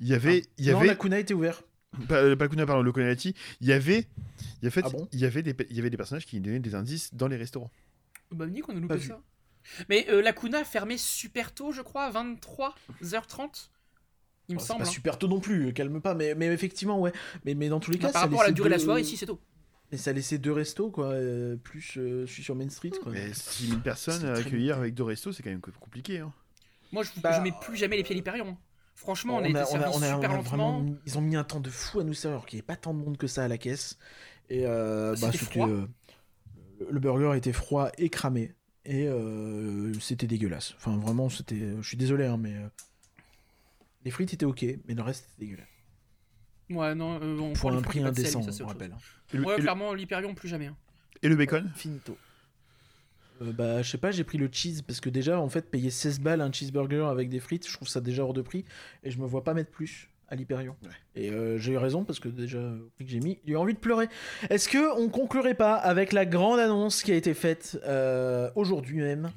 il y avait il y Non, avait la Kuna était ouvert. Pas, euh, pas Kuna pardon, le Konati, il y avait il y a fait Ah bon il y avait des il y avait des personnages qui donnaient des indices dans les restaurants. Bah, Nick, on a loupé ça. Mais euh, Lacuna fermait super tôt, je crois, à 23h30. Il me Oh, semble. pas hein. super tôt non plus, calme pas, mais, mais effectivement, ouais. Mais, mais dans tous les Bah, cas, par ça rapport à la durée de la soirée, ici, c'est tôt. Mais ça laissait deux restos, quoi, euh, plus euh, je suis sur Main Street, quoi. Mais 6000 personnes à accueillir avec deux restos, c'est quand même compliqué hein. Moi, je, Bah, je mets plus jamais les pieds à l'Hyperion. Franchement, on, on a été a, on a- servi on a- super on a lentement. vraiment ils ont mis un temps de fou à nous servir, alors qu'il n'y avait pas tant de monde que ça à la caisse. Et euh, bah, froid. euh, le- burger était froid et cramé. Et euh, c'était dégueulasse. Enfin, vraiment, c'était. Je suis désolé, hein, mais. euh, les frites étaient ok, mais le reste était dégueulasse. Ouais, non, euh, on Pour prend un prix sel, indécent, ça, on rappelle. Et le, Ouais, et clairement, l'Hyperion, plus jamais. hein. et le bacon? Finito. Euh, bah, je sais pas, j'ai pris le cheese parce que déjà, en fait, payer 16 balles un cheeseburger avec des frites, je trouve ça déjà hors de prix et je me vois pas mettre plus à l'Hyperion. Ouais. Et euh, j'ai eu raison parce que déjà, au prix que j'ai mis, il a envie de pleurer. Est-ce que on conclurait pas avec la grande annonce qui a été faite euh, aujourd'hui même?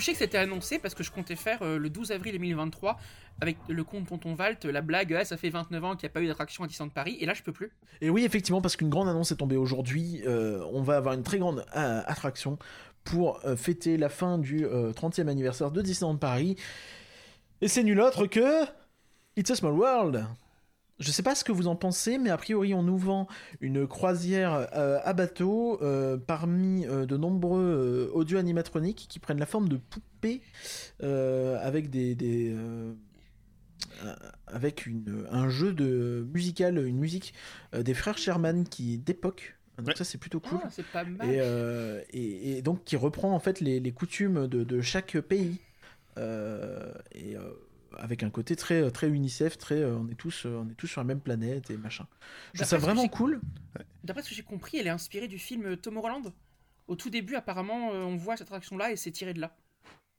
Peu chier que c'était annoncé parce que je comptais faire euh, le 12 avril 2023 avec le compte Tonton Valt, la blague, ah, ça fait 29 ans qu'il n'y a pas eu d'attraction à Disneyland Paris, et là je peux plus. Et oui, effectivement, parce qu'une grande annonce est tombée aujourd'hui. euh, on va avoir une très grande euh, attraction pour fêter la fin du euh, 30e anniversaire de Disneyland Paris. Et c'est nul autre que It's a Small World. Je sais pas ce que vous en pensez, mais a priori on nous vend une croisière euh, à bateau euh, parmi euh, de nombreux euh, audio animatroniques qui prennent la forme de poupées euh, avec des, des, avec une, un jeu de musical, une musique euh, des frères Sherman qui d'époque. Donc Ouais. ça c'est plutôt cool. Ah, c'est pas mal. Et, euh, et, et donc qui reprend en fait les, les coutumes de, de chaque pays. Euh, et euh, avec un côté très, très UNICEF, très euh, on, est tous, euh, on est tous sur la même planète et machin. Je trouve ça que vraiment cool. D'après ce que j'ai compris, elle est inspirée du film Tomorrowland. Au tout début, apparemment, euh, on voit cette attraction-là et c'est tiré de là.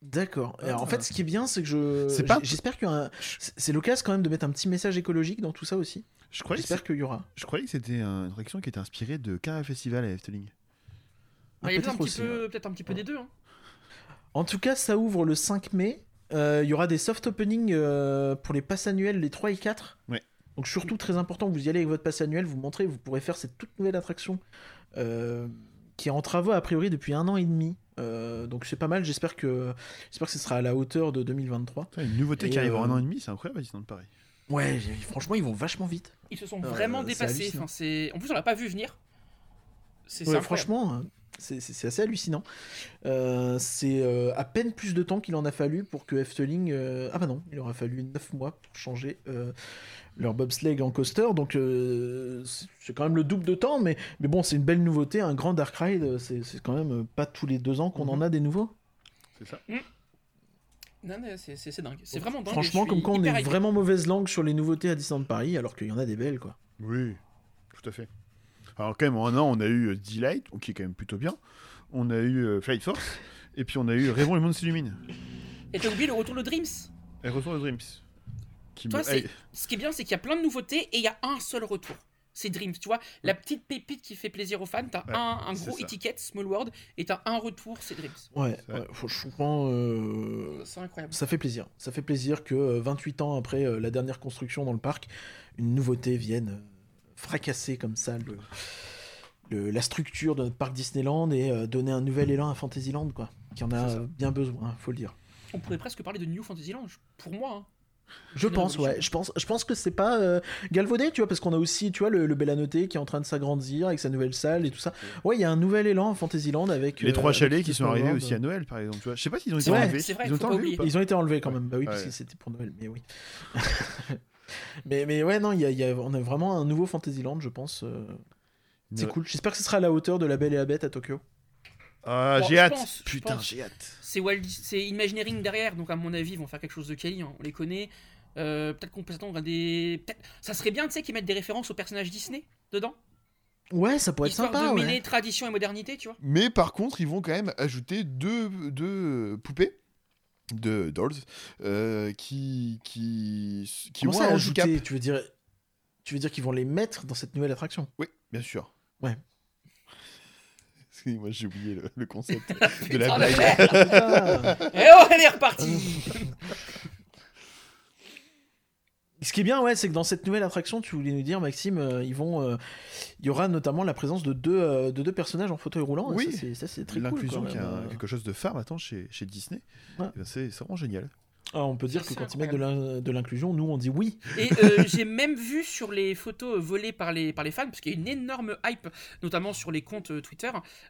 D'accord. Alors, en Ah. fait, ce qui est bien, c'est que je. Pas- J'espère qu'il y aura. un- C'est l'occasion quand même de mettre un petit message écologique dans tout ça aussi. Je croyais, que J'espère qu'il y aura. je croyais que c'était un- une attraction qui était inspirée de Carré Festival à Efteling. Bah, il y a peut-être un, petit aussi, peu- peut-être un petit peu des deux. hein. En tout cas, ça ouvre le 5 mai. Euh, Il y aura des soft openings euh, pour les passes annuelles, les 3 et 4. Ouais. Donc surtout très important, vous y allez avec votre passe annuel, vous montrez, vous pourrez faire cette toute nouvelle attraction euh, qui est en travaux a priori depuis un an et demi. Euh, donc c'est pas mal, j'espère que j'espère que ce sera à la hauteur de 2023. Putain, Une nouveauté Et, qui arrive en euh, un an et demi, c'est incroyable à Disneyland Paris. Ouais, franchement ils vont vachement vite. Ils se sont vraiment dépassés. hallucinant. Enfin, c'est... En plus, on l'a pas vu venir. C'est Ouais, franchement, euh, c'est assez hallucinant. Euh, c'est euh, à peine plus de temps qu'il en a fallu pour que Efteling. euh, Ah bah non, il aura fallu 9 mois pour changer euh, leur bobsleigh en coaster. Donc euh, c'est quand même le double de temps, mais, mais bon, c'est une belle nouveauté. Un grand Dark Ride, c'est c'est quand même pas tous les deux ans qu'on en a des nouveaux. C'est ça. Non, mais c'est, dingue. C'est vraiment dingue. Franchement, comme quoi on est vraiment mauvaise langue sur les nouveautés à Disneyland Paris, alors qu'il y en a des belles, quoi. Oui, tout à fait. Alors quand même, en un an, on a eu euh, Delight, qui est quand même plutôt bien. On a eu euh, Flight Force, et puis on a eu Rêvons le monde s'illumine. Et t'as oublié le retour de Dreams? Et Retour de Dreams. Qui Toi, me... c'est- Ce qui est bien, c'est qu'il y a plein de nouveautés et il y a un seul retour. C'est Dreams, tu vois. La petite pépite qui fait plaisir aux fans. T'as Ouais, un, gros ça. étiquette, Small World, et t'as un retour, c'est Dreams. Ouais, ouais, franchement, euh, C'est incroyable. Ça fait plaisir. Ça fait plaisir que euh, 28 ans après euh, la dernière construction dans le parc, une nouveauté vienne euh, fracasser comme ça le, le- la structure de notre parc Disneyland et euh, donner un nouvel élan à Fantasyland, quoi. Qui en a euh, bien besoin, hein, faut le dire. On pourrait presque parler de New Fantasyland, pour moi. hein. Je pense, ouais. Je pense, je pense que c'est pas euh, galvaudé, tu vois, parce qu'on a aussi, tu vois, le, le Bellanoté qui est en train de s'agrandir avec sa nouvelle salle et tout ça. Ouais, il y a un nouvel élan à Fantasyland avec Les euh, trois chalets qui sont arrivés World. aussi à Noël, par exemple. Tu vois. Je sais pas s'ils ont été vrai, enlevés. vrai, ils ont ou pas Ils ont été enlevés quand même, bah oui, parce que c'était pour Noël, mais oui. mais, mais ouais, non, il y a, y a- on a vraiment un nouveau Fantasyland, je pense. euh, C'est Ouais. cool. J'espère que ce sera à la hauteur de La Belle et la Bête à Tokyo. Ah, Bon, j'ai je hâte. pense, je Putain, j'ai hâte. C'est Walt Dis- c'est Imagineering derrière, donc à mon avis, ils vont faire quelque chose de quali. hein. On les connaît. Euh, peut-être qu'on peut s'attendre à des. peut-être- Ça serait bien, tu sais, qu'ils mettent des références aux personnages Disney dedans. Ouais, ça pourrait être Histoire sympa. de ouais. mêler tradition et modernité, tu vois. Mais par contre, ils vont quand même ajouter deux, deux poupées de dolls euh, qui qui qui Comment ont ça, un ajouter handicap. Tu veux dire, tu veux dire qu'ils vont les mettre dans cette nouvelle attraction? Oui, bien sûr. Ouais. Excusez-moi, j'ai oublié le, le concept de la blague. Et oh, elle est repartie Ce qui est bien, ouais, c'est que dans cette nouvelle attraction, tu voulais nous dire, Maxime, euh, ils vont, euh, il y aura notamment la présence de deux, euh, de deux personnages en fauteuil roulant. et Oui. ça, c'est- ça, c'est très cool. L'inclusion qui euh. quelque chose de phare maintenant chez, chez Disney. Ouais. Eh ben, C'est c'est vraiment génial. Ah, on peut dire C'est que quand ils mettent de l'in- de l'inclusion, nous on dit oui. Et euh, j'ai même vu sur les photos volées par les, par les fans, parce qu'il y a une énorme hype, notamment sur les comptes Twitter,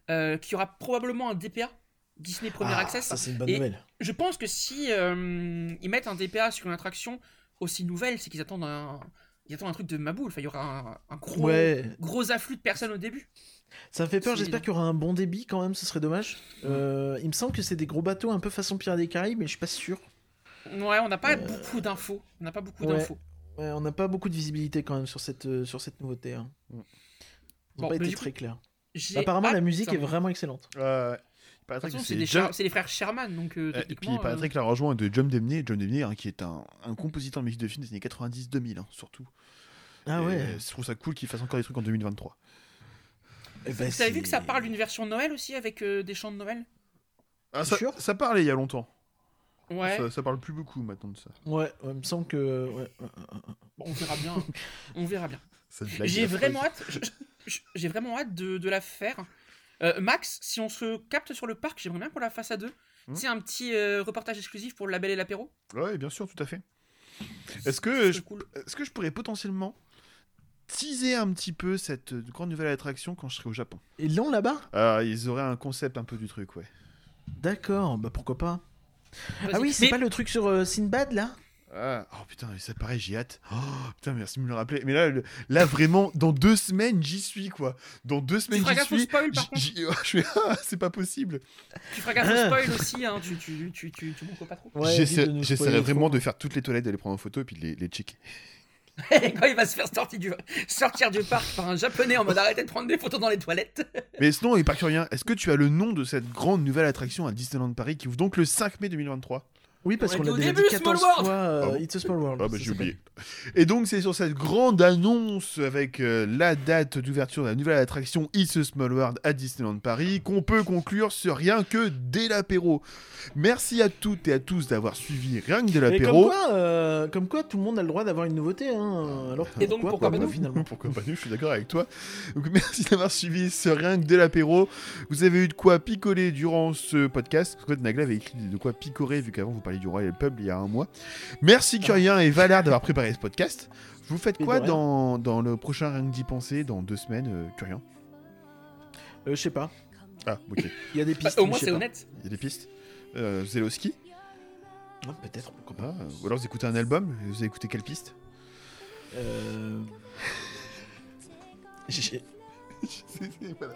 euh, qu'il y aura probablement un DPA, Disney Premier Ah, Access. Ça, c'est une bonne Et- nouvelle. Je pense que si euh, ils mettent un DPA sur une attraction aussi nouvelle, c'est qu'ils attendent un, ils attendent un truc de ma boule. Enfin, il y aura un, un gros, Ouais, gros afflux de personnes au début. ça me fait peur. J'espère qu'il y aura un bon débit quand même, ce serait dommage. Euh, il me semble que c'est des gros bateaux un peu façon Pirates des Caraïbes, mais je suis pas sûr. Ouais, on n'a pas Euh, beaucoup d'infos. On n'a pas beaucoup d'infos. Ouais, on n'a pas beaucoup de visibilité quand même sur cette, euh, sur cette nouveauté. Hein. Bon, pas été coup, très clairs. J'ai Apparemment, la musique ça. est vraiment excellente. Ouais, ouais. C'est des John- les frères Sherman, donc euh, Euh, Et puis techniquement. il paraîtrait euh, que l'arrangement est de John Demney, John Demney hein, qui est un, un compositeur de musique de film des années 90-2000 hein, surtout. Ah Et, ouais. euh, je trouve ça cool qu'il fasse encore des trucs en 2023. Eh ben, Vous avez vu que ça parle d'une version Noël aussi avec euh, des chants de Noël? Ah, ça, sûr? ça parlait il y a longtemps. Ouais. Ça, ça parle plus beaucoup maintenant de ça. Ouais, ouais, il me semble que. ouais. Bon, on verra bien. on verra bien. J'ai vraiment hâte. J'ai vraiment hâte de, de la faire. Euh, Max, si on se capte sur le parc, j'aimerais bien qu'on la fasse à deux. Hmm. C'est un petit euh, reportage exclusif pour le label et l'apéro. Ouais, bien sûr, tout à fait. Est-ce Ce que, je, cool. est-ce que je pourrais potentiellement teaser un petit peu cette euh, grande nouvelle attraction quand je serai au Japon? Ils l'ont là-bas? Ah, ils auraient un concept un peu du truc, ouais. D'accord, bah pourquoi pas. Ah oui, c'est Mais- pas le truc sur euh, Sinbad là? Ah, oh putain, ça pareil, j'ai hâte. Oh, putain, merci de me le rappeler. Mais là, le- là vraiment, dans deux semaines, j'y suis, quoi. Dans deux semaines, feras j'y gaffe au suis. spoil, par J'y- j'y- je fais, ah, c'est pas possible. Tu feras gaffe au spoil aussi, hein. tu, tu, tu, tu, tu montres pas trop. Ouais, J'essaierai vraiment trop. de faire toutes les toilettes, de les prendre en photo et puis de les, les checker. Quand il va se faire sortir du, sortir du parc par un japonais en mode arrêtez de prendre des photos dans les toilettes. Mais sinon, et pas que rien, est-ce que tu as le nom de cette grande nouvelle attraction à Disneyland Paris qui ouvre donc le 5 mai 2023 Oui, parce On qu'on a l'a déjà début, dit Small 14 World. fois. euh, Ah bon It's a Small World. Ah bah j'ai oublié. Et donc c'est sur cette grande annonce avec euh, la date d'ouverture de la nouvelle attraction It's a Small World à Disneyland Paris qu'on peut conclure sur rien que dès l'apéro. Merci à toutes et à tous d'avoir suivi rien que comme l'apéro. quoi, euh, comme quoi, tout le monde a le droit d'avoir une nouveauté. Hein. Alors Et donc, pourquoi pas moi, nous finalement Pourquoi pas nous, je suis d'accord avec toi. Donc merci d'avoir suivi ce rien que de l'apéro. Vous avez eu de quoi picoler durant ce podcast. Parce que Nagla avait écrit de quoi picorer vu qu'avant vous parliez du Royal Pub il y a un mois. Merci Curien et Valard d'avoir préparé ce podcast. Vous faites Et quoi dans, dans le prochain rien que d'y penser dans deux semaines, euh, Curien? Euh, Je sais pas. Ah, ok. Il y a des Bah, pistes. au moins c'est honnête. Il y a des pistes. Euh, vous allez au ski Ah, Peut-être, pourquoi pas. Ah, Ou alors vous écoutez un album? Vous avez écouté quelle piste? Euh...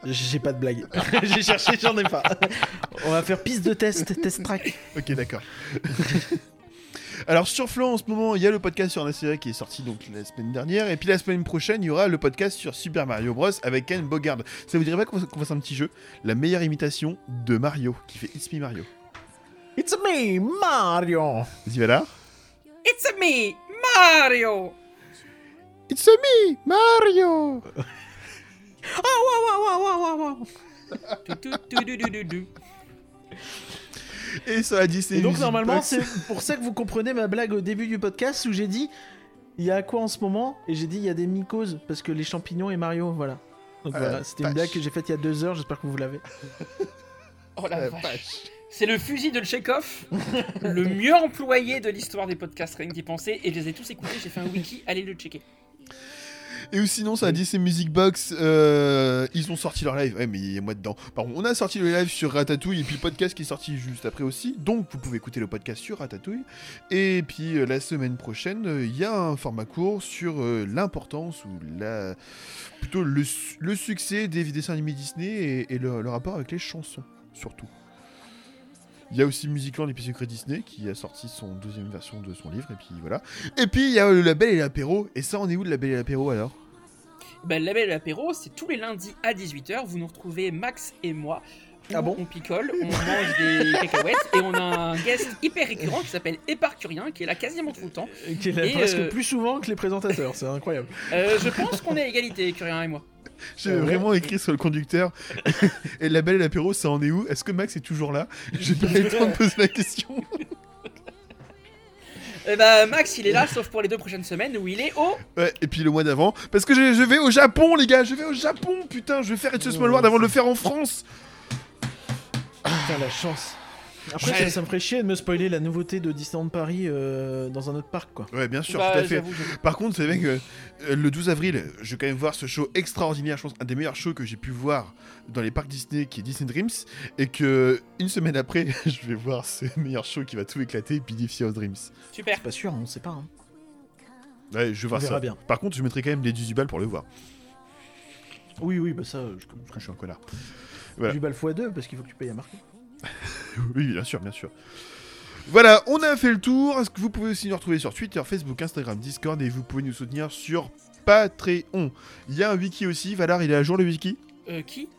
J'ai pas de blague. J'ai cherché, j'en ai pas. On va faire piste de test, test track. Ok, d'accord. Alors sur Flan en ce moment, il y a le podcast sur la série qui est sorti donc la semaine dernière, et puis la semaine prochaine, il y aura le podcast sur Super Mario Bros avec Ken Bogard. Ça vous dirait pas qu'on fasse- qu'on fasse un petit jeu? La meilleure imitation de Mario, qui fait It's Me Mario. It's me, Mario. Vas-y, voilà. It's me, Mario. It's me, Mario Et sur la Disney Et donc normalement, c'est pour ça que vous comprenez ma blague au début du podcast où j'ai dit il y a quoi en ce moment? Et j'ai dit il y a des mycoses parce que les champignons et Mario, voilà. Donc Ah, voilà, c'était une blague que j'ai faite il y a deux heures. J'espère que vous l'avez. Oh la Euh, vache. vache. C'est le fusil de Chekhov, le mieux employé de l'histoire des podcasts rien que d'y penser, et je les ai tous écoutés, j'ai fait un wiki, allez le checker. Et ou sinon, sur la Disney Music Box, euh, ils ont sorti leur live. Ouais, mais il y a moi dedans. Pardon, on a sorti le live sur Ratatouille et puis le podcast qui est sorti juste après aussi. Donc, vous pouvez écouter le podcast sur Ratatouille. Et puis, euh, la semaine prochaine, euh, il y a un format court sur l'importance ou la. plutôt le, su- le succès des dessins animés Disney et, et le, le rapport avec les chansons, surtout. Il y a aussi Musicland et puis Disney qui a sorti son deuxième version de son livre et puis voilà. Et puis il y a le label et l'apéro. Et ça, on est où le label et l'apéro alors? Ben, le label et l'apéro, c'est tous les lundis à 18h, vous nous retrouvez Max et moi. Ah bon On picole, on mange des cacahuètes, et on a un guest hyper récurrent qui s'appelle Éparcurien, qui est là quasiment tout le temps. Qui est là Et, presque euh, plus souvent que les présentateurs, c'est incroyable. Euh, je pense qu'on est à égalité, Curien et moi. J'ai ouais vraiment écrit sur le conducteur. et le label et l'apéro, ça en est où? Est-ce que Max est toujours là? J'ai pas eu le temps de poser la question. Eh ben, Max, il est là, sauf pour les deux prochaines semaines où il est au. Ouais, et puis le mois d'avant. Parce que je, je vais au Japon, les gars. Je vais au Japon, putain. Je vais faire It's a Small World avant de le faire en France. Putain, la chance. Après, Ouais. ça, ça me ferait chier de me spoiler la nouveauté de Disneyland Paris euh, dans un autre parc, quoi. Ouais, bien sûr, Bah, tout à fait. j'avoue, j'avoue. Par contre, c'est vrai que euh, le 12 avril, je vais quand même voir ce show extraordinaire, je pense, un des meilleurs shows que j'ai pu voir dans les parcs Disney, qui est Disney Dreams, et que une semaine après, je vais voir ce meilleur show qui va tout éclater, Pidify of Dreams. Super. Pas sûr, on sait pas. Hein. Ouais, je vais voir verra ça. bien. Par contre, je mettrai quand même des 18 balles pour le voir, Oui, oui, bah ça, je parce que je suis un connard. Voilà. Du bal x2 parce qu'il faut que tu payes à marquer. Oui, bien sûr, bien sûr. Voilà, on a fait le tour. Est-ce que vous pouvez aussi nous retrouver sur Twitter, Facebook, Instagram, Discord et vous pouvez nous soutenir sur Patreon. Il y a un wiki aussi. Valar, il est à jour le wiki? Euh, qui?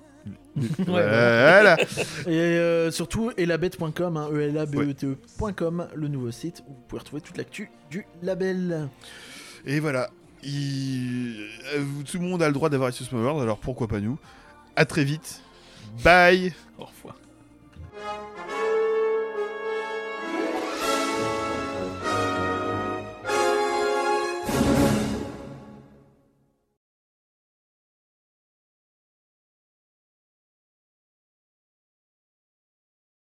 Voilà. Et euh, surtout, elabet.com, hein, e l a b e t e.com, le nouveau site où vous pouvez retrouver toute l'actu du label. Et voilà. Il- euh, Tout le monde a le droit d'avoir Small World, alors pourquoi pas nous? À très vite. Bye Au revoir.